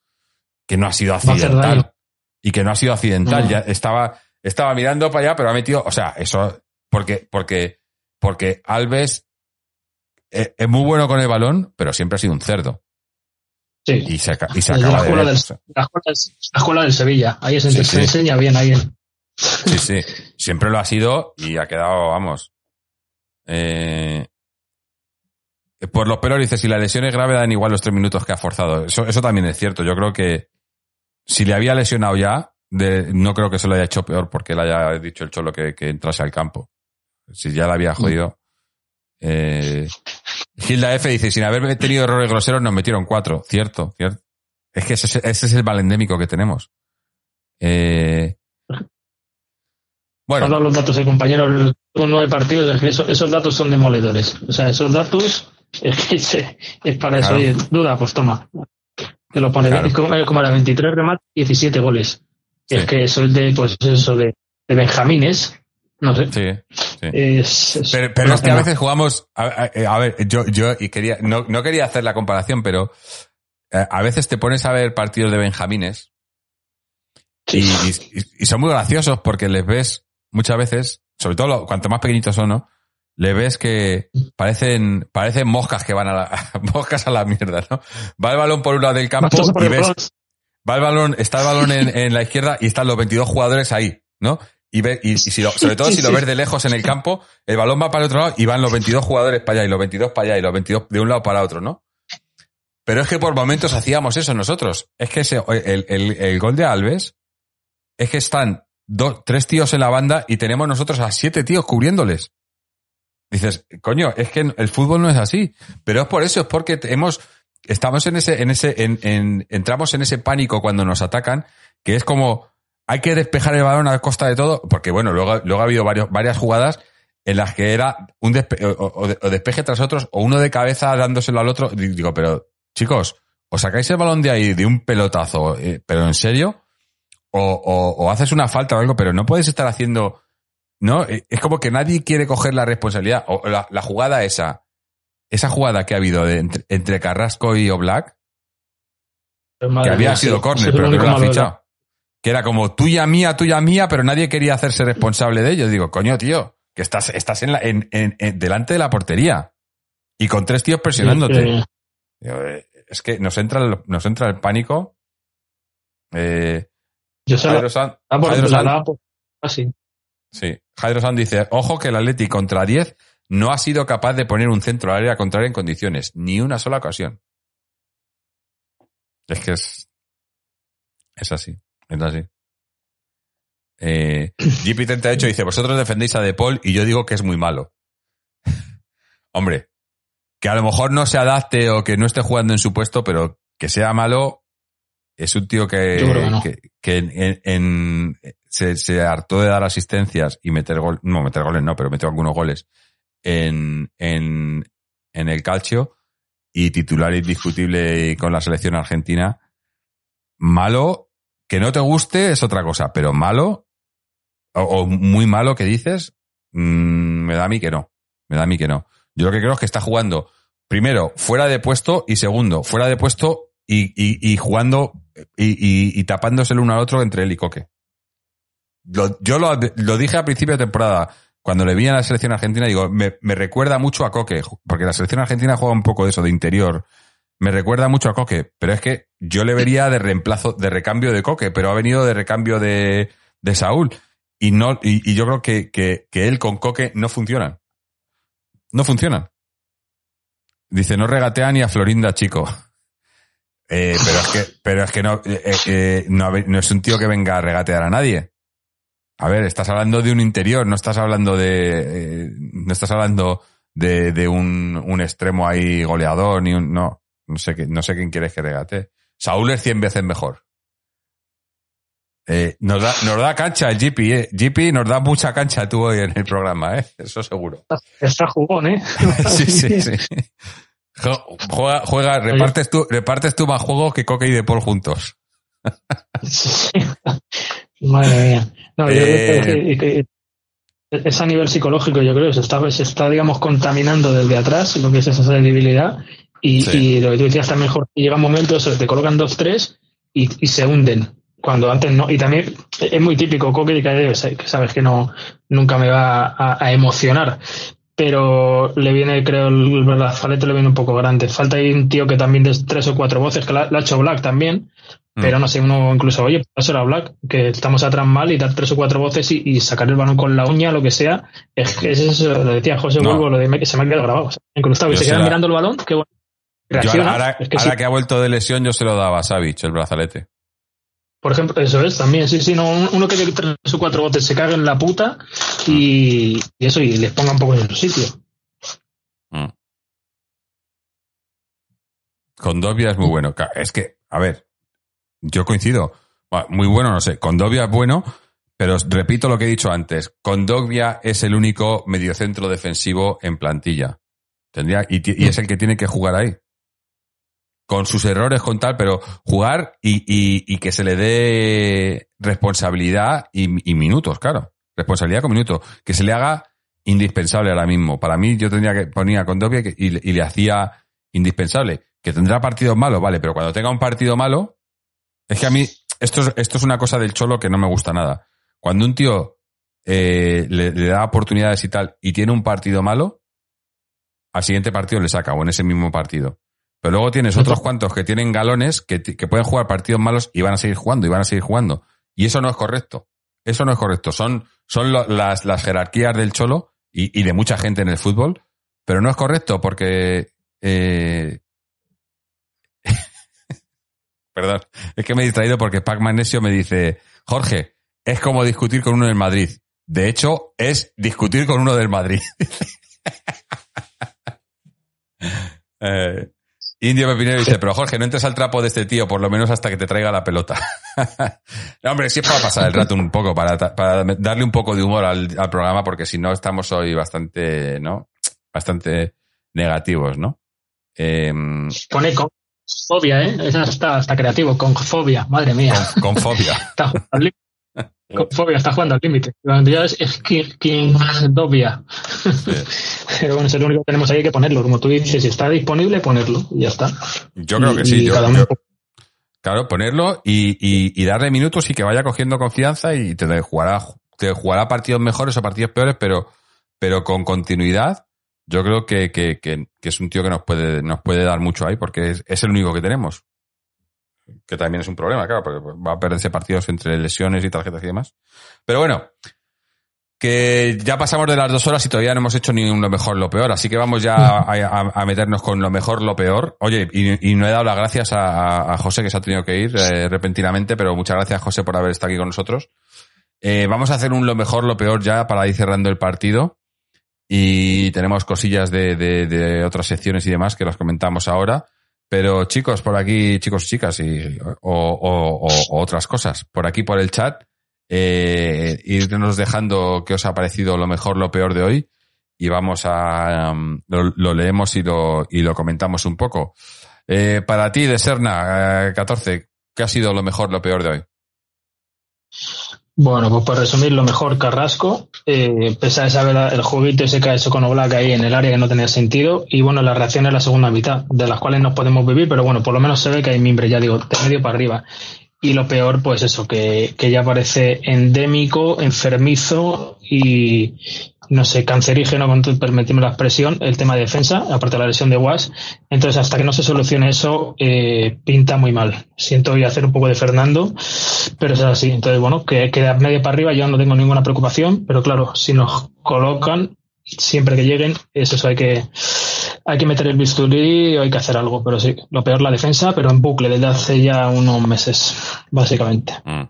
que no ha sido accidental. Y que no ha sido accidental, No. ya estaba, estaba mirando para allá, pero ha metido, o sea, eso, porque, porque, porque Alves eh, es muy bueno con el balón, pero siempre ha sido un cerdo. Sí. Y se, y se la acaba de escuela, ver. del, o sea, la, escuela del, la escuela del Sevilla. Ahí se, Sí, se enseña bien, ahí en- Sí, sí. Siempre lo ha sido y ha quedado, vamos. Eh, por los pelos dice, si la lesión es grave, dan igual los tres minutos que ha forzado. Eso, eso también es cierto. Yo creo que si le había lesionado ya, de- no creo que se lo haya hecho peor porque le haya dicho el cholo que, que entrase al campo. Si ya le había jodido. Eh, Gilda F dice, sin haber tenido errores groseros nos metieron cuatro. Cierto, cierto. Es que ese, ese es el mal endémico que tenemos. Eh, bueno, los datos de compañeros con nueve partidos, es que eso- esos datos son demoledores. O sea, esos datos es, que es para eso. Claro. Oye, duda, pues toma. Que lo pone. Claro. Como, como era 23 remates, 17 goles. Sí. Es que eso es de, pues eso de, de Benjamines. No sé. sí, sí. Es, es Pero, es que a veces jugamos, a, a- a ver, yo, yo y quería, no, no quería hacer la comparación, pero eh, a veces te pones a ver partidos de Benjamines y, Sí. y- y son muy graciosos porque les ves muchas veces, sobre todo cuanto más pequeñitos son, ¿no? Le ves que parecen, parecen moscas que van a la, moscas a la mierda, ¿no? Va el balón por un lado del campo y ves, va el balón, está el balón en, en la izquierda y están los 22 jugadores ahí, ¿no? Y, ve, y, y si lo- sobre todo si lo ves de lejos en el campo, el balón va para el otro lado y van los 22 jugadores para allá y los 22 para allá y los 22 de un lado para otro, ¿no? Pero es que por momentos hacíamos eso nosotros. Es que ese, el, el, el gol de Alves es que están dos, tres tíos en la banda y tenemos nosotros a siete tíos cubriéndoles. Dices, coño, es que el fútbol no es así. Pero es por eso, es porque hemos, estamos en ese, en ese, en, en- entramos en ese pánico cuando nos atacan, que es como, hay que despejar el balón a costa de todo, porque bueno, luego, luego ha habido varios, varias jugadas en las que era un despe- o, o de- o despeje tras otros, o uno de cabeza dándoselo al otro. Y Digo, pero, chicos, os sacáis el balón de ahí de un pelotazo, eh, pero en serio, o, o, o haces una falta o algo, pero no puedes estar haciendo, ¿no? Eh, Es como que nadie quiere coger la responsabilidad. O la, la jugada esa, esa jugada que ha habido de entre, entre Carrasco y Oblak, Pero que había sido sí. córner, pero que no lo fichado. Que era como tuya mía, tuya mía, pero nadie quería hacerse responsable de ello. Digo, coño, tío, que estás, estás en la, en, en- en- delante de la portería. Y con tres tíos presionándote. Eh, Digo, eh, Es que nos entra el, nos entra el pánico. Eh, yo Jairo San- ah, por- Jairo la San-. Sí. Jairo San dice, ojo que el Atleti contra 10 no ha sido capaz de poner un centro al área contraria en condiciones. Ni una sola ocasión. Es que es... Es así. Es así. Eh, GP38 dice, vosotros defendéis a De Paul y yo digo que es muy malo. Hombre, que a lo mejor no se adapte o que no esté jugando en su puesto, pero que sea malo es un tío que, que no. que, que en, en- en- se, se hartó de dar asistencias y meter gol, no meter goles no, pero metió algunos goles en, en, en el calcio y titular indiscutible con la selección argentina. Malo, que no te guste es otra cosa, pero malo o, muy malo que dices, mm, me da a mí que no. Me da a mí que no. Yo lo que creo es que está jugando, primero, fuera de puesto y segundo, fuera de puesto y, y, jugando y tapándose el uno al otro entre él y Coque. Lo- yo lo, lo dije a principio de temporada, cuando le vi a la selección argentina, digo, me, me recuerda mucho a Coque, porque la selección argentina juega un poco de eso, de interior. Me recuerda mucho a Coque, pero es que yo le vería de reemplazo, de recambio de Coque, pero ha venido de recambio de, de Saúl. Y no, y, yo creo que, que, que él con Coque no funcionan. No funcionan. Dice, no regatea ni a Florinda, chico. Eh, pero es que, pero es que no, eh, eh, no, no es un tío que venga a regatear a nadie. A ver, estás hablando de un interior, no estás hablando de, no estás hablando de, de un, un extremo ahí goleador, ni un, no, no sé no sé quién quieres que regate. Saúl es cien veces mejor. Eh, nos, da, nos da cancha el GP, ¿eh? GP nos da mucha cancha tú hoy en el programa, ¿eh? Eso seguro. Está jugón, ¿eh? sí, sí, sí. Juega, juega repartes, tú, repartes tú más juegos que Coque y De Paul juntos. Madre mía. No, yo creo que, que, es a nivel psicológico, yo creo. Se está, se está, digamos, contaminando desde atrás lo que es esa sensibilidad. Y, sí. y lo que tú decías también, Jorge, llega momentos, te colocan dos, tres y, y se hunden cuando antes no. Y también es muy típico Coque que sabes que no nunca me va a, a, emocionar. Pero le viene, creo, el brazalete le viene un poco grande. Falta ahí un tío que también de tres o cuatro voces, que la, la ha hecho Black también. Mm. Pero no sé, uno incluso, oye, eso era Black, que estamos atrás mal y dar tres o cuatro voces y, y sacar el balón con la uña, lo que sea. Es que es eso, lo decía José no. Bulbo, lo de que se me ha quedado grabado. O sea, incrustado. Y se quedan la... mirando el balón, que bueno. Reacciona. Yo ahora, es que, ahora sí. que ha vuelto de lesión, yo se lo daba a Savic, el brazalete. Por ejemplo, eso es también, sí, sí, no, uno que de tres o cuatro botes se cague en la puta y, y eso, y les ponga un poco en su sitio. Mm. Condovia es muy bueno. Es que, a ver, yo coincido. Muy bueno, no sé. Condovia es bueno, pero repito lo que he dicho antes. Condovia es el único mediocentro defensivo en plantilla. Tendría, y, y es el que tiene que jugar ahí con sus errores, con tal, pero jugar y, y, que se le dé responsabilidad y, minutos, claro. Responsabilidad con minutos. Que se le haga indispensable ahora mismo. Para mí, yo tendría que poner a Condovia y, y le hacía indispensable. Que tendrá partidos malos, vale, pero cuando tenga un partido malo, es que a mí, esto es, esto es una cosa del cholo que no me gusta nada. Cuando un tío eh, le, le da oportunidades y tal y tiene un partido malo, al siguiente partido le saca, o en ese mismo partido. Pero luego tienes otros cuantos que tienen galones que, que, pueden jugar partidos malos y van a seguir jugando y van a seguir jugando. Y eso no es correcto. Eso no es correcto. Son, son lo, las, las jerarquías del cholo y, y, de mucha gente en el fútbol, pero no es correcto porque... Eh... Perdón, es que me he distraído porque Pac Magnesio me dice, Jorge, es como discutir con uno del Madrid. De hecho, es discutir con uno del Madrid. eh, Indio Pepinero dice, pero Jorge, no entres al trapo de este tío, por lo menos hasta que te traiga la pelota. no, hombre, sí para pasar el rato un poco, para, para darle un poco de humor al, al, programa, porque si no estamos hoy bastante, ¿no? Bastante negativos, ¿no? Eh, Pone con fobia, ¿eh? Está, está creativo, con fobia, madre mía. Con, con fobia. está con fobia está jugando al límite. Ya es, es quien dobia. Sí. Pero bueno, es el único que tenemos ahí que ponerlo. Como tú dices, si está disponible, ponerlo y ya está. Yo creo que sí. Yo, yo, claro, ponerlo y, y, y, darle minutos y que vaya cogiendo confianza y te jugará, te jugará partidos mejores o partidos peores, pero, pero con continuidad. Yo creo que, que, que, que es un tío que nos puede, nos puede dar mucho ahí porque es, es el único que tenemos que también es un problema, claro, porque va a perderse partidos entre lesiones y tarjetas y demás. Pero bueno, que ya pasamos de las dos horas y todavía no hemos hecho ni lo mejor lo peor, así que vamos ya a, a, a meternos con lo mejor lo peor. Oye, y, y no he dado las gracias a, a, José que se ha tenido que ir eh, repentinamente, pero muchas gracias José por haber estado aquí con nosotros. Eh, vamos a hacer un lo mejor lo peor ya para ir cerrando el partido y tenemos cosillas de, de, de otras secciones y demás que las comentamos ahora. Pero chicos, por aquí, chicos y chicas, y, o, otras cosas, por aquí por el chat, eh, irnos dejando qué os ha parecido lo mejor, lo peor de hoy, y vamos a, um, lo, lo, leemos y lo, y lo comentamos un poco. Eh, para ti, de Serna, eh, 14, ¿qué ha sido lo mejor, lo peor de hoy? Bueno, pues para resumir, lo mejor Carrasco, eh, pese a saber el juguito ese que ha hecho con Oblak ahí en el área que no tenía sentido, y bueno, las reacciones en la segunda mitad, de las cuales no podemos vivir, pero bueno, por lo menos se ve que hay mimbre, ya digo, de medio para arriba. Y lo peor, pues eso, que, que ya parece endémico, enfermizo y, no sé, cancerígeno, con permitirme la expresión, el tema de defensa, aparte de la lesión de Was. Entonces, hasta que no se solucione eso, eh, pinta muy mal. Siento hoy hacer un poco de Fernando, pero es así. Entonces, bueno, que queda medio para arriba, yo no tengo ninguna preocupación, pero claro, si nos colocan, siempre que lleguen, es eso, hay que, hay que meter el bisturí o hay que hacer algo, pero sí, lo peor la defensa, pero en bucle desde hace ya unos meses, básicamente. Mm.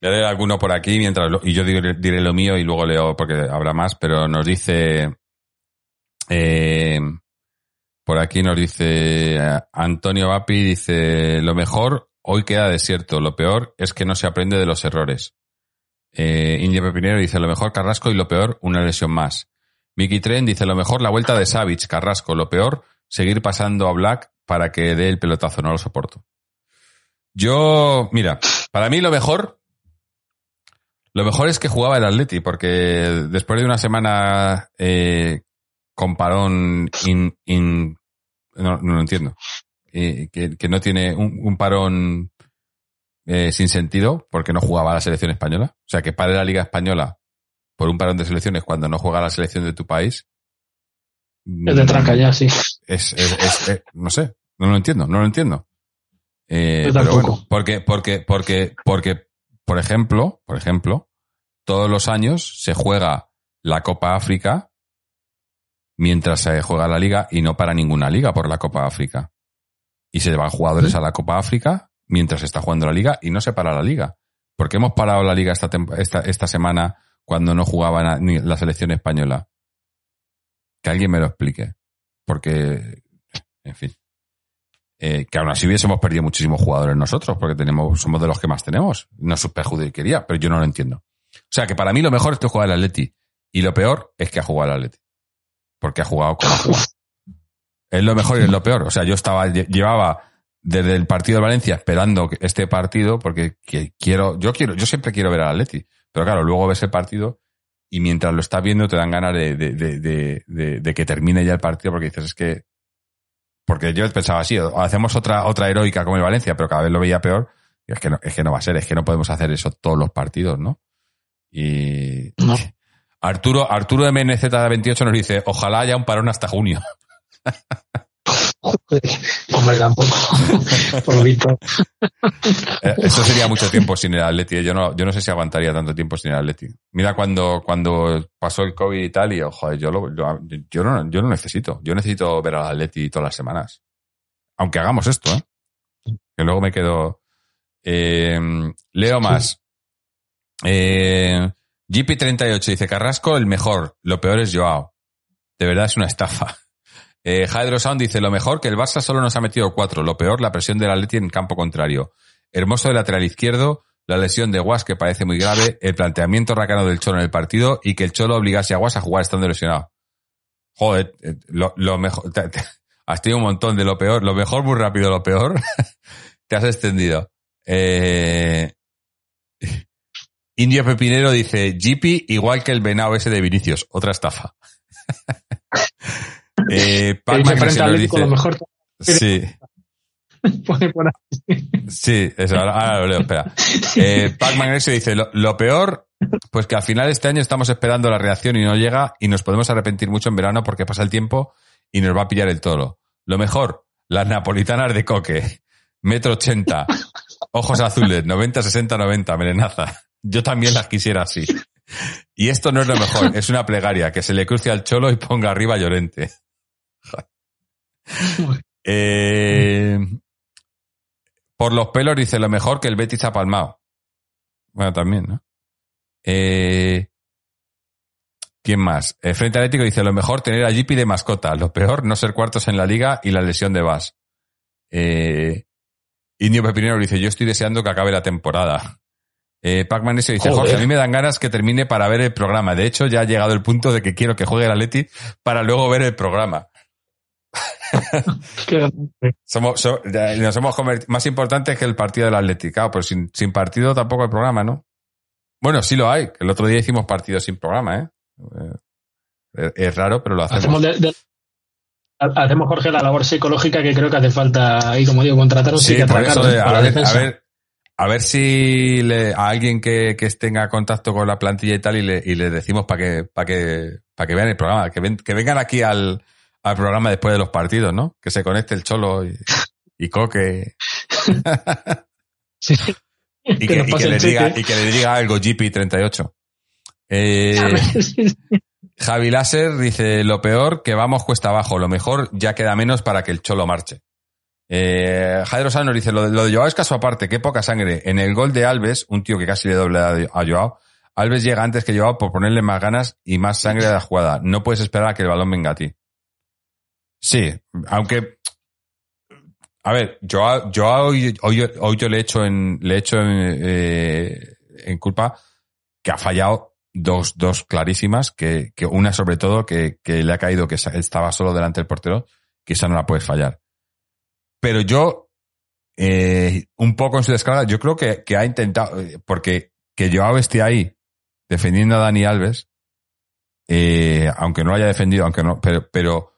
Voy a leer alguno por aquí mientras lo, y yo diré, diré, lo mío y luego leo porque habrá más, pero nos dice eh, por aquí nos dice Antonio Vapi dice lo mejor hoy queda desierto. Lo peor es que no se aprende de los errores. Eh, India Pepinero dice lo mejor Carrasco y lo peor una lesión más. Mickey Tren dice lo mejor la vuelta de Savage, Carrasco. Lo peor seguir pasando a Black para que dé el pelotazo. No lo soporto. Yo, mira, para mí lo mejor, lo mejor es que jugaba el Atleti, porque después de una semana eh, con parón in, in- no, no lo entiendo. Eh, que, que no tiene un, un parón eh, sin sentido porque no jugaba la selección española. O sea, que pare la Liga Española por un parón de selecciones cuando no juega la selección de tu país. Es de tranca ya, sí. es, es- es- es- no sé, no lo entiendo, no lo entiendo. Eh, pero bueno, porque, porque, porque, porque, por ejemplo, por ejemplo, todos los años se juega la Copa África mientras se juega la liga y no para ninguna liga por la Copa África. Y se van jugadores a la Copa África mientras se está jugando la liga y no se para la liga. porque hemos parado la liga esta, esta, esta semana cuando no jugaba ni la selección española? Que alguien me lo explique. Porque, en fin. Eh, que aún así hubiésemos perdido muchísimos jugadores nosotros, porque tenemos, somos de los que más tenemos. No es perjudicaría, pero yo no lo entiendo. O sea, que para mí lo mejor es que juega el Atleti. Y lo peor es que ha jugado el Atleti. Porque ha jugado como. Es lo mejor y es lo peor. O sea, yo estaba, lle- llevaba desde el partido de Valencia esperando este partido, porque que- quiero, yo quiero, yo siempre quiero ver al Atleti. Pero claro, luego ves el partido y mientras lo estás viendo te dan ganas de, de, de, de- de- de que termine ya el partido porque dices, es que, porque yo pensaba así, hacemos otra, otra heroica como el Valencia, pero cada vez lo veía peor. Y es que no, es que no va a ser, es que no podemos hacer eso todos los partidos, ¿no? Y No. Arturo, Arturo MNZ28 nos dice, ojalá haya un parón hasta junio. Hombre, tampoco. Por lo visto. Eh, Eso sería mucho tiempo sin el Atleti. ¿eh? Yo no, yo no sé si aguantaría tanto tiempo sin el Atleti. Mira cuando, cuando pasó el COVID y tal, y oh, joder, yo, lo, yo, yo no, yo no necesito. Yo necesito ver al Atleti todas las semanas. Aunque hagamos esto, ¿eh? Que luego me quedo. Eh, leo más. Eh, GP38 dice Carrasco, el mejor. Lo peor es Joao. De verdad es una estafa. Eh, Hydro Sound dice, lo mejor que el Barça solo nos ha metido cuatro. Lo peor, la presión del Atleti en campo contrario. Hermoso de lateral izquierdo, la lesión de Guas que parece muy grave, el planteamiento racano del Cholo en el partido y que el Cholo obligase a Guas a jugar estando lesionado. Joder, eh, lo, lo mejor, te- te- has tenido un montón de lo peor, lo mejor muy rápido, lo peor, te has extendido. Eh, Indio Pepinero dice, GP igual que el venado ese de Vinicius, otra estafa. eh, Pac dice nos al Atlético, lo dice- mejor. Sí, Pone por ahí. Sí, eso, ahora, ahora lo leo, espera. Eh, Pac Magnesio dice, lo, lo peor, pues que al final de este año estamos esperando la reacción y no llega y nos podemos arrepentir mucho en verano porque pasa el tiempo y nos va a pillar el toro. Lo mejor, las napolitanas de coque, metro ochenta, ojos azules, 90, 60, 90, merenaza. Yo también las quisiera así. Y esto no es lo mejor, es una plegaria, que se le cruce al cholo y ponga arriba Llorente. Eh, por los pelos dice lo mejor que el Betis ha palmado. Bueno, también, ¿no? Eh, ¿Quién más? Eh, Frente Atlético dice lo mejor tener a Jipi de mascota. Lo peor no ser cuartos en la liga y la lesión de Vas. Eh, Indio Pepinero dice yo estoy deseando que acabe la temporada. Eh, Pac-Man dice Joder. Jorge, a mí me dan ganas que termine para ver el programa. De hecho, ya ha llegado el punto de que quiero que juegue el Atleti para luego ver el programa. Somos, so- nos hemos convertido, más importante que el partido del Atlético, claro, pues sin, sin partido tampoco el programa, ¿no? Bueno, sí lo hay, el otro día hicimos partido sin programa, ¿eh? Eh, Es, raro, pero lo hacemos. Hacemos, de- de- hacemos, Jorge, la labor psicológica que creo que hace falta ahí, como digo, contratar a un Sí, psiquiatra de- a, ver, a defensa. ver, a ver si le- a alguien que, que tenga contacto con la plantilla y tal y le, y le decimos para que, para que, para que vean el programa, que, ven- que vengan aquí al, al programa después de los partidos, ¿no? Que se conecte el Cholo y, y Coque. Sí. y que, y le diga, y que le diga algo GP38. Eh, Javi Láser dice, lo peor que vamos cuesta abajo, lo mejor ya queda menos para que el cholo marche. Eh, Jairo Sanos dice, lo, de- lo de Joao es caso aparte, qué poca sangre. En el gol de Alves, un tío que casi le doble a, a Joao, Alves llega antes que Joao por ponerle más ganas y más sangre a la jugada. No puedes esperar a que el balón venga a ti. Sí, aunque a ver, yo, yo hoy, hoy, yo le he hecho en, le he hecho en, eh, en culpa que ha fallado dos, dos clarísimas, que, que una sobre todo que, que le ha caído que estaba solo delante del portero, que esa no la puedes fallar. Pero yo, eh, un poco en su descarga, yo creo que, que ha intentado, porque que Joao esté ahí defendiendo a Dani Alves, eh, aunque no haya defendido, aunque no, pero, pero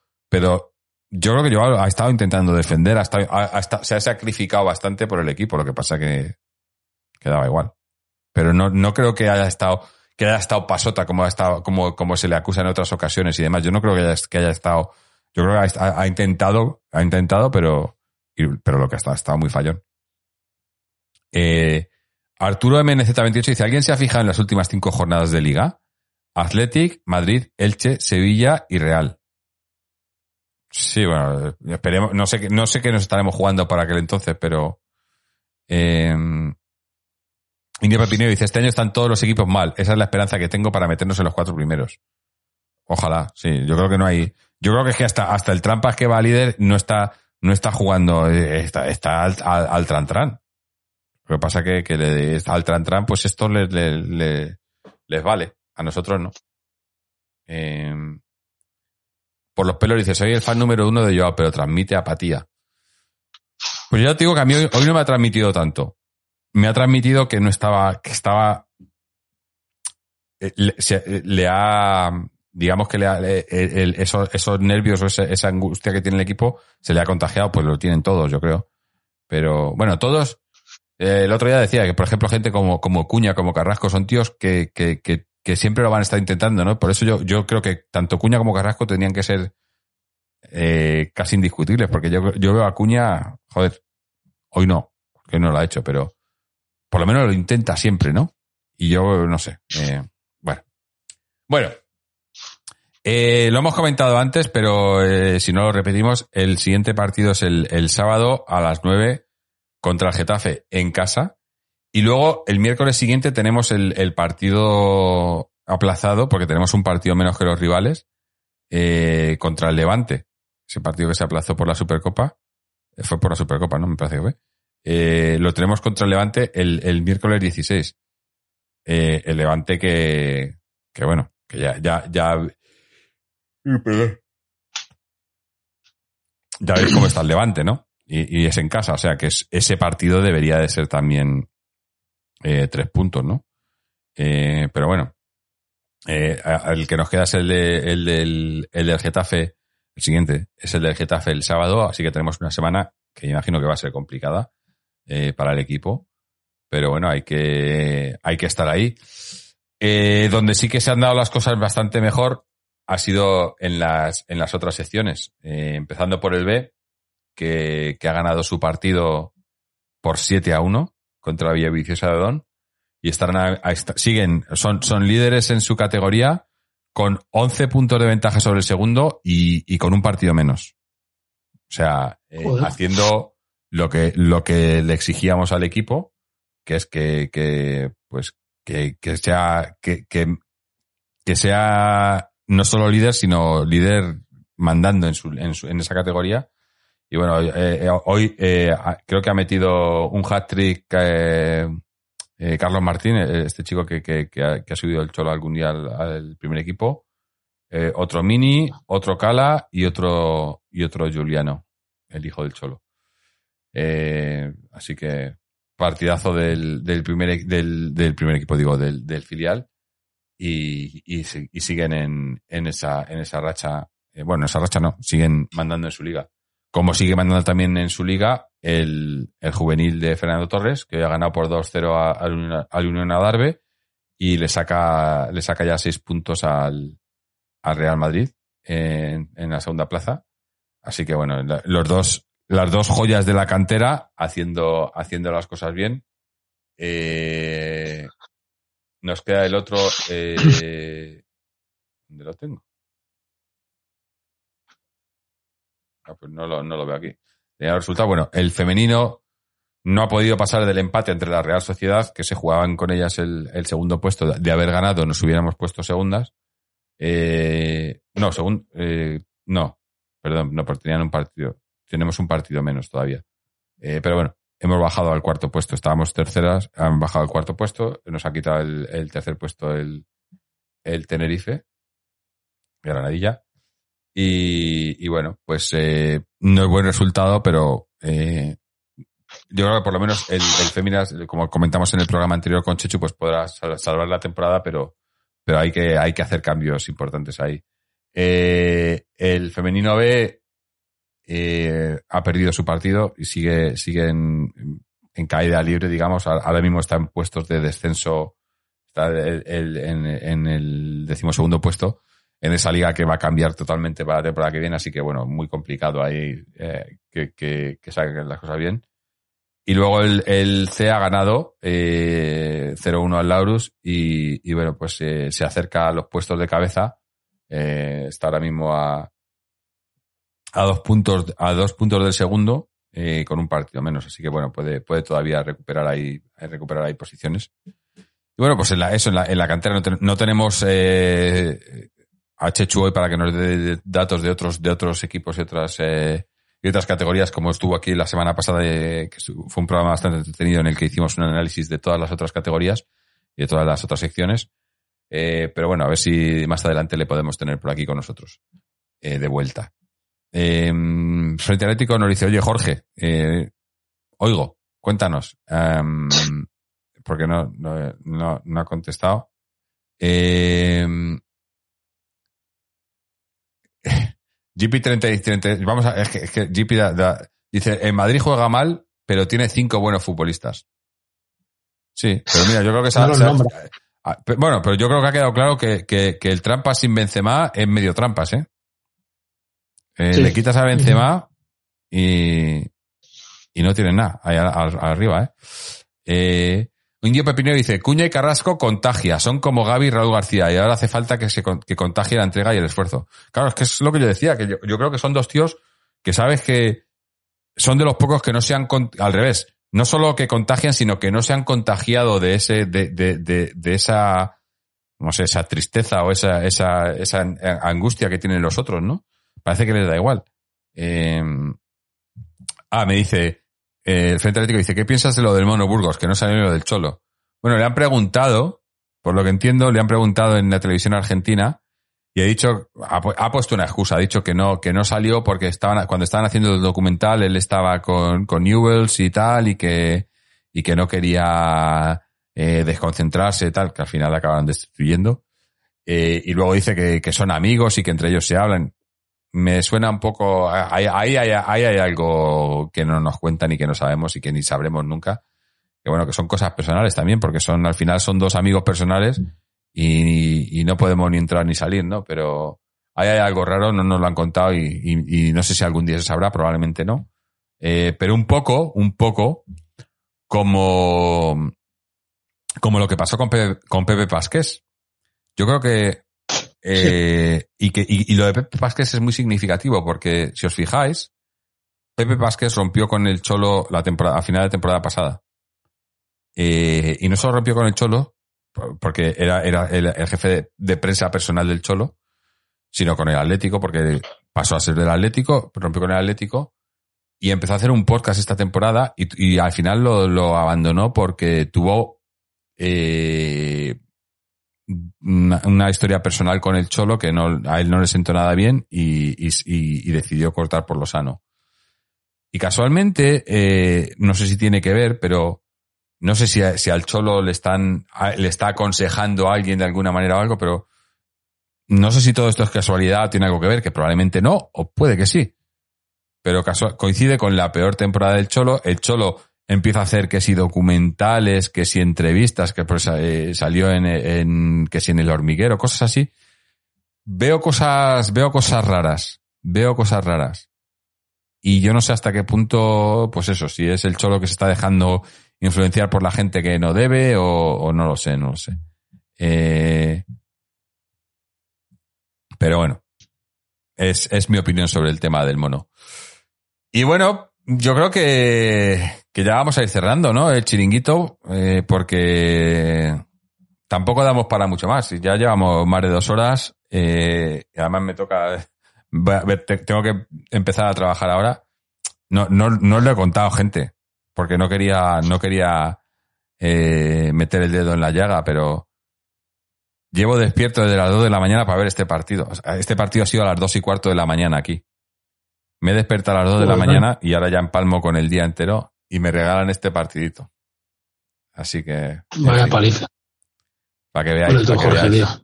yo creo que Joao ha estado intentando defender, ha estado- se ha sacrificado bastante por el equipo, lo que pasa que, que daba igual. Pero no, no creo que haya estado, que haya estado pasota como ha estado, como, como se le acusa en otras ocasiones y demás. Yo no creo que haya, que haya estado, yo creo que ha, ha intentado, ha intentado, pero, pero lo que ha estado, ha estado muy fallón. Eh, Arturo MNZ28 dice, ¿alguien se ha fijado en las últimas cinco jornadas de liga? Athletic, Madrid, Elche, Sevilla y Real. Sí, bueno, esperemos, no sé, no sé qué nos estaremos jugando para aquel entonces, pero, eh, India Pepineo dice, este año están todos los equipos mal. Esa es la esperanza que tengo para meternos en los cuatro primeros. Ojalá, sí. Yo creo que no hay. Yo creo que es que hasta, hasta el Trampas que va líder no está, no está jugando, eh, está, está al, al, al tran. Lo que pasa que, que al tran tran, pues esto le- le- les vale. A nosotros no. Eh, por los pelos dice, soy el fan número uno de Joao, pero transmite apatía. Pues ya te digo que a mí hoy, no me ha transmitido tanto. Me ha transmitido que no estaba, que estaba, eh, le, se- le ha, digamos que le ha, eh, esos, esos nervios o esa, esa angustia que tiene el equipo se le ha contagiado, pues lo tienen todos, yo creo. Pero bueno, todos, eh, el otro día decía que, por ejemplo, gente como, como Cuña, como Carrasco, son tíos que, que, que, que siempre lo van a estar intentando, ¿no? Por eso yo, yo creo que tanto Cuña como Carrasco tenían que ser eh, casi indiscutibles, porque yo, yo veo a Cuña, joder, hoy no, que no lo ha hecho, pero por lo menos lo intenta siempre, ¿no? Y yo no sé. eh, bueno. Bueno. Eh, lo hemos comentado antes, pero eh, si no lo repetimos, el siguiente partido es el, el sábado a las 9 contra el Getafe en casa. Y luego el miércoles siguiente tenemos el, el partido aplazado, porque tenemos un partido menos que los rivales, eh, contra el Levante. Ese partido que se aplazó por la Supercopa. Eh, Fue por la Supercopa, ¿no? Me parece que fue. Eh, lo tenemos contra el Levante el, el miércoles 16. Eh, el Levante que, que bueno, que ya, ya, ya. Ya veis cómo está el Levante, ¿no? Y, y es en casa, o sea que es- ese partido debería de ser también eh, tres puntos, ¿no? Eh, pero bueno, eh, el que nos queda es el, de, el, del, el del Getafe, el siguiente es el del Getafe el sábado, así que tenemos una semana que imagino que va a ser complicada eh, para el equipo, pero bueno, hay que, hay que estar ahí. Eh, donde sí que se han dado las cosas bastante mejor ha sido en las, en las otras secciones, Eh, empezando por el B, que, que ha ganado su partido por 7 a 1 contra Villaviciosa de Odón y estarán a- siguen, son, son líderes en su categoría con 11 puntos de ventaja sobre el segundo y, y con un partido menos. O sea, eh, haciendo lo que, lo que le exigíamos al equipo, que es que, que pues, que, que sea, que, que, que sea no solo líder, sino líder mandando en, su, en, su- en esa categoría. Y bueno, eh, eh, hoy eh, creo que ha metido un hat-trick eh, Carlos Martín, este chico que, que, ha, que ha subido el Cholo algún día al, primer equipo. Otro Mini, otro Cala y otro, y otro Juliano, el hijo del Cholo. Así que partidazo del, del, primer, e- del, del primer equipo, digo, del, del filial. Y, y, si- y siguen en, en, esa, en esa racha. eh, bueno, en esa racha no, siguen mandando en su liga. Como sigue mandando también en su liga el, el juvenil de Fernando Torres, que ha ganado por 2-0 a- al Unión- al Unión Adarve y le saca, le saca ya seis puntos al, al Real Madrid en, en la segunda plaza. Así que bueno, los dos, las dos joyas de la cantera haciendo, haciendo las cosas bien. Eh, nos queda el otro. Eh, ¿Dónde lo tengo? Ah, pues no lo, no lo veo aquí. El resultado. Bueno, el femenino no ha podido pasar del empate entre la Real Sociedad, que se jugaban con ellas el, el segundo puesto. De haber ganado, nos hubiéramos puesto segundas. Eh, no, según, eh, no, perdón, no, porque tenían un partido. Tenemos un partido menos todavía. Eh, pero bueno, hemos bajado al cuarto puesto. Estábamos terceras, han bajado al cuarto puesto. Nos ha quitado el, el tercer puesto el, el Tenerife, Granadilla. Y, y bueno, pues eh, no es buen resultado, pero eh, yo creo que por lo menos el, el como comentamos en el programa anterior con Chechu, pues podrá sal- salvar la temporada, pero, pero hay que, hay que hacer cambios importantes ahí. Eh, el femenino B eh, ha perdido su partido y sigue, sigue en, en caída libre, digamos. Ahora ahora mismo está en puestos de descenso, está el- el- en, en el decimosegundo puesto en esa liga que va a cambiar totalmente para la temporada que viene, así que bueno, muy complicado ahí eh, que, que, salgan las cosas bien. Y luego el, el C ha ganado eh, 0-1 al Laurus y, bueno, pues eh, se acerca a los puestos de cabeza. Eh, está ahora mismo a, a dos puntos, a dos puntos del segundo, eh, con un partido menos. Así que bueno, puede, puede todavía recuperar ahí, recuperar ahí posiciones. Y bueno, pues en la, eso, en la, en la cantera no, ten- no tenemos eh, a Chechu para que nos dé datos de otros, de otros equipos y otras, eh, y otras categorías, como estuvo aquí la semana pasada, eh, que fue un programa bastante entretenido en el que hicimos un análisis de todas las otras categorías y de todas las otras secciones. Eh, pero bueno, a ver si más adelante le podemos tener por aquí con nosotros, eh, de vuelta. Eh, Frente Atlético nos dice, oye Jorge, eh, oigo, cuéntanos, em, porque no, no, no, no ha contestado. Eh, GP30, 30, vamos a, es que, es que GP da- da- dice, en Madrid juega mal, pero tiene cinco buenos futbolistas. Sí, pero mira, yo creo que No nombra. Ah, Bueno, pero yo creo que ha quedado claro que, que, que el trampas sin Benzema es medio trampas, ¿eh? Eh, Sí. Le quitas a Benzema y, y no tienen nada ahí a- a- arriba, ¿eh? eh Indio Pepinero dice, Cuña y Carrasco contagia, son como Gaby y Raúl García y ahora hace falta que se que contagie la entrega y el esfuerzo. Claro, es que es lo que yo decía, que yo, creo que son dos tíos que sabes que son de los pocos que no se han, al revés, no solo que contagian, sino que no se han contagiado de ese, de, de, de, esa, no sé, esa tristeza o esa, esa, esa angustia que tienen los otros, ¿no? Parece que les da igual. Eh, ah, me dice, el Frente Atlético dice, ¿qué piensas de lo del Mono Burgos? Que no salió lo del Cholo. Bueno, le han preguntado, por lo que entiendo, le han preguntado en la televisión argentina y ha dicho, ha, pu- ha puesto una excusa, ha dicho que no, que no salió porque estaban, cuando estaban haciendo el documental, él estaba con, Newells y tal, y que, y que no quería eh, desconcentrarse y tal, que al final acabaron destituyendo. Eh, y luego dice que, que son amigos y que entre ellos se hablan. Me suena un poco, ahí, ahí, ahí hay algo que no nos cuentan y que no sabemos y que ni sabremos nunca. Que bueno, que son cosas personales también, porque son, al final son dos amigos personales y, no podemos ni entrar ni salir, ¿no? Pero ahí hay algo raro, no nos lo han contado y no sé si algún día se sabrá, probablemente no. Eh, pero un poco, un poco, como, como lo que pasó con Pepe, con Pepe Pasqués. Yo creo que, eh, y que, y, lo de Pepe Pasqués es muy significativo porque, si os fijáis, Pepe Pasqués rompió con el Cholo la temporada, a final de temporada pasada. Eh, y no solo rompió con el Cholo, por- porque era, era el, el jefe de, prensa personal del Cholo, sino con el Atlético, porque pasó a ser del Atlético, rompió con el Atlético y empezó a hacer un podcast esta temporada y, y al final lo, lo abandonó porque tuvo eh, una, historia personal con el Cholo que no, a él no le sentó nada bien y, decidió cortar por lo sano. Y casualmente, eh, no sé si tiene que ver, pero no sé si, si al Cholo le están, le está aconsejando a alguien de alguna manera o algo, pero no sé si todo esto es casualidad, tiene algo que ver, que probablemente no, o puede que sí. Pero coincide con la peor temporada del Cholo. El Cholo empieza a hacer que si documentales, que si entrevistas, que pues, eh, salió en, en, que si en el hormiguero, cosas así. Veo cosas, veo cosas raras. Veo cosas raras. Y yo no sé hasta qué punto, pues eso, si es el Cholo que se está dejando influenciar por la gente que no debe o, o no lo sé, no lo sé. Eh, pero bueno, es, es mi opinión sobre el tema del mono. Y bueno, yo creo que, que ya vamos a ir cerrando, ¿no? El chiringuito, eh, porque tampoco damos para mucho más. Ya llevamos más de dos horas. eh, y además me toca. tengo que empezar a trabajar ahora. no, no, no lo he contado, gente, porque no quería, no quería eh, meter el dedo en la llaga, pero llevo despierto desde las 2 de la mañana para ver este partido. Este partido ha sido a las 2 y cuarto de la mañana aquí. Me he despertado a las 2 de la mañana y ahora ya empalmo con el día entero y me regalan este partidito. Así que, Vaya paliza. para que veáis. para que veáis.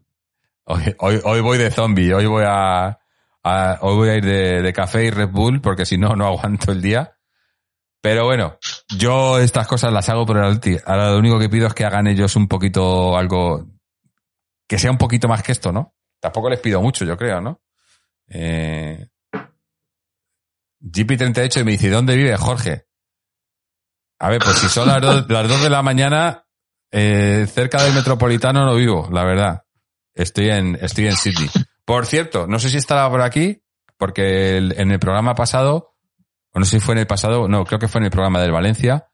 Hoy, hoy, hoy voy de zombie, hoy voy a, a- hoy voy a ir de, de café y Red Bull porque si no, no aguanto el día. Pero bueno, yo estas cosas las hago por el Atleti. Ahora lo único que pido es que hagan ellos un poquito algo, que sea un poquito más que esto, ¿no? Tampoco les pido mucho, yo creo, ¿no? Eh, GP38 y me dice, ¿dónde vive Jorge? A ver, pues si son las dos, de la mañana, eh, cerca del Metropolitano no vivo, la verdad. Estoy en, estoy en Sydney. Por cierto, no sé si estará por aquí, porque en el programa pasado, o no sé si fue en el pasado, no, creo que fue en el programa del Valencia,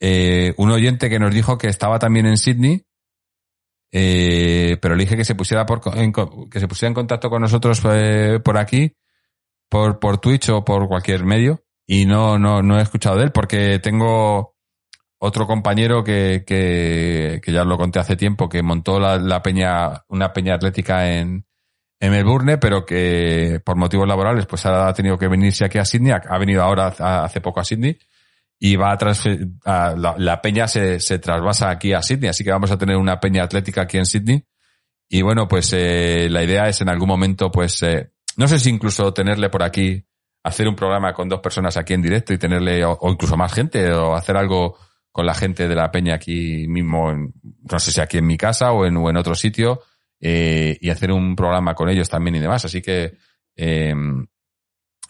eh, un oyente que nos dijo que estaba también en Sydney, eh, pero le dije que se pusiera por, que se pusiera en contacto con nosotros por aquí, por, por Twitch o por cualquier medio, y no, no, no he escuchado de él, porque tengo otro compañero que, que, que ya lo conté hace tiempo, que montó la, peña, una peña atlética en, en Melbourne, pero que por motivos laborales, pues ha tenido que venirse aquí a Sydney, ha, venido ahora hace poco a Sydney, y va a a- la, la peña se, se trasvasa aquí a Sydney, así que vamos a tener una peña atlética aquí en Sydney. Y bueno, pues eh, la idea es en algún momento, pues, eh, no sé si incluso tenerle por aquí, hacer un programa con dos personas aquí en directo y tenerle, o, incluso más gente, o hacer algo con la gente de la peña aquí mismo, en- no sé si aquí en mi casa o en, otro sitio, eh, y hacer un programa con ellos también y demás. Así que eh,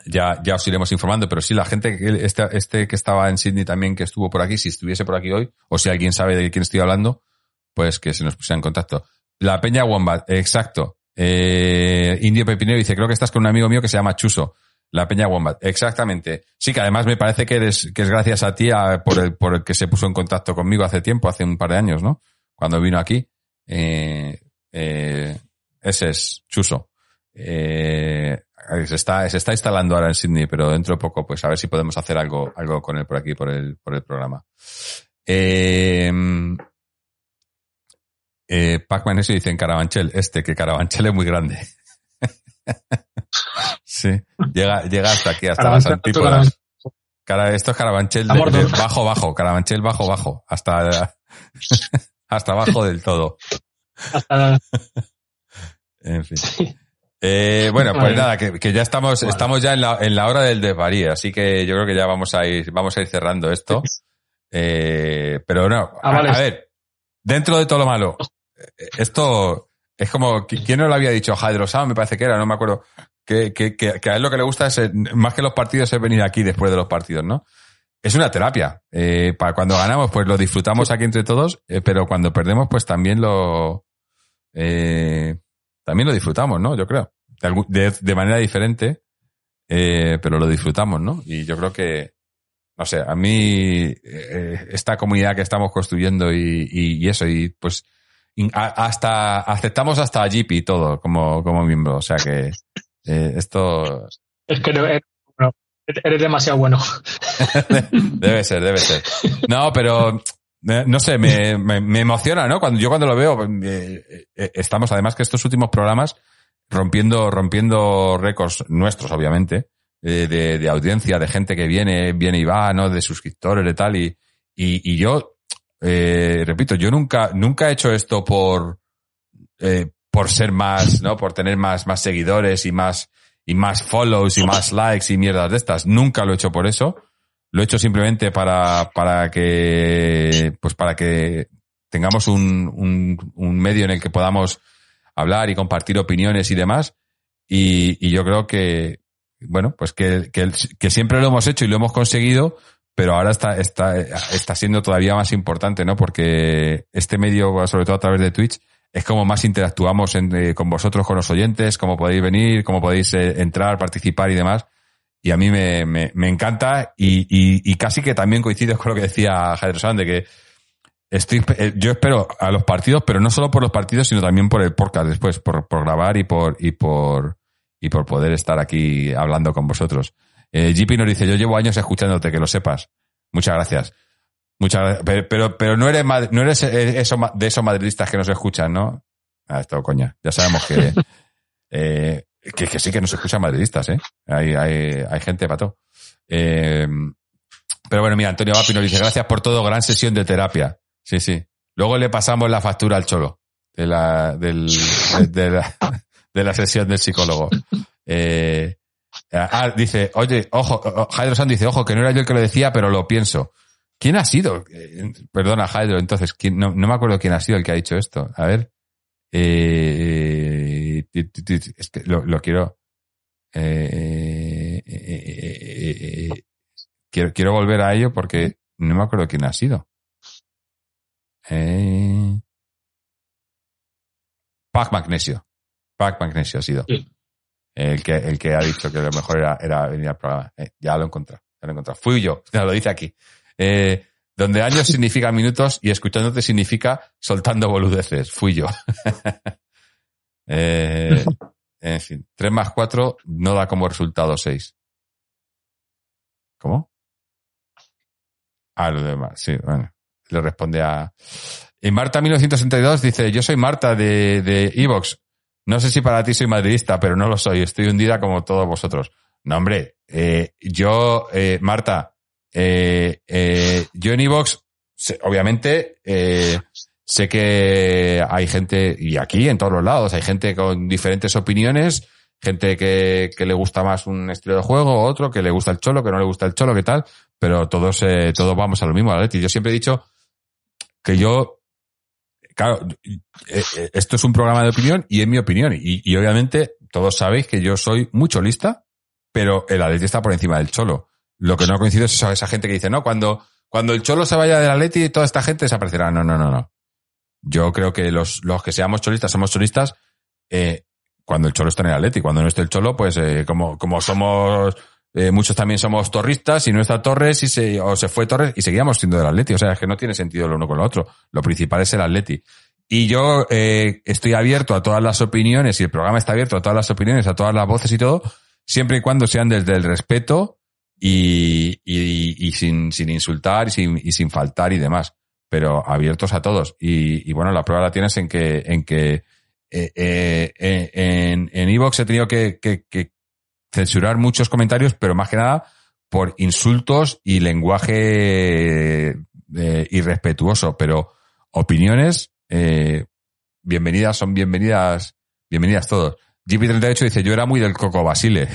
ya, ya os iremos informando, pero sí, la gente, este, este que estaba en Sydney también, que estuvo por aquí, si estuviese por aquí hoy, o si alguien sabe de quién estoy hablando, pues que se nos pusiera en contacto. La Peña Wombat, exacto. Eh, Indio Pepinero dice, creo que estás con un amigo mío que se llama Chuso. La Peña Wombat, exactamente. Sí, que además me parece que, eres, que es gracias a ti por, el, por el que se puso en contacto conmigo hace tiempo, hace un par de años, ¿no? Cuando vino aquí. Eh, eh, ese es Chuso. Eh, se está, se está instalando ahora en Sydney, pero dentro de poco, pues a ver si podemos hacer algo, algo con él por aquí, por el, por el programa. Eh, eh, Pac-Man eso dice en Carabanchel, este, que Carabanchel es muy grande. sí, llega, llega hasta aquí, hasta las antípodas. Cara, esto es Carabanchel bajo, bajo, Carabanchel bajo, bajo, hasta, hasta abajo del todo. En fin. Eh, bueno, pues nada, que, que ya estamos, Vale. estamos ya en la, en la hora del desvarío, así que yo creo que ya vamos a ir, vamos a ir cerrando esto. Eh, pero no, Ah, a, vale. a ver, dentro de todo lo malo, eh, esto es como, ¿qui- ¿quién nos lo había dicho? Jairo Sao, me parece que era, no me acuerdo. Que, que, que, que a él lo que le gusta es, eh, más que los partidos, es venir aquí después de los partidos, ¿no? Es una terapia. Eh, para cuando ganamos, pues lo disfrutamos aquí entre todos, eh, pero cuando perdemos, pues también lo, eh, también lo disfrutamos, ¿no? Yo creo. De, de, de manera diferente, eh, pero lo disfrutamos, ¿no? Y yo creo que, no sé, a mí, eh, esta comunidad que estamos construyendo y, y, y eso, y pues, in- a- hasta, aceptamos hasta a Jeep y todo como, como miembro. O sea que, eh, esto Es que no- eres, demasiado bueno. debe ser, debe ser. No, pero, eh, no sé, me, me, me emociona, ¿no? Cuando, yo cuando lo veo, eh, eh, estamos, además que estos últimos programas, rompiendo, rompiendo récords nuestros, obviamente, de, de audiencia, de gente que viene, viene y va, ¿no? De suscriptores, de tal, y, y, y yo, eh, repito, yo nunca, nunca he hecho esto por, eh, por ser más, ¿no? Por tener más, más seguidores y más, y más follows y más likes y mierdas de estas. Nunca lo he hecho por eso. Lo he hecho simplemente para, para que, pues para que tengamos un, un, un medio en el que podamos hablar y compartir opiniones y demás. Y, y yo creo que, bueno, pues que, que, que siempre lo hemos hecho y lo hemos conseguido, pero ahora está, está, está siendo todavía más importante, ¿no? Porque este medio, sobre todo a través de Twitch, es como más interactuamos en- eh, con vosotros, con los oyentes, cómo podéis venir, cómo podéis eh, entrar, participar y demás. Y a mí me, me, me encanta y, y, y casi que también coincido con lo que decía Javier San, de que estoy, eh, yo espero a los partidos, pero no solo por los partidos, sino también por el podcast después, por, por grabar y por, y por, y por poder estar aquí hablando con vosotros. Eh, GP nos dice, yo llevo años escuchándote, que lo sepas. Muchas gracias. Muchas gracias. Pero, pero, pero no eres, no eres eh, eso, de esos madridistas que nos escuchan, ¿no? Ah, esto coña. Ya sabemos que, eh, que, que sí que nos escuchan madridistas, ¿eh? Hay, hay, hay gente para todo. Eh, pero bueno, mira, Antonio Vapi nos dice, gracias por todo, gran sesión de terapia. Sí, sí. Luego le pasamos la factura al cholo de la, del, de, de la, de la sesión del psicólogo. Eh, ah, dice, oye, ojo, Jairo San dice, ojo, que no era yo el que lo decía, pero lo pienso. ¿Quién ha sido? Eh, Perdona, Jairo, entonces, ¿quién- no, no me acuerdo quién ha sido el que ha dicho esto. A ver. Eh, es que lo, lo quiero. eh, eh, eh, quiero, quiero volver a ello porque no me acuerdo quién ha sido. Eh, Pac Magnesio. Pac Magnesio ha sido. Sí. El que, el que ha dicho que lo mejor era, era venir al programa. Eh, ya lo he encontrado. Ya lo he encontrado. Fui yo. Ya lo dice aquí. Eh, donde años significa minutos y escuchándote significa soltando boludeces. Fui yo. eh, en fin. 3 más 4 no da como resultado 6. ¿Cómo? Ah, lo demás. Sí, bueno. Le responde a... Y Marta 1962 dice, yo soy Marta de, de Evox. No sé si para ti soy madridista, pero no lo soy. Estoy hundida como todos vosotros. No, hombre, eh, yo, eh, Marta, eh, eh, yo en Evox, obviamente, eh, sé que hay gente, y aquí en todos los lados, hay gente con diferentes opiniones, gente que, que le gusta más un estilo de juego, otro que le gusta el cholo, que no le gusta el cholo, que tal, pero todos, eh, todos vamos a lo mismo, Leti. Yo siempre he dicho que yo, claro, eh, eh, esto es un programa de opinión y es mi opinión. Y, y obviamente todos sabéis que yo soy muy cholista, pero el Atleti está por encima del cholo. Lo que no coincido es esa, esa gente que dice, no, cuando, cuando el cholo se vaya del Atleti, toda esta gente desaparecerá. No, no, no, no. Yo creo que los, los que seamos cholistas somos cholistas eh, cuando el cholo está en el Atleti. Cuando no esté el cholo, pues eh, como, como somos eh, muchos también somos torristas y no está Torres y se, o se fue Torres y seguíamos siendo del Atleti. O sea, es que no tiene sentido lo uno con lo otro. Lo principal es el Atleti. Y yo eh, estoy abierto a todas las opiniones y el programa está abierto a todas las opiniones, a todas las voces y todo, siempre y cuando sean desde el respeto y, y, y sin, sin insultar y sin, y sin faltar y demás. Pero abiertos a todos. Y, y bueno, la prueba la tienes en que, en que eh, eh, eh, en en Evox he tenido que, que, que censurar muchos comentarios, pero más que nada por insultos y lenguaje eh, irrespetuoso. Pero opiniones, eh, bienvenidas, son bienvenidas, bienvenidas todos. GP38 dice, yo era muy del Coco Basile.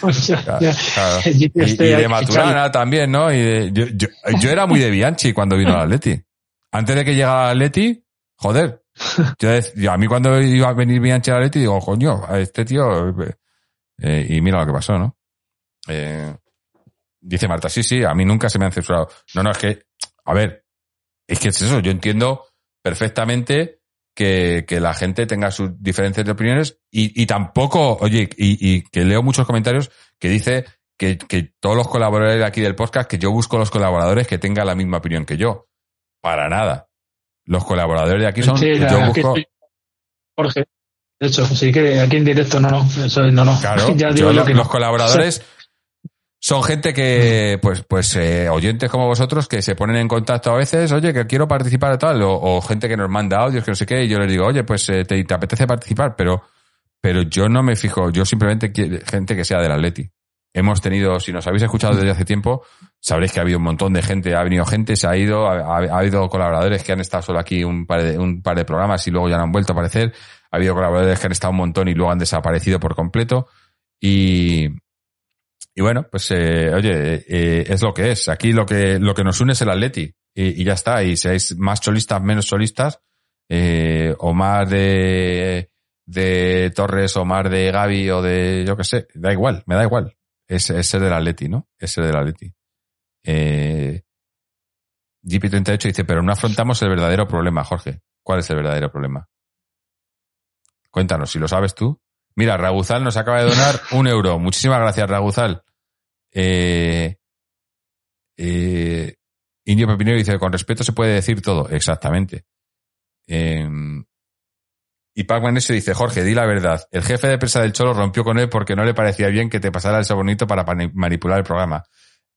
Pues Claro, claro. Y, de Maturana también, ¿no? Y de- yo, yo, yo era muy de Bianchi cuando vino al Atleti. Antes de que llegara al Atleti, joder. Yo, a mí cuando iba a venir Bianchi al Atleti, digo, coño, a este tío... eh, y mira lo que pasó, ¿no? Eh, dice Marta, sí, sí, a mí nunca se me han censurado. No, no, es que, a ver, es que es eso, yo entiendo perfectamente que, que la gente tenga sus diferencias de opiniones y, y tampoco, oye, y, y que leo muchos comentarios que dice que, que todos los colaboradores de aquí del podcast, que yo busco los colaboradores que tengan la misma opinión que yo. Para nada. Los colaboradores de aquí son, Sí, yo busco, Jorge. De hecho, sí que aquí en directo no, no. Eso no, no. Claro, ya yo digo yo lo- que los no. colaboradores son gente que, pues, pues, eh, oyentes como vosotros que se ponen en contacto a veces, oye, que quiero participar de tal, o, o gente que nos manda audios, que no sé qué, y yo les digo, oye, pues, eh, te, te apetece participar, pero, pero yo no me fijo, yo simplemente quiero gente que sea del Atleti. Hemos tenido, si nos habéis escuchado desde hace tiempo, sabréis que ha habido un montón de gente, ha venido gente, se ha ido, ha, ha- ha habido colaboradores que han estado solo aquí un par de, un par de programas y luego ya no han vuelto a aparecer. Ha habido colaboradores que han estado un montón y luego han desaparecido por completo. Y, y bueno, pues eh, oye, eh, es lo que es. Aquí lo que, lo que nos une es el Atleti. Y, ya está. Y seáis más cholistas, menos cholistas, eh, o más de, Torres, o más de Gaby, o de, yo qué sé, da igual, me da igual. Es, es del Atleti, ¿no? Es ser del Atleti. Eh, GP38 dice, pero no afrontamos el verdadero problema, Jorge. ¿Cuál es el verdadero problema? Cuéntanos, si lo sabes tú. Mira, Raguzal nos acaba de donar un euro. Muchísimas gracias, Raguzal. Eh, eh, Indio Pepinero dice, con respeto se puede decir todo. Exactamente. Eh, Y Pac-Man ese dice, Jorge, di la verdad. El jefe de prensa del Cholo rompió con él porque no le parecía bien que te pasara ese bonito para manipular el programa.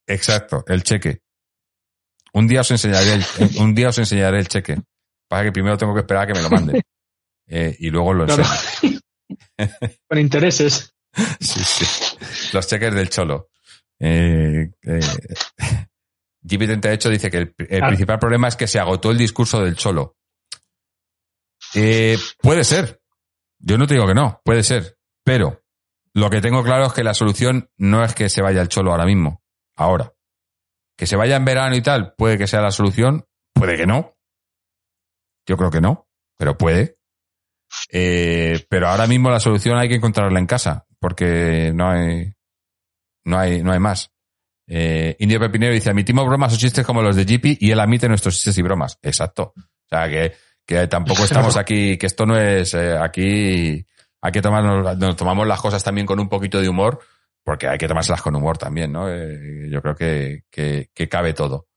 Exacto, el cheque. Un día os enseñaré el, un día os enseñaré el cheque. Pasa que primero tengo que esperar a que me lo manden. Eh, y luego lo Claro. Con intereses. Sí, sí. Los cheques del Cholo. Eh, eh, GP38 dice que el, el Ah. principal problema es que se agotó el discurso del Cholo. Eh, puede ser. Yo no te digo que no, puede ser. Pero lo que tengo claro es que la solución no es que se vaya el Cholo ahora mismo, ahora. Que se vaya en verano y tal, puede que sea la solución, puede que no. Yo creo que no, pero puede. Eh, pero ahora mismo la solución hay que encontrarla en casa, porque no hay, no hay, no hay más. Eh, Indio Pepinero dice, emitimos bromas o chistes como los de GP y él admite nuestros chistes y bromas. Exacto. O sea, que, que tampoco estamos aquí, que esto no es, eh, aquí hay que tomarnos, nos tomamos las cosas también con un poquito de humor, porque hay que tomárselas con humor también, ¿no? Eh, yo creo que, que, que cabe todo.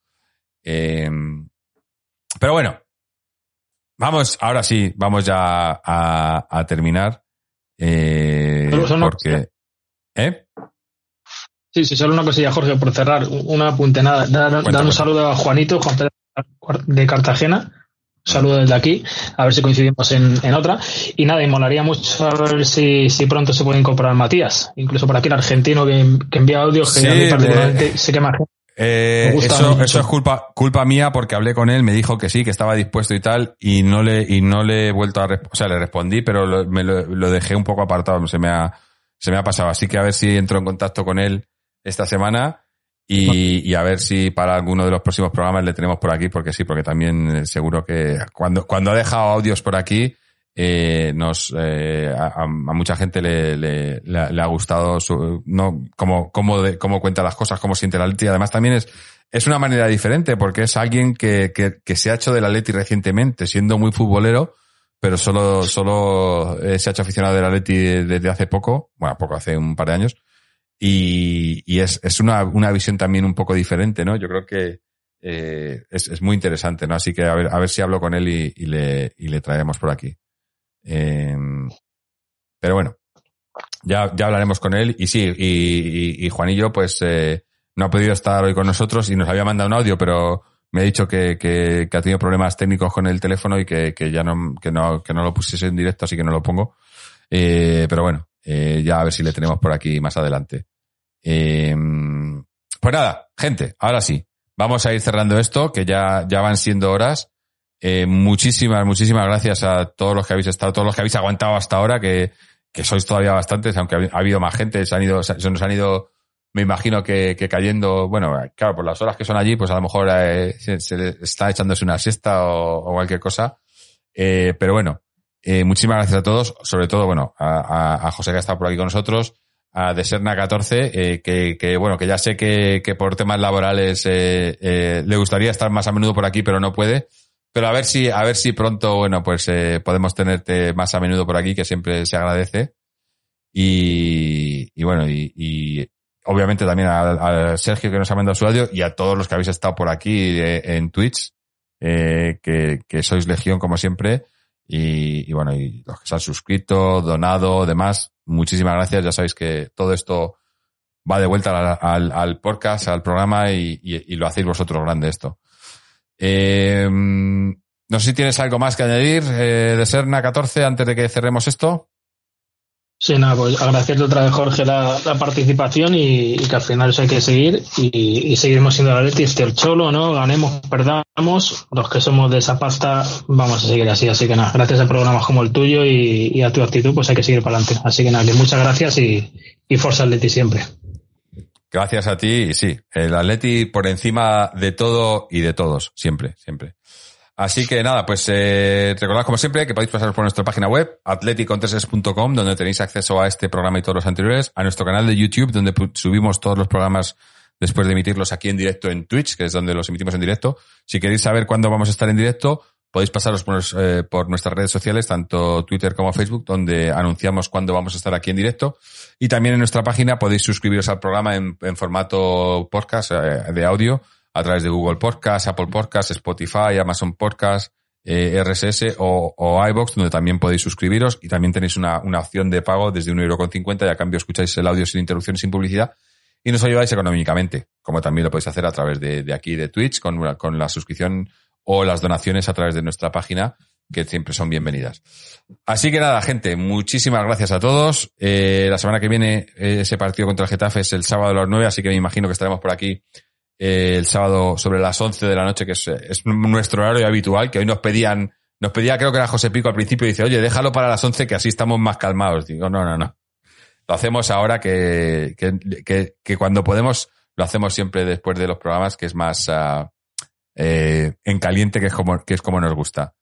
Pero bueno, vamos, ahora sí, vamos ya a, a terminar. Eh, una porque, ¿eh? Sí, sí, solo una cosilla, Jorge, por cerrar. Un apunte, nada. Dar, dar Cuenta, un cuenta. saludo a Juanito, Juan Pedro de Cartagena. Un saludo desde aquí, a ver si coincidimos en, en otra. Y nada, y molaría mucho a ver si, si pronto se puede incorporar Matías. Incluso por aquí el argentino que, que envía audios, que Sí, a mí de- particularmente sé que más gente. Eh, eso, eso es culpa, culpa mía porque hablé con él, me dijo que sí, que estaba dispuesto y tal, y no le, y no le he vuelto a o sea, le respondí, pero lo, me lo, lo dejé un poco apartado, se me ha, se me ha pasado. Así que a ver si entro en contacto con él esta semana y, y a ver si para alguno de los próximos programas le tenemos por aquí, porque sí, porque también eh, seguro que cuando, cuando ha dejado audios por aquí, eh, nos eh, a, a- mucha gente le, le, le le ha gustado su, no cómo, cómo, de- cómo cuenta las cosas, cómo siente la Leti. Además también es, es una manera diferente porque es alguien que, que, que se ha hecho de la Leti recientemente, siendo muy futbolero, pero solo, solo eh, se ha hecho aficionado de la Leti desde hace poco, bueno, poco, hace un par de años. Y, y es, es una, una visión también un poco diferente, ¿no? Yo creo que eh, es, es muy interesante, ¿no? Así que a ver, a ver si hablo con él y, y le, y le traemos por aquí. Eh, pero bueno, ya, ya hablaremos con él. Y sí, y, y, y Juanillo, pues, eh, no ha podido estar hoy con nosotros y nos había mandado un audio, pero me ha dicho que, que, que ha tenido problemas técnicos con el teléfono y que, que ya no, que no, que no lo pusiese en directo, así que no lo pongo. Eh, pero bueno, eh, ya a ver si le tenemos por aquí más adelante. Eh, pues nada, gente, ahora sí, vamos a ir cerrando esto, que ya, ya van siendo horas. Eh, muchísimas, muchísimas gracias a todos los que habéis estado, todos los que habéis aguantado hasta ahora, que, que sois todavía bastantes, aunque ha, ha habido más gente, se han ido, se, nos han ido, me imagino que, que cayendo, bueno, claro, por las horas que son allí, pues a lo mejor eh, se, se está echándose una siesta o, o cualquier cosa. Eh, pero bueno, eh, muchísimas gracias a todos, sobre todo, bueno, a, a, a José que ha estado por aquí con nosotros, a Deserna 14, eh, que, que, bueno, que ya sé que, que por temas laborales eh, eh, le gustaría estar más a menudo por aquí, pero no puede. Pero a ver si, a ver si pronto, bueno, pues eh, podemos tenerte más a menudo por aquí, que siempre se agradece. Y, y bueno, y, y obviamente también a, a, Sergio que nos ha mandado su audio y a todos los que habéis estado por aquí eh, en Twitch, eh, que, que sois legión como siempre. Y, y, bueno, y los que se han suscrito, donado, demás, muchísimas gracias. Ya sabéis que todo esto va de vuelta al, al, al podcast, al programa y, y, y, lo hacéis vosotros grande esto. Eh, no sé si tienes algo más que añadir eh, de Serna 14 antes de que cerremos esto. Sí, nada, pues agradecerte otra vez, Jorge, la, participación y, que al final eso hay que seguir y, y seguiremos siendo la Leti, este el cholo, ¿no? Ganemos, perdamos, los que somos de esa pasta vamos a seguir así, así que nada, gracias a programas como el tuyo y, a tu actitud, pues hay que seguir para adelante. Así que nada, que muchas gracias y, y Forza Atleti siempre. Gracias a ti y sí, el Atleti por encima de todo y de todos, siempre, siempre. Así que nada, pues eh, recordad como siempre que podéis pasar por nuestra página web, atleticontreses.com, donde tenéis acceso a este programa y todos los anteriores, a nuestro canal de YouTube, donde subimos todos los programas después de emitirlos aquí en directo en Twitch, que es donde los emitimos en directo. Si queréis saber cuándo vamos a estar en directo, podéis pasaros por, eh, por nuestras redes sociales, tanto Twitter como Facebook, donde anunciamos cuándo vamos a estar aquí en directo. Y también en nuestra página podéis suscribiros al programa en, formato podcast eh, de audio a través de Google Podcast, Apple Podcast, Spotify, Amazon Podcast, eh, RSS o, o iBox, donde también podéis suscribiros y también tenéis una, opción de pago desde 1,50€ y a cambio escucháis el audio sin interrupciones, sin publicidad y nos ayudáis económicamente, como también lo podéis hacer a través de, de aquí de Twitch con, con la suscripción o las donaciones a través de nuestra página que siempre son bienvenidas. Así que nada, gente, muchísimas gracias a todos. Eh, la semana que viene eh, ese partido contra el Getafe es el sábado a las 9, así que me imagino que estaremos por aquí eh, el sábado sobre las 11 de la noche, que es, es, nuestro horario habitual, que hoy nos pedían, nos pedía, creo que era José Pico al principio, y dice, oye, déjalo para las 11 que así estamos más calmados. Digo, no, no, no. Lo hacemos ahora que, que, que, que cuando podemos, lo hacemos siempre después de los programas, que es más uh, eh, en caliente, que es como, que es como nos gusta.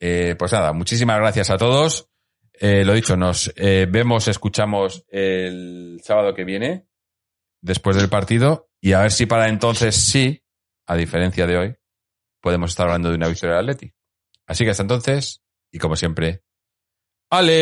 Eh, pues nada, muchísimas gracias a todos. Eh, lo dicho, nos eh, vemos, escuchamos el sábado que viene, después del partido, y a ver si para entonces sí, a diferencia de hoy, podemos estar hablando de una victoria del Atleti. Así que hasta entonces, y como siempre, Aleti.